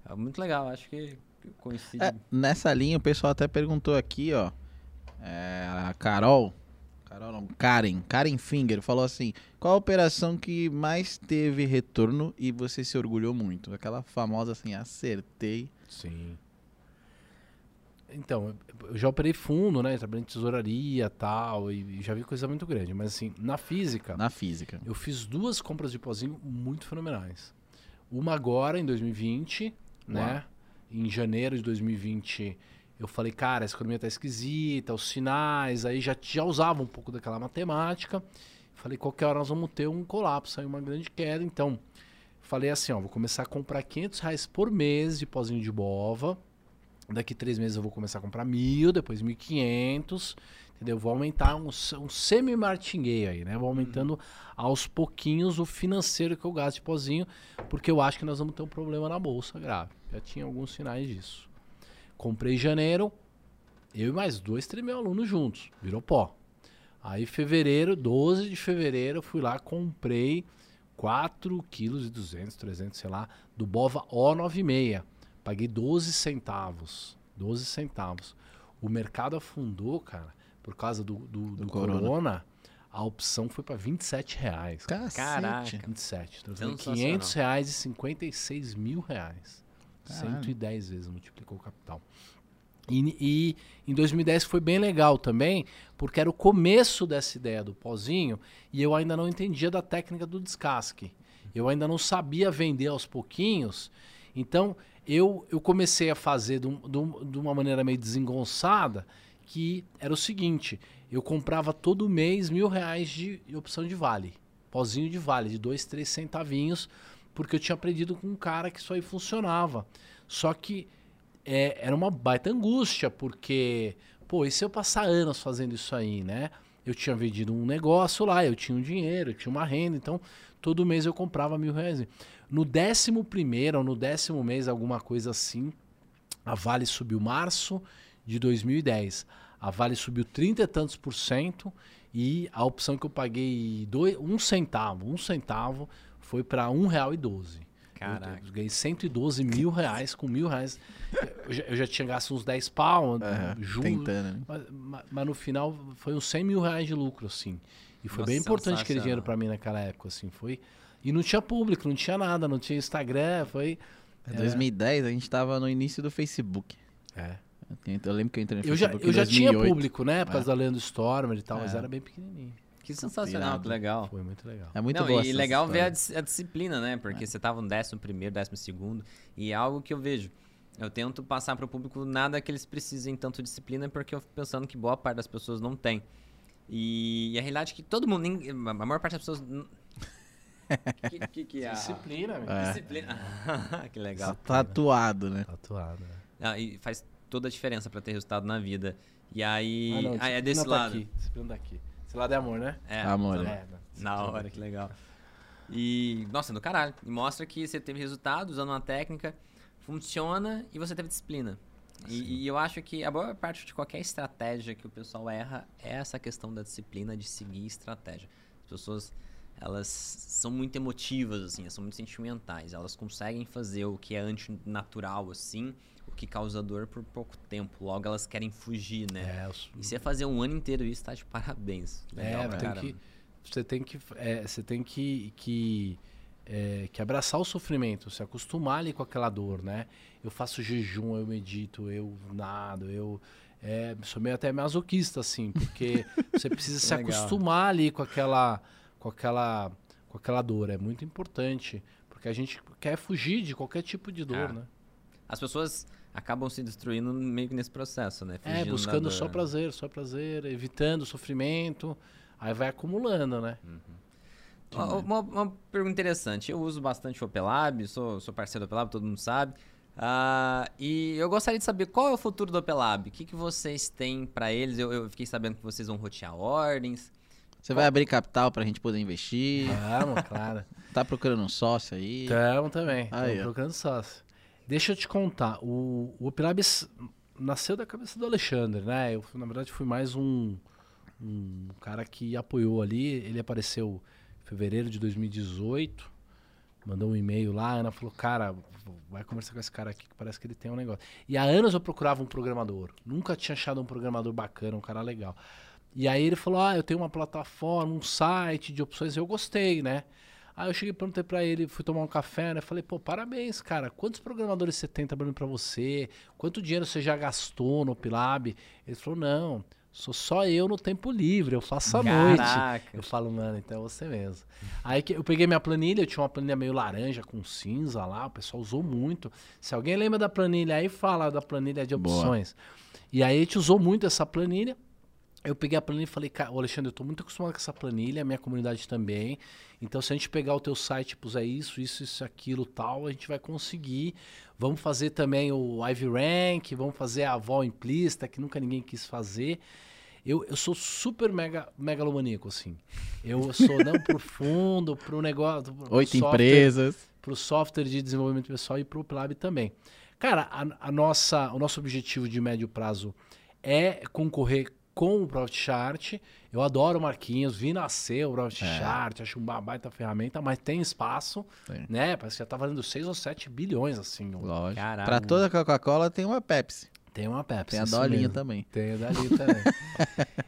A: É muito legal, acho que coincide.
C: É, nessa linha, o pessoal até perguntou aqui, ó. é, a Carol. Carol não, Karen. Karen Finger falou assim: qual a operação que mais teve retorno e você se orgulhou muito? Aquela famosa assim, acertei.
B: Sim. Então, eu já operei fundo, né? Trabalhei em tesouraria tal, e já vi coisa muito grande. Mas assim, na física,
C: Na física.
B: eu fiz duas compras de pozinho muito fenomenais. Uma agora, em 2020, né? Em janeiro de 2020, eu falei, cara, essa economia tá esquisita, os sinais, aí já, já usava um pouco daquela matemática. Falei, qualquer hora nós vamos ter um colapso, aí uma grande queda. Então, falei assim, ó, vou começar a comprar 500 reais por mês de pozinho de bova. Daqui três meses eu vou começar a comprar mil, depois 1.500, entendeu? Vou aumentar um, um semi-martingale aí, né? Vou aumentando aos pouquinhos o financeiro que eu gasto de pozinho, porque eu acho que nós vamos ter um problema na bolsa grave. Já tinha alguns sinais disso. Comprei em janeiro, eu e mais dois, três mil alunos juntos, virou pó. Aí fevereiro, 12 de fevereiro, eu fui lá, comprei 4 quilos e 200, 300, sei lá, do Bova O96. Paguei 12 centavos. 12 centavos. O mercado afundou, cara, por causa do, do, do
C: corona.
B: corona. A opção foi para 27 reais. cara.
C: Cacete.
A: Caraca.
B: 27. Então,
A: Sensacional.
B: 500 reais e 56 mil reais.
C: Caralho.
B: 110 vezes multiplicou o capital. E, e em 2010 foi bem legal também, porque era o começo dessa ideia do pozinho e eu ainda não entendia da técnica do descasque. Eu ainda não sabia vender aos pouquinhos. Então eu, eu comecei a fazer de, de uma maneira meio desengonçada, que era o seguinte: eu comprava todo mês mil reais de opção de vale. Pozinho de vale, de dois, três centavinhos, porque eu tinha aprendido com um cara que isso aí funcionava. Só que é, era uma baita angústia, porque, pô, e se eu passar anos fazendo isso aí, né? Eu tinha vendido um negócio lá, eu tinha um dinheiro, eu tinha uma renda, então todo mês eu comprava mil reais. No décimo primeiro ou no décimo mês, alguma coisa assim, a Vale subiu março de 2010. A Vale subiu 30 e tantos por cento e a opção que eu paguei dois, um centavo, um centavo, foi para um real e doze.
A: Caraca.
B: Eu ganhei 112 mil reais com mil reais. Eu já, eu já tinha gasto uns 10 pau,
C: Aham,
B: juros.
C: tentando, né?
B: Mas, ma- mas no final foi uns 100 mil reais de lucro, assim. E foi
A: Nossa,
B: bem importante aquele dinheiro pra mim naquela época, assim. Foi. E não tinha público, não tinha nada, não tinha Instagram, foi.
C: Em 2010 a gente tava no início do Facebook.
B: É.
C: Eu eu lembro que eu entrei no
B: Eu já,
C: Facebook
B: eu
C: em
B: já tinha
C: 2008.
B: público, né? Por causa da Leandro Stormer e tal, mas
C: É.
B: era bem pequenininho.
A: Que sensacional,
C: Irado.
A: que legal.
B: Foi muito legal.
C: É muito
A: Não,
C: boa
A: e legal ver a,
C: história.
A: dis- a disciplina, né? Porque você tava no décimo primeiro, décimo segundo. E é algo que eu vejo. Eu tento passar para o público nada que eles precisem tanto disciplina, porque eu fico pensando que boa parte das pessoas não tem. E, a realidade é que todo mundo, a maior parte das pessoas. *laughs* que, que, que é?
B: Disciplina. *laughs*
C: É.
A: Disciplina. *laughs* que legal.
C: Tatuado, né?
B: Tatuado, né?
A: Ah, e faz toda a diferença para ter resultado na vida. E aí.
B: Ah, não,
A: ah, é
B: disciplina
A: desse
B: tá
A: lado.
B: Aqui. Disciplina daqui. Esse lado é amor, né?
A: É,
C: Amor,
A: tá
C: né?
A: bom.
B: É, não.
A: Na hora, que legal. E, nossa, do caralho. E mostra que você teve resultado usando uma técnica, funciona e você teve disciplina. E, e eu acho que a boa parte de qualquer estratégia que o pessoal erra é essa questão da disciplina de seguir estratégia. As pessoas, elas são muito emotivas, assim, elas são muito sentimentais. Elas conseguem fazer o que é antinatural, assim, o que causa dor por pouco tempo. Logo, elas querem fugir, né?
B: É, os-
A: E você fazer um ano inteiro isso, tá de parabéns. Legal
B: É, tem que, você tem que, é, você tem que, que, é, que abraçar o sofrimento, se acostumar ali com aquela dor, né? Eu faço jejum, eu medito, eu nado, eu é, sou meio até masoquista, assim, porque *laughs* você precisa se
A: Legal.
B: acostumar ali com aquela, com aquela, com aquela dor. É muito importante, porque a gente quer fugir de qualquer tipo de dor,
A: Ah,
B: né?
A: As pessoas acabam se destruindo meio que nesse processo, né?
B: É,
A: Fugindo da
B: buscando só prazer, só prazer, evitando sofrimento, aí vai acumulando, né?
A: Ó, Uma, uma pergunta interessante. Eu uso bastante o Opelab, sou, sou parceiro do Opelab, todo mundo sabe. Ah, e eu gostaria de saber qual é o futuro do Opelab. O que, que vocês têm pra eles? Eu, eu fiquei sabendo que vocês vão rotear ordens.
C: Você vai abrir capital pra gente poder investir?
B: Vamos, claro. *laughs*
C: Tá procurando um sócio aí?
B: Tamo também.
C: Aí,
B: Tamo
C: ó.
B: procurando sócio. Deixa eu te contar. O, o Opilab s- nasceu da cabeça do Alexandre, né? Eu, na verdade, fui mais um, um cara que apoiou ali. Ele apareceu, fevereiro de 2018. Mandou um e-mail lá, a Ana falou, cara, vai conversar com esse cara aqui que parece que ele tem um negócio. E há anos eu procurava um programador. Nunca tinha achado um programador bacana, um cara legal. E aí ele falou, ah, eu tenho uma plataforma, um site de opções, eu gostei, né? Aí eu cheguei e perguntei pra ele, fui tomar um café, né? Falei, pô, parabéns, cara. Quantos programadores você tem trabalhando pra você? Quanto dinheiro você já gastou no Pilab? Ele falou, não, sou só eu no tempo livre, eu faço à noite.
A: Caraca.
B: Eu falo, mano, então é você mesmo. Aí que eu peguei minha planilha, eu tinha uma planilha meio laranja com cinza lá, o pessoal usou muito. Se alguém lembra da planilha aí, fala da planilha de
C: Boa.
B: opções. E aí a gente usou muito essa planilha. Eu peguei a planilha e falei, cara, Alexandre, eu tô muito acostumado com essa planilha, a minha comunidade também. Então, se a gente pegar o teu site e puser isso, isso, isso, aquilo, tal, a gente vai conseguir. Vamos fazer também o Ivy Rank, vamos fazer a Vol implícita, que nunca ninguém quis fazer. Eu, eu sou super mega megalomaníaco, assim. Eu sou não *laughs* pro fundo, pro negócio. pro
C: Oito empresas.
B: Pro software de desenvolvimento pessoal e pro Plab também. Cara, a, a nossa, o nosso objetivo de médio prazo é concorrer com o Profit Chart. Eu adoro o Marquinhos, vi nascer o Profit
C: É.
B: Chart, acho uma baita ferramenta, mas tem espaço,
C: Tem.
B: né? Parece que já tá valendo 6 ou 7 bilhões, assim.
C: Lógico.
A: Caralho.
C: Pra toda Coca-Cola tem uma Pepsi.
B: Tem uma Pepsi.
C: Tem a dolinha também.
B: Tem a dali *laughs* também.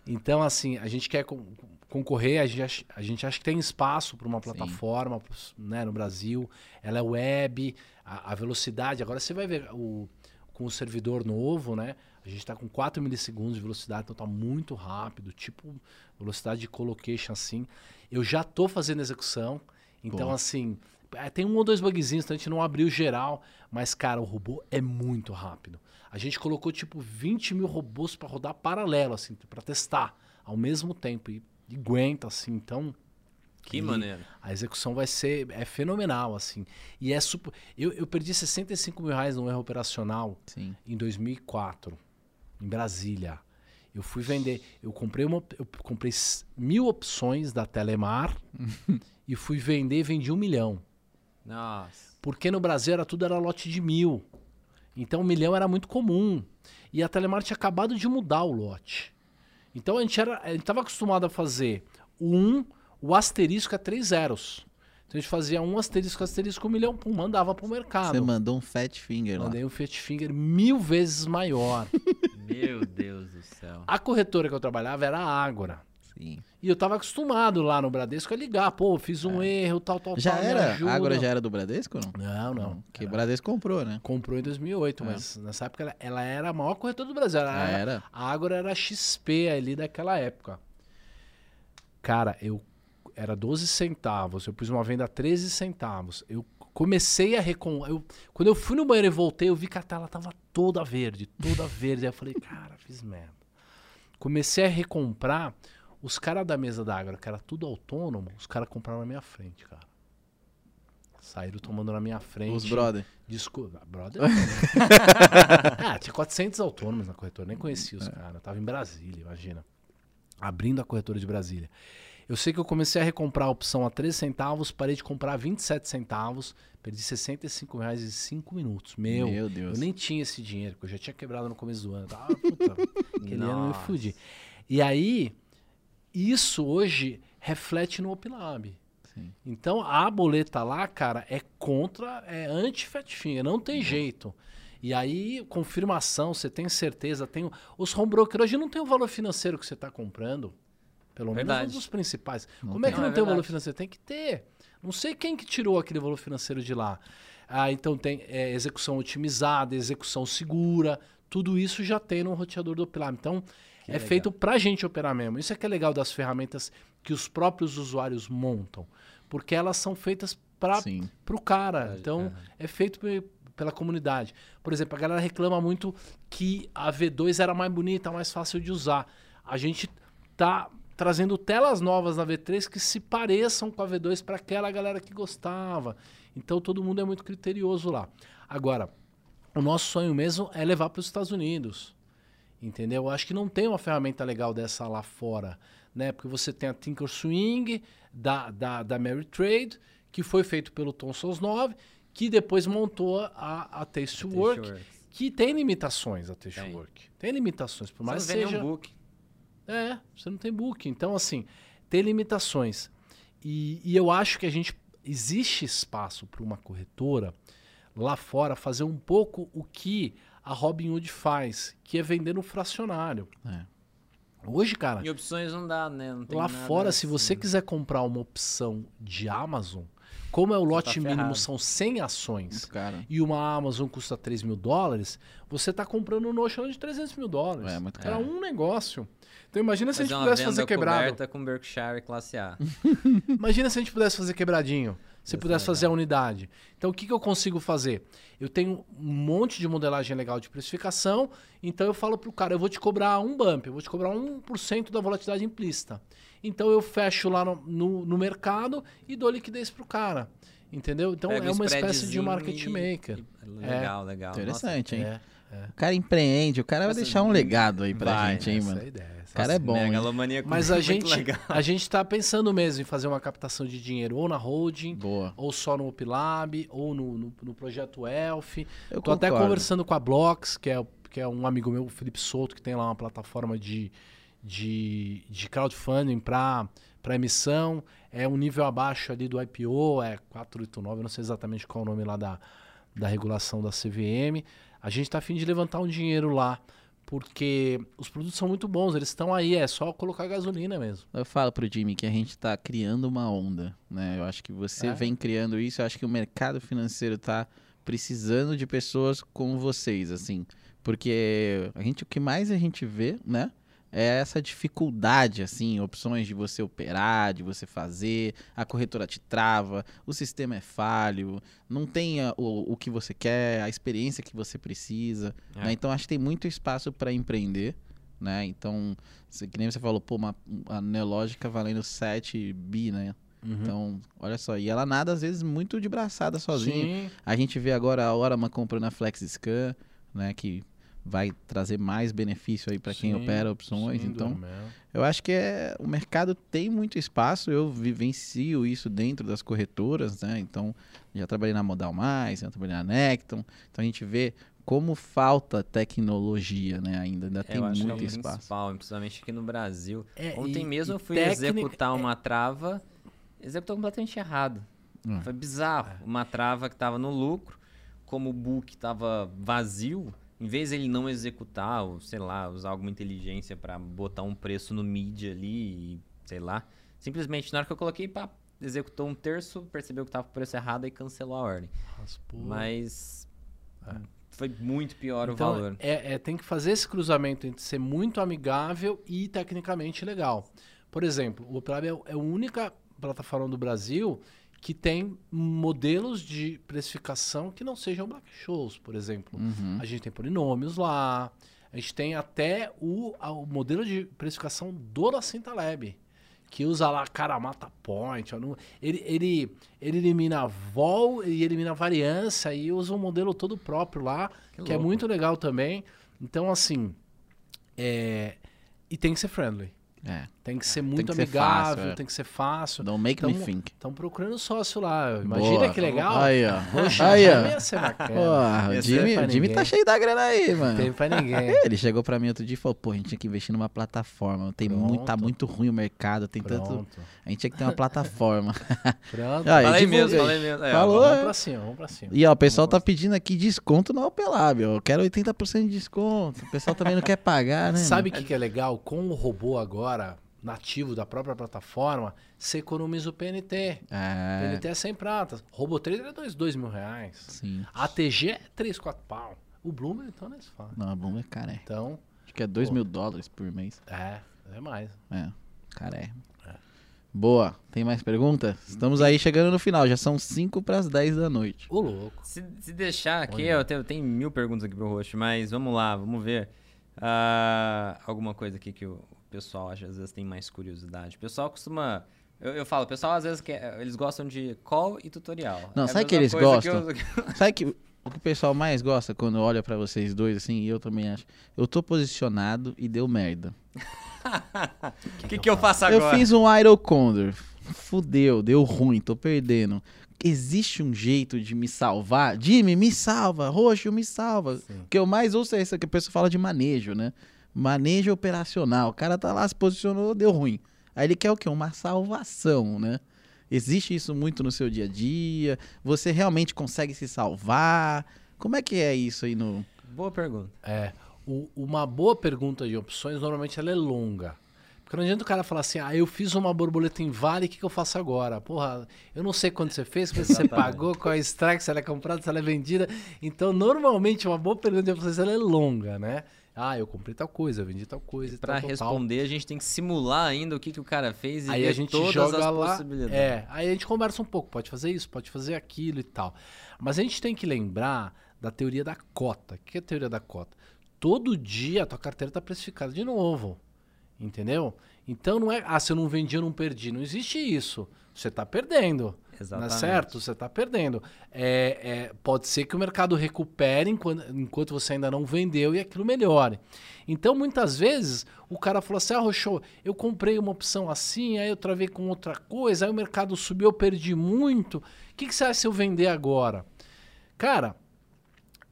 B: então, assim, a gente quer con- concorrer, a gente, acha, a gente acha que tem espaço para uma
C: Sim.
B: plataforma né, no Brasil. Ela é web, a, a velocidade. Agora você vai ver o, com o servidor novo, né? A gente está com 4 milissegundos de velocidade, então tá muito rápido, tipo velocidade de colocation assim. Eu já tô fazendo execução, então assim, é, tem um ou dois bugzinhos, então a gente não abriu geral, mas cara, o robô é muito rápido. A gente colocou tipo 20 mil robôs para rodar paralelo, assim, para testar ao mesmo tempo e, e aguenta assim, então
A: Que
B: Ele-
A: maneiro.
B: a execução vai ser é fenomenal, assim. E é super. Eu, eu perdi 65 mil reais no erro operacional
C: Sim.
B: em 2004, em Brasília. Eu fui vender. Eu comprei uma. Eu comprei mil opções da Telemar *laughs* e fui vender e vendi um milhão.
A: Nossa.
B: Porque no Brasil era tudo era lote de mil. Então um milhão era muito comum. E a Telemar tinha acabado de mudar o lote. Então a gente era, a gente estava acostumado a fazer o um, o asterisco é três zeros. Então a gente fazia um asterisco, asterisco, um milhão, pum, mandava pro mercado.
C: Você mandou um fat finger lá.
B: Mandei um Fiat Finger mil vezes maior. *laughs*
A: Meu Deus do céu.
B: a corretora que eu trabalhava era a Ágora.
C: Sim.
B: E eu tava acostumado lá no Bradesco a ligar, pô, fiz um erro, tal, tal,
C: Já
B: tal. me
C: era?
B: ajuda.
C: Agora já era do Bradesco ou não?
B: Não, não.
C: Que o
B: Era-
C: Bradesco comprou, né?
B: Comprou em 2008,
C: É.
B: mas nessa época ela, ela era a maior corretora do Brasil. Ela era,
C: era.
B: a Ágora era a XP ali daquela época. Cara, eu era 12 centavos, eu pus uma venda a 13 centavos. Eu comecei a recon... eu Quando eu fui no banheiro e voltei, eu vi que a tela tava toda verde, toda verde. Aí eu falei, cara, fiz merda. Comecei a recomprar. Os caras da mesa da Ágora, que era tudo autônomo, os caras compraram na minha frente, cara. Saíram tomando na minha frente.
C: Os brother.
B: Desculpa, brother. *laughs* ah, tinha 400 autônomos na corretora, nem conhecia os caras. Eu tava em Brasília, imagina. Abrindo a corretora de Brasília. Eu sei que eu comecei a recomprar a opção a 13 centavos, parei de comprar a 27 centavos, perdi 65 reais em 5 minutos. Meu,
C: Meu Deus.
B: eu nem tinha esse dinheiro, porque eu já tinha quebrado no começo do ano. Ah, puta, *laughs* aquele ano eu fudi. E aí, isso hoje reflete no.
C: Sim.
B: Então a boleta lá, cara, é contra, é anti-Fatfinger, não tem jeito. E aí, confirmação, você tem certeza, tem os home broker hoje não tem o valor financeiro que você está comprando. Pelo menos
A: Verdade.
B: um dos principais.
C: Não
B: Como é
C: tem.
B: que
A: Não,
B: não,
A: é
B: tem o valor financeiro? Tem que ter. Não sei quem que tirou aquele valor financeiro de lá. Ah, então tem é, execução otimizada, execução segura, tudo isso já tem no roteador do Opilar. Então,
A: Que
B: é
A: legal.
B: feito pra gente operar mesmo. Isso é que é legal das ferramentas que os próprios usuários montam. Porque elas são feitas para o cara.
A: Verdade,
B: Então,
A: aham.
B: é feito pe- pela comunidade. Por exemplo, a galera reclama muito que a V2 era mais bonita, mais fácil de usar. A gente tá trazendo telas novas na V3 que se pareçam com a V2 para aquela galera que gostava. Então, todo mundo é muito criterioso lá. Agora, o nosso sonho mesmo é levar para os Estados Unidos. Entendeu? Eu acho que não tem uma ferramenta legal dessa lá fora. Né? Porque você tem a Thinkorswim da, da, da Mary Trade, que foi feito pelo Tom Souls 9, que depois montou a, a Taste Work, que tem limitações a Taste
A: Tem.
B: Work. Tem limitações, por mais que seja...
A: book.
B: É, você não tem book. Então, assim, tem limitações. E, e eu acho que a gente existe espaço para uma corretora lá fora fazer um pouco o que a Robinhood faz, que é vender no fracionário.
C: É.
B: Hoje, cara,
A: E opções não dá, né? Não tem
B: lá
A: nada
B: fora, se
A: assim.
B: você quiser comprar uma opção de Amazon, como é o lote mínimo,
A: ferrado.
B: são 100 ações,
C: Muito caro.
B: e uma Amazon custa 3 mil dólares, você tá comprando um Notion de 300 mil dólares.
C: É, muito
B: Era
C: caro.
B: um negócio. Então imagina se a
A: Fazer
B: gente
A: uma
B: pudesse fazer quebrado.
A: coberta com Berkshire classe A. *laughs*
B: Imagina se a gente pudesse fazer quebradinho. Se pudesse fazer a unidade. Então, o que, que eu consigo fazer? Eu tenho um monte de modelagem legal de precificação. Então, eu falo pro cara, eu vou te cobrar um bump, eu vou te cobrar 1% da volatilidade implícita. Então, eu fecho lá no, no, no mercado e dou liquidez pro cara. Entendeu? Então,
A: Pega
B: é
A: um
B: uma espécie de market
A: e-
B: maker.
A: e- Legal, legal.
C: Interessante, hein?
B: É,
C: O cara empreende, o cara vai
A: Nossa,
C: deixar um legado aí pra
A: vai,
C: gente, hein,
B: essa é
C: mano?
B: a ideia.
C: O cara é bom?
A: Megalomania
B: Mas a
A: é muito
B: gente,
A: legal.
B: a gente tá pensando mesmo em fazer uma captação de dinheiro ou na holding,
C: Boa.
B: ou só no Opilab, ou no, no, no projeto Elf.
C: Eu
B: Tô até
C: concordo.
B: conversando com a Blocks, que é, que é um amigo meu, o Felipe Souto, que tem lá uma plataforma de, de, de crowdfunding para emissão. É um nível abaixo ali do IPO, é 489, eu não sei exatamente qual é o nome lá da, da regulação da CVM. A gente está a fim de levantar um dinheiro lá, porque os produtos são muito bons, eles estão aí, é só colocar gasolina mesmo.
C: Eu falo pro Jimmy que a gente tá criando uma onda, né? Eu acho que você
B: É.
C: vem criando isso, eu acho que o mercado financeiro tá precisando de pessoas como vocês, assim. Porque a gente, o que mais a gente vê, né? É essa dificuldade, assim, opções de você operar, de você fazer, a corretora te trava, o sistema é falho, não tem a- o, o que você quer, a experiência que você precisa.
A: É.
C: né? Então acho que tem muito espaço para empreender, né? Então, se- que nem você falou, pô, uma, a Neológica valendo 7 bi, né? Então, olha só, e ela nada às vezes muito de braçada sozinha.
B: Sim,
C: A gente vê agora a Orama comprando a FlexScan, né, que vai trazer mais benefício aí para quem
B: sim,
C: opera opções.
B: sem
C: Então, eu acho que é, o mercado tem muito espaço, eu vivencio isso dentro das corretoras, né? Então, já trabalhei na Modal Mais, já trabalhei na Necton. Então a gente vê como falta tecnologia, né? Ainda, ainda tem
A: eu acho que é o
C: muito espaço.
A: principal, principalmente aqui no Brasil.
B: É,
A: Ontem
B: e-
A: mesmo
B: e
A: eu fui
B: técnica-
A: executar uma trava, executou completamente errado.
C: Hum.
A: Foi bizarro. Uma trava que tava no lucro, como o book tava vazio, em vez de ele não executar, ou sei lá, usar alguma inteligência para botar um preço no mid ali, e, sei lá, simplesmente na hora que eu coloquei, pá, executou um terço, percebeu que tava com o preço errado e cancelou a ordem.
B: Raspou.
A: Mas
B: É.
A: foi muito pior o
B: Então,
A: valor.
B: É, é, tem que fazer esse cruzamento entre ser muito amigável e tecnicamente legal. Por exemplo, o Opelab é, é a única plataforma do Brasil que tem modelos de precificação que não sejam black shows, por exemplo.
C: Uhum.
B: A gente tem polinômios lá, a gente tem até o, o modelo de precificação do Lacenta Lab, que usa lá Karamata Point. Ele, ele, ele elimina vol e elimina variância e usa um modelo todo próprio lá,
A: Que
B: que, é muito legal também. Então, assim, é, e tem que ser friendly.
C: É.
B: Tem que ser muito
C: que ser
B: amigável,
C: fácil, é.
B: tem que ser fácil.
C: Don't make me
B: Então,
C: think.
B: Estão procurando sócio lá. Imagina
C: Boa.
B: que legal.
C: Aí, ó. *laughs*
B: Poxa,
C: Aí, ó.
B: ia ser bacana.
C: Porra, o Jimmy, o Jimmy tá cheio da grana aí, mano.
B: Tem pra ninguém. *laughs*
C: Ele chegou pra mim outro dia e falou, pô, a gente tinha que investir numa plataforma. Tem muito, tá muito ruim o mercado, tem tanto.
B: Pronto.
C: A gente tinha que ter uma plataforma. *laughs*
B: Pronto.
C: Aí,
A: falei mesmo,
C: aí.
A: falei mesmo. É,
C: Falou,
B: Vamos
C: é.
B: pra cima, vamos pra cima.
C: E ó, o pessoal tá pedindo aqui desconto na Opelab. Eu quero 80% de desconto. O pessoal também não quer pagar, né?
B: Sabe o que, que é legal? Com o robô agora, nativo da própria plataforma, você economiza o PNT.
C: É,
B: PNT é 100 pratas. Robô Trader é 2, 2 mil reais.
C: sim.
B: ATG é 3, 4 pau. O Bloomberg, então, não é isso fala.
C: Não, a Bloom é cara, é.
B: Então,
C: Acho que é 2
B: Pô.
C: mil dólares por mês.
B: é, é mais.
C: É, cara, é. Boa. Tem mais perguntas? Estamos aí chegando no final. Já são 5 pras 10 da noite.
B: Ô, louco.
A: Se, se deixar aqui, eu tenho, eu tenho mil perguntas aqui pro Roxo, mas vamos lá, vamos ver. Ah, alguma coisa aqui que o pessoal às vezes tem mais curiosidade. O pessoal costuma. Eu, eu falo, o pessoal às vezes quer, eles gostam de call e tutorial.
C: Não,
A: É
C: sabe que eles gostam?
A: eu-
C: Sabe que o que o pessoal mais gosta quando olha pra vocês dois, assim, e eu também acho? Eu tô posicionado e deu merda.
A: O *laughs* que, que eu faço
C: Eu
A: agora?
C: fiz um Idle Condor. Fudeu, deu ruim, tô perdendo. Existe um jeito de me salvar? Jimmy, me salva. Roxo, me salva.
B: Sim.
C: O que eu mais ouço é isso que a pessoa fala de manejo, né? Manejo operacional. O cara tá lá, se posicionou, deu ruim. Aí ele quer o quê? Uma salvação, né? Existe isso muito no seu dia a dia? Você realmente consegue se salvar? Como é que é isso aí no.
A: Boa pergunta.
B: É, o- uma boa pergunta de opções, normalmente ela é longa. Porque não adianta o cara falar assim, ah, eu fiz uma borboleta em vale, o que, que eu faço agora? Porra, eu não sei quando você fez, quando você pagou, qual é o strike, se ela é comprada, se ela é vendida. Então, normalmente, uma boa pergunta de opções, ela é longa, né? Ah, eu comprei tal coisa, eu vendi tal coisa e
A: Pra
B: tal,
A: responder, a gente tem que simular ainda o que, que o cara fez e
B: Aí a gente
A: todas
B: joga
A: as
B: lá.
A: possibilidades.
B: É, aí a gente conversa um pouco. Pode fazer isso, pode fazer aquilo e tal. Mas a gente tem que lembrar da teoria da cota. O que é a teoria da cota? Todo dia a tua carteira está precificada de novo. Entendeu? Então não é, ah, se eu não vendi, eu não perdi. Não existe isso. Você está perdendo. Não
A: Exatamente.
B: é certo? Você está perdendo. É, é, pode ser que o mercado recupere enquanto, enquanto você ainda não vendeu e aquilo melhore. Então, muitas vezes, o cara falou assim: Ah, Roxô, eu comprei uma opção assim, aí eu travei com outra coisa, aí o mercado subiu, eu perdi muito. O que, que você acha se eu vender agora? Cara,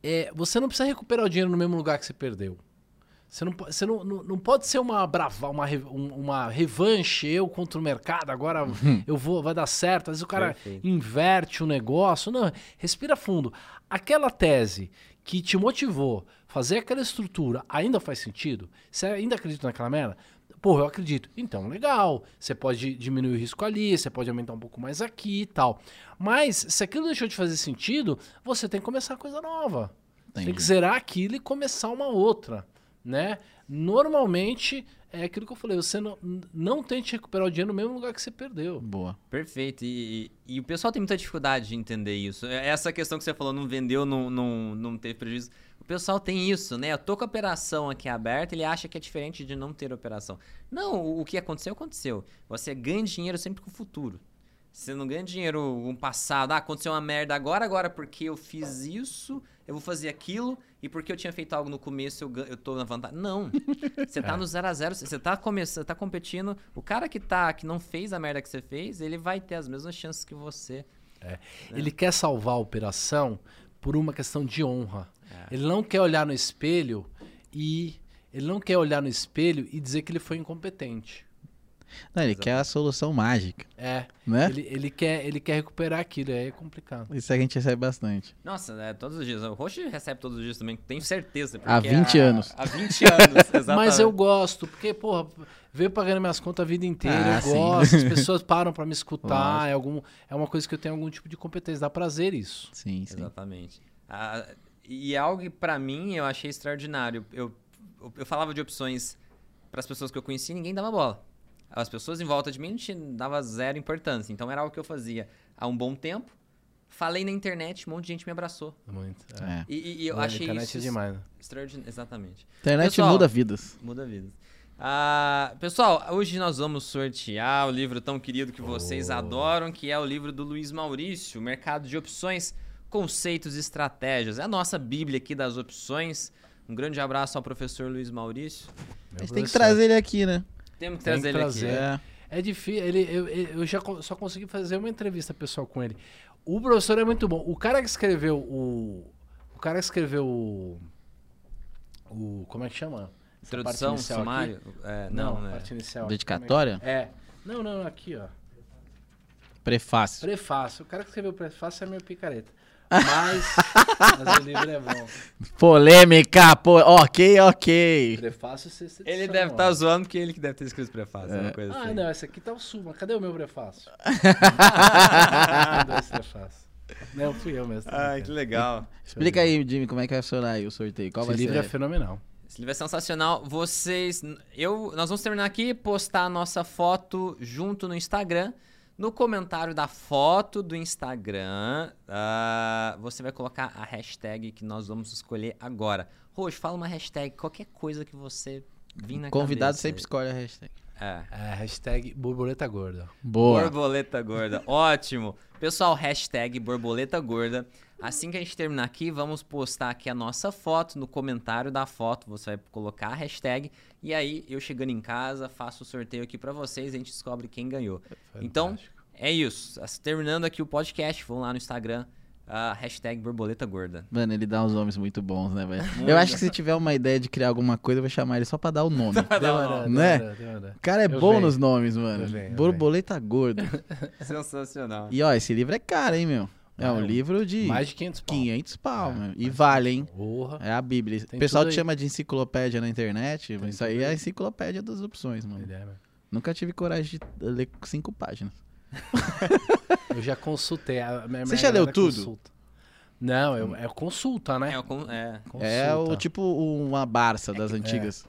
B: é, você não precisa recuperar o dinheiro no mesmo lugar que você perdeu. Você não, você não, não, não pode ser uma brava, uma, um- uma revanche eu contra o mercado, agora eu vou, vai dar certo. Às vezes o cara
A: Perfeito.
B: inverte o negócio. Não, respira fundo. Aquela tese que te motivou fazer aquela estrutura ainda faz sentido? Você ainda acredita naquela merda? Pô, eu acredito. Então, legal. Você pode diminuir o risco ali, você pode aumentar um pouco mais aqui e tal. Mas, se aquilo deixou de fazer sentido, você tem que começar coisa nova. Você tem que
C: Entendi.
B: zerar aquilo e começar uma outra, né? Normalmente, é aquilo que eu falei, você não, não tente recuperar o dinheiro no mesmo lugar que você perdeu.
C: Boa.
A: Perfeito. E, e- e o pessoal tem muita dificuldade de entender isso. É- Essa questão que você falou, não vendeu, não, não, não teve prejuízo. O pessoal tem isso, né? Eu tô com a operação aqui aberta, ele acha que é diferente de não ter operação. Não, o, o que aconteceu, aconteceu. Você ganha dinheiro sempre com o futuro. Você não ganha dinheiro com o passado. Ah, aconteceu uma merda agora, agora porque eu fiz isso, eu vou fazer aquilo, e porque eu tinha feito algo no começo, eu, eu tô na vantagem. Não. *laughs* Você tá
B: É.
A: no 0 a 0 você tá começando, tá competindo. O cara que tá que não fez a merda que você fez, ele vai ter as mesmas chances que você.
B: Ele quer salvar a operação por uma questão de honra.
A: É.
B: Ele não quer olhar no espelho e ele não quer olhar no espelho e dizer que ele foi incompetente.
C: Não, ele quer a solução mágica,
B: É,
C: né?
B: ele, ele quer ele quer recuperar aquilo, aí é complicado.
C: Isso a gente recebe bastante.
A: Nossa, é, todos os dias. O Roxo recebe todos os dias também, tenho certeza.
C: Há
A: porque
C: 20 anos.
A: Há 20 anos, exatamente. *laughs*
B: Mas eu gosto, porque, porra, veio pagando minhas contas a vida inteira,
C: Ah,
B: eu
C: sim.
B: gosto, as *laughs* pessoas param pra me escutar, é, algum, é uma coisa que eu tenho algum tipo de competência, dá prazer isso.
C: Sim, sim.
A: Exatamente. Ah, e é algo que pra mim eu achei extraordinário. Eu, eu, eu falava de opções para as pessoas que eu conheci, ninguém dava bola. As pessoas em volta de mim não tinha- dava zero importância. Então era algo que eu fazia há um bom tempo. Falei na internet, um monte de gente me abraçou.
B: Muito.
C: É.
A: E, e- e eu achei
B: internet
A: isso
B: é demais. né?
A: extraordinário. Exatamente.
C: Internet
A: Pessoal,
C: muda vidas.
A: Muda vidas. Ah, pessoal, hoje nós vamos sortear o livro tão querido que vocês
B: Oh.
A: adoram, que é o livro do Luiz Maurício, Mercado de Opções, Conceitos e Estratégias. É a nossa bíblia aqui das opções. Um grande abraço ao professor Luiz Maurício.
C: A gente tem que trazer ele aqui, né?
A: Temos que
B: Tem que
A: trazer ele
B: trazer.
A: aqui.
C: É.
B: É difícil, ele, eu, eu já só consegui fazer uma entrevista pessoal com ele. O professor é muito bom. O cara que escreveu o. O cara que escreveu o. O. Como é que chama?
A: Introdução, sumário. É,
B: Não,
A: não, né?
B: parte inicial.
C: Dedicatória?
B: É. É. Não, não, aqui, ó.
C: Prefácio.
B: Prefácio. O cara que escreveu o prefácio é meio picareta. Mas, mas o livro é bom.
C: Polêmica, pô. Ok, ok.
B: Prefácio sexta
A: Ele
B: edição,
A: deve
B: ó.
A: estar tá zoando porque ele que deve ter escrito o prefácio,
C: É.
A: uma coisa
B: Ah,
A: assim.
B: não, esse aqui tá o Suma. Cadê o meu prefácio? *laughs* Cadê esse prefácio? Não, fui eu mesmo.
A: Ai, que legal.
C: Explica aí, Jimmy, como é que vai funcionar aí o sorteio. Qual
B: Esse
C: vai
B: livro
C: ser?
B: é fenomenal.
A: Esse livro é sensacional. Vocês. Eu, nós vamos terminar aqui, postar a nossa foto junto no Instagram. No comentário da foto do Instagram, ah, você vai colocar a hashtag que nós vamos escolher agora. Roxo, fala uma hashtag, qualquer coisa que você vir na
C: Convidado
A: cabeça.
C: sempre escolhe a hashtag.
A: É.
B: É, hashtag borboleta gorda.
C: Boa.
A: Borboleta gorda. Ótimo. Pessoal, hashtag borboleta gorda. Assim que a gente terminar aqui, vamos postar aqui a nossa foto no comentário da foto. Você vai colocar a hashtag. E aí, eu chegando em casa, faço o sorteio aqui pra vocês e a gente descobre quem ganhou. Então,
B: Fantástico.
A: é isso. Terminando aqui o podcast, vão lá no Instagram, Ah, hashtag borboleta gorda.
C: Mano, ele dá uns nomes muito bons, né, velho? Eu acho que se tiver uma ideia de criar alguma coisa, eu vou chamar ele só pra dar o nome. *laughs*
B: Demorou,
C: Né?
B: demorou.
C: O cara é
B: Eu
C: bom
B: venho.
C: nos nomes, mano.
B: Eu venho, eu
C: Borboleta gorda. *laughs*
A: Sensacional.
C: E ó, esse livro é caro, hein, meu? É um
B: Ah,
C: livro de
B: Mais de 500 pau.
C: 500 pau,
B: É,
C: E vale, hein?
B: Porra.
C: É a Bíblia.
B: Tem
C: o pessoal te
B: aí.
C: chama de enciclopédia na internet, mas isso aí
B: tudo
C: é a
B: aí.
C: enciclopédia das opções, mano.
B: Ideia, né?
C: Nunca tive coragem de ler cinco páginas. *laughs*
B: Eu já consultei. A minha
C: Você já leu tudo?
B: Consulta. Não, eu, é consulta, né?
A: É, o é.
C: É o
B: Consulta.
C: tipo uma Barça das antigas.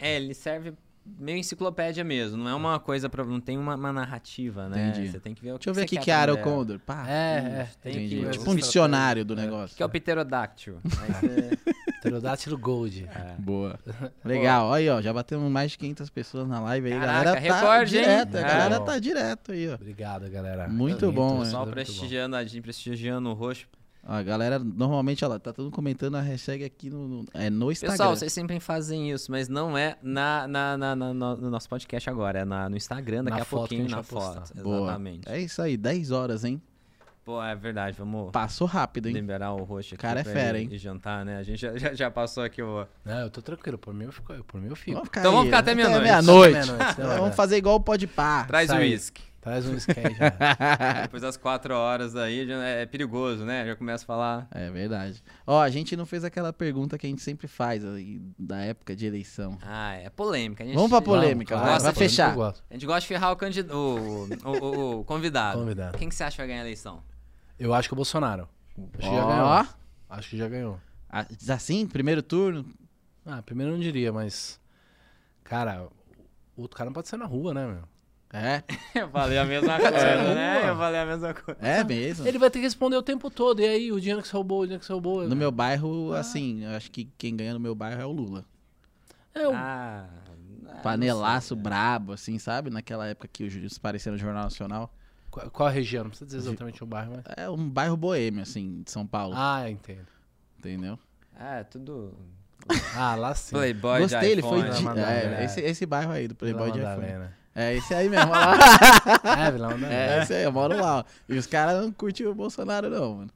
A: É, ele serve meio enciclopédia mesmo, não é uma coisa pra. não tem uma, uma narrativa, né?
C: Entendi.
A: Você tem que ver o que
C: Deixa eu ver aqui que é Arrow. Condor. Pá.
B: É, é.
A: tem
C: Entendi.
A: que-
C: tipo um dicionário do
B: É.
C: negócio.
A: O que é o pterodáctilo? *laughs* Você-
B: Pterodátilo Gold.
A: é.
C: Boa. *laughs* Legal. Aí, ó, já batemos mais de 500 pessoas na live aí.
A: Caraca,
C: galera tá
A: recorde, hein?
C: direto. A
A: É.
C: galera tá direto aí, ó.
B: Obrigado, galera.
C: Muito
B: Muito,
C: bom, é.
A: Pessoal
B: muito
A: prestigiando a gente, prestigiando o roxo.
C: A galera, normalmente, lá, tá todo mundo comentando a hashtag aqui no, no- é no Instagram.
A: Pessoal, vocês sempre fazem isso, mas não é na, na, na- na- no, no nosso podcast agora, é na- no Instagram, daqui
B: Na
A: a
B: a
A: pouquinho,
B: gente
A: na foto.
C: Boa.
A: Exatamente.
C: É isso aí, 10 horas, hein?
A: Pô, é verdade, vamos
C: Passou rápido, hein?
A: liberar o roxo aqui
C: Cara é fera, hein?
A: ir jantar, né? A gente já, já, já passou aqui o...
B: Não, eu tô tranquilo. Por mim eu fico. Por mim eu fico.
C: Vamos ficar
A: Então vamos
C: aí,
A: ficar até meia-noite.
C: meia-noite.
B: Meia-noite, né,
C: Vamos fazer igual o Pode Pá.
A: Traz o uísque.
B: Traz um skate *laughs* já.
A: Depois das quatro horas aí, já é perigoso, né? Já começa a falar...
C: É verdade. Ó, a gente não fez aquela pergunta que a gente sempre faz aí, da época de eleição.
A: Ah, é polêmica. A gente,
C: Vamos pra polêmica,
B: Vamos,
C: vai, vai fechar.
A: A gente gosta de ferrar o, candid... o, o, o- o convidado.
B: Convidado.
A: Quem que você acha que vai ganhar a eleição?
B: Eu acho que o Bolsonaro. Acho que já ganhou. Acho que já ganhou.
C: a- assim, primeiro turno.
B: Ah, primeiro eu não diria, mas. Cara, o outro cara não pode ser na rua, né, meu?
C: É, *laughs*
A: Eu falei a mesma *laughs*
B: É,
A: coisa, né?
B: boa.
A: Eu falei a mesma coisa.
C: é mesmo.
B: Ele vai ter que responder o tempo todo. E aí, o dinheiro que você roubou, o dinheiro que você roubou.
C: No meu bairro, assim, eu acho que quem ganha no meu bairro é o Lula.
B: É, o-
A: Ah,
C: Panelaço brabo, assim, sabe? Naquela época que os juízes apareceram no Jornal Nacional.
B: Qual, qual a região? Não precisa dizer exatamente o bairro, mas.
C: É um bairro boêmio, assim, de São Paulo.
B: Ah, entendo.
C: Entendeu?
A: É, tudo.
B: Ah, lá sim.
A: Playboy de
C: Gostei, ele foi
A: iPhone.
C: de.
B: Madalena.
C: É, esse, esse bairro aí, do Playboy de iPhone.
B: Madalena.
C: É esse aí mesmo, olha lá. *laughs*
B: É, Vila Madalena.
C: É esse aí, eu moro lá. ó. E os caras não curtem o Bolsonaro, não, mano.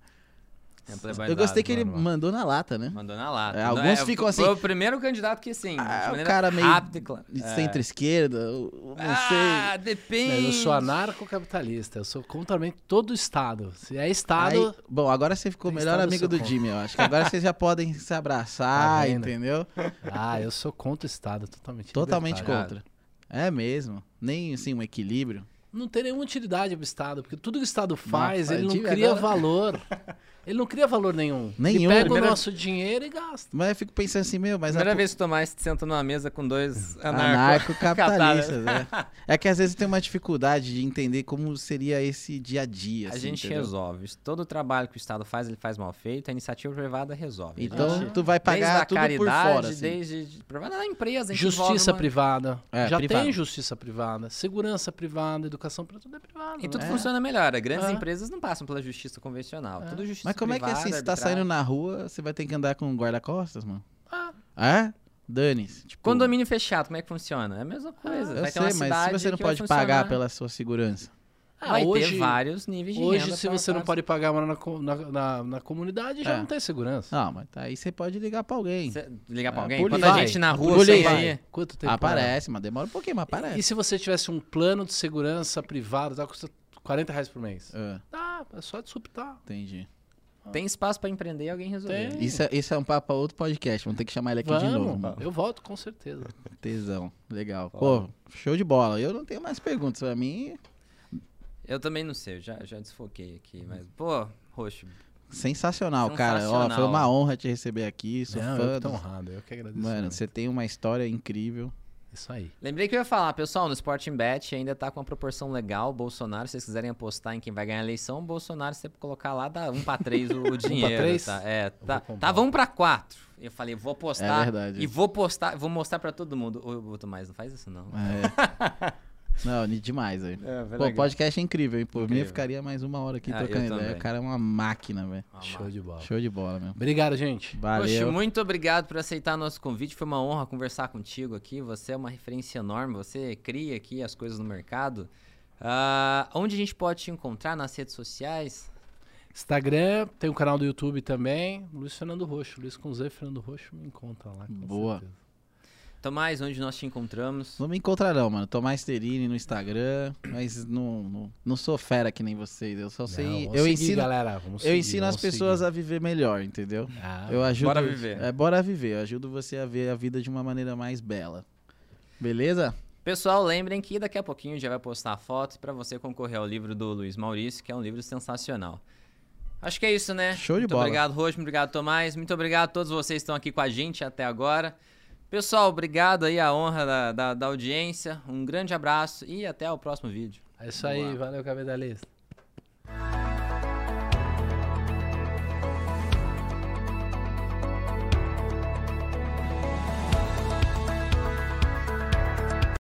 A: É
C: Eu gostei que ele
B: mano.
C: mandou na lata, né?
A: Mandou na lata.
C: É, alguns ficam assim-
A: Foi o primeiro candidato que, assim,
C: Ah,
A: de
C: o cara meio
A: rápida É.
C: centro-esquerda, não
A: Ah,
C: sei.
A: depende.
B: Mas Eu sou anarcocapitalista. Eu sou contra todo o Estado. Se é Estado.
C: Aí, bom, agora você ficou melhor
B: estado
C: amigo do
B: contra.
C: Jimmy, eu acho. Que agora vocês já *laughs* podem se abraçar,
B: Tá
C: entendeu?
B: Ah, eu sou contra o Estado. Totalmente.
C: Totalmente
B: libertário.
C: contra. É mesmo. Nem, assim, um equilíbrio.
B: Não tem nenhuma utilidade pro Estado, porque tudo que o Estado faz, ele não cria
C: agora-
B: valor. *laughs* Ele não cria valor nenhum.
C: Nenhum.
B: Ele pega
A: Primeira-
B: o nosso dinheiro e gasta.
C: Mas eu fico pensando assim, meu, mas...
A: Primeira
C: a-
A: vez que o Tomás senta numa mesa com dois anarco...
C: Anarco-capitalistas, né? É que às vezes tem uma dificuldade de entender como seria esse dia a dia.
A: A
C: assim,
A: gente
C: entendeu?
A: resolve. Todo o trabalho que o Estado faz, ele faz mal feito. A iniciativa privada resolve. A
C: Então
A: gente-
C: tu vai
A: desde
C: pagar
A: a
C: tudo
A: caridade,
C: por fora. Assim.
A: desde de- privada da empresa. a gente
B: Justiça
A: uma-
B: privada.
C: É,
B: Já
C: privada.
B: tem justiça privada. Segurança privada, educação para tudo é privado.
A: E tudo
B: né?
A: funciona melhor. Grandes
B: É.
A: empresas não passam pela justiça convencional.
B: É.
A: Tudo justiça
C: Mas como é que assim,
A: privada,
C: você tá saindo na rua, você vai ter que andar com guarda-costas, mano?
B: Ah.
C: É? Dane-se. Tipo,
A: Condomínio fechado, como é que funciona? É a mesma coisa.
C: eu
A: vai ter
C: sei,
A: uma
C: mas se você não pode pagar pela sua segurança.
B: Ah,
A: vai
B: hoje,
A: ter vários níveis de
B: hoje
A: renda
B: se você não
A: pra-
B: pode pagar na, na, na, na comunidade, já
C: É.
B: não tem segurança.
C: Não, mas tá aí você pode ligar pra alguém.
A: Cê ligar pra
C: Ah,
A: alguém? Quando a gente na rua
C: Polícia.
A: aí...
B: Quanto tempo?
C: Aparece, mas demora um pouquinho, mas
B: é?
C: aparece.
B: E se você tivesse um plano de segurança privado, tá, custa 40 reais por mês.
C: Ah,
B: Ah, é só disruptar.
C: entendi.
A: Tem espaço pra empreender e alguém resolver.
B: Tem.
C: Isso é, isso é um papo pra outro podcast. Vamos ter que chamar ele aqui de
B: Vamos,
C: novo, mano.
B: eu volto com certeza. *laughs*
C: Tesão. Legal. Pô, show de bola. Eu não tenho mais perguntas. Pra mim,
A: Eu também não sei, eu já, já desfoquei aqui. Mas, pô, Roxo,
C: sensacional, cara. Ó,
A: Sensacional.
C: foi uma honra te receber aqui. Sou
B: Não,
C: fã.
B: eu que tô
C: do-
B: honrado, eu que agradeço.
C: Mano,
B: muito.
C: você tem uma história incrível.
B: Isso aí.
A: Lembrei que eu ia falar, pessoal, no Sporting Bet ainda tá com uma proporção legal. Bolsonaro, se vocês quiserem apostar em quem vai ganhar a eleição, Bolsonaro, se você colocar lá, dá 1 pra 3 o, *laughs* dinheiro.
B: três?
A: Tá? É, tá, tava 1 pra 4. Eu falei, vou apostar.
C: É verdade.
A: E vou postar, vou mostrar pra todo mundo. Ô, ô, Tomás, não faz isso não.
C: É. *laughs* não, demais, velho.
A: É,
C: Pô, o podcast é incrível, hein? Por mim,
A: Incrível.
C: eu ficaria mais uma hora aqui
A: Ah,
C: trocando ideia. O cara é uma máquina, velho.
B: Show de bola.
C: Show de bola, meu.
B: Obrigado, gente.
C: Valeu.
A: Poxa, muito obrigado por aceitar nosso convite. Foi uma honra conversar contigo aqui. Você é uma referência enorme. Você cria aqui as coisas no mercado. Ah, onde a gente pode te encontrar nas redes sociais?
B: Instagram, tem o canal do YouTube também. Luiz Fernando Roxo. Luiz com Z, Fernando Roxo, me encontra lá. com
C: Boa.
B: certeza.
A: Tomás, onde nós te encontramos?
C: Não me encontrarão, mano. Tomás Terini no Instagram, mas não, não, não sou fera que nem vocês. Eu só
B: Não,
C: sei.
B: vamos
C: Eu
B: seguir,
C: ensino,
B: galera. Vamos
C: eu
B: seguir,
C: ensino as pessoas
B: seguir.
C: a viver melhor, entendeu?
B: Ah,
C: Eu ajudo.
A: Bora viver.
C: É, bora viver. Eu ajudo você a ver a vida de uma maneira mais bela. Beleza?
A: Pessoal, lembrem que daqui a pouquinho já vai postar a foto para você concorrer ao livro do Luiz Maurício, que é um livro sensacional. Acho que é isso, né?
C: Show de
A: Muito
C: bola.
A: obrigado, Roxo. Muito obrigado, Tomás. Muito obrigado a todos vocês que estão aqui com a gente até agora. Pessoal, obrigado aí a honra da, da, da audiência. Um grande abraço e até o próximo vídeo.
B: É isso Vamos aí,
C: lá.
B: valeu, capitalista.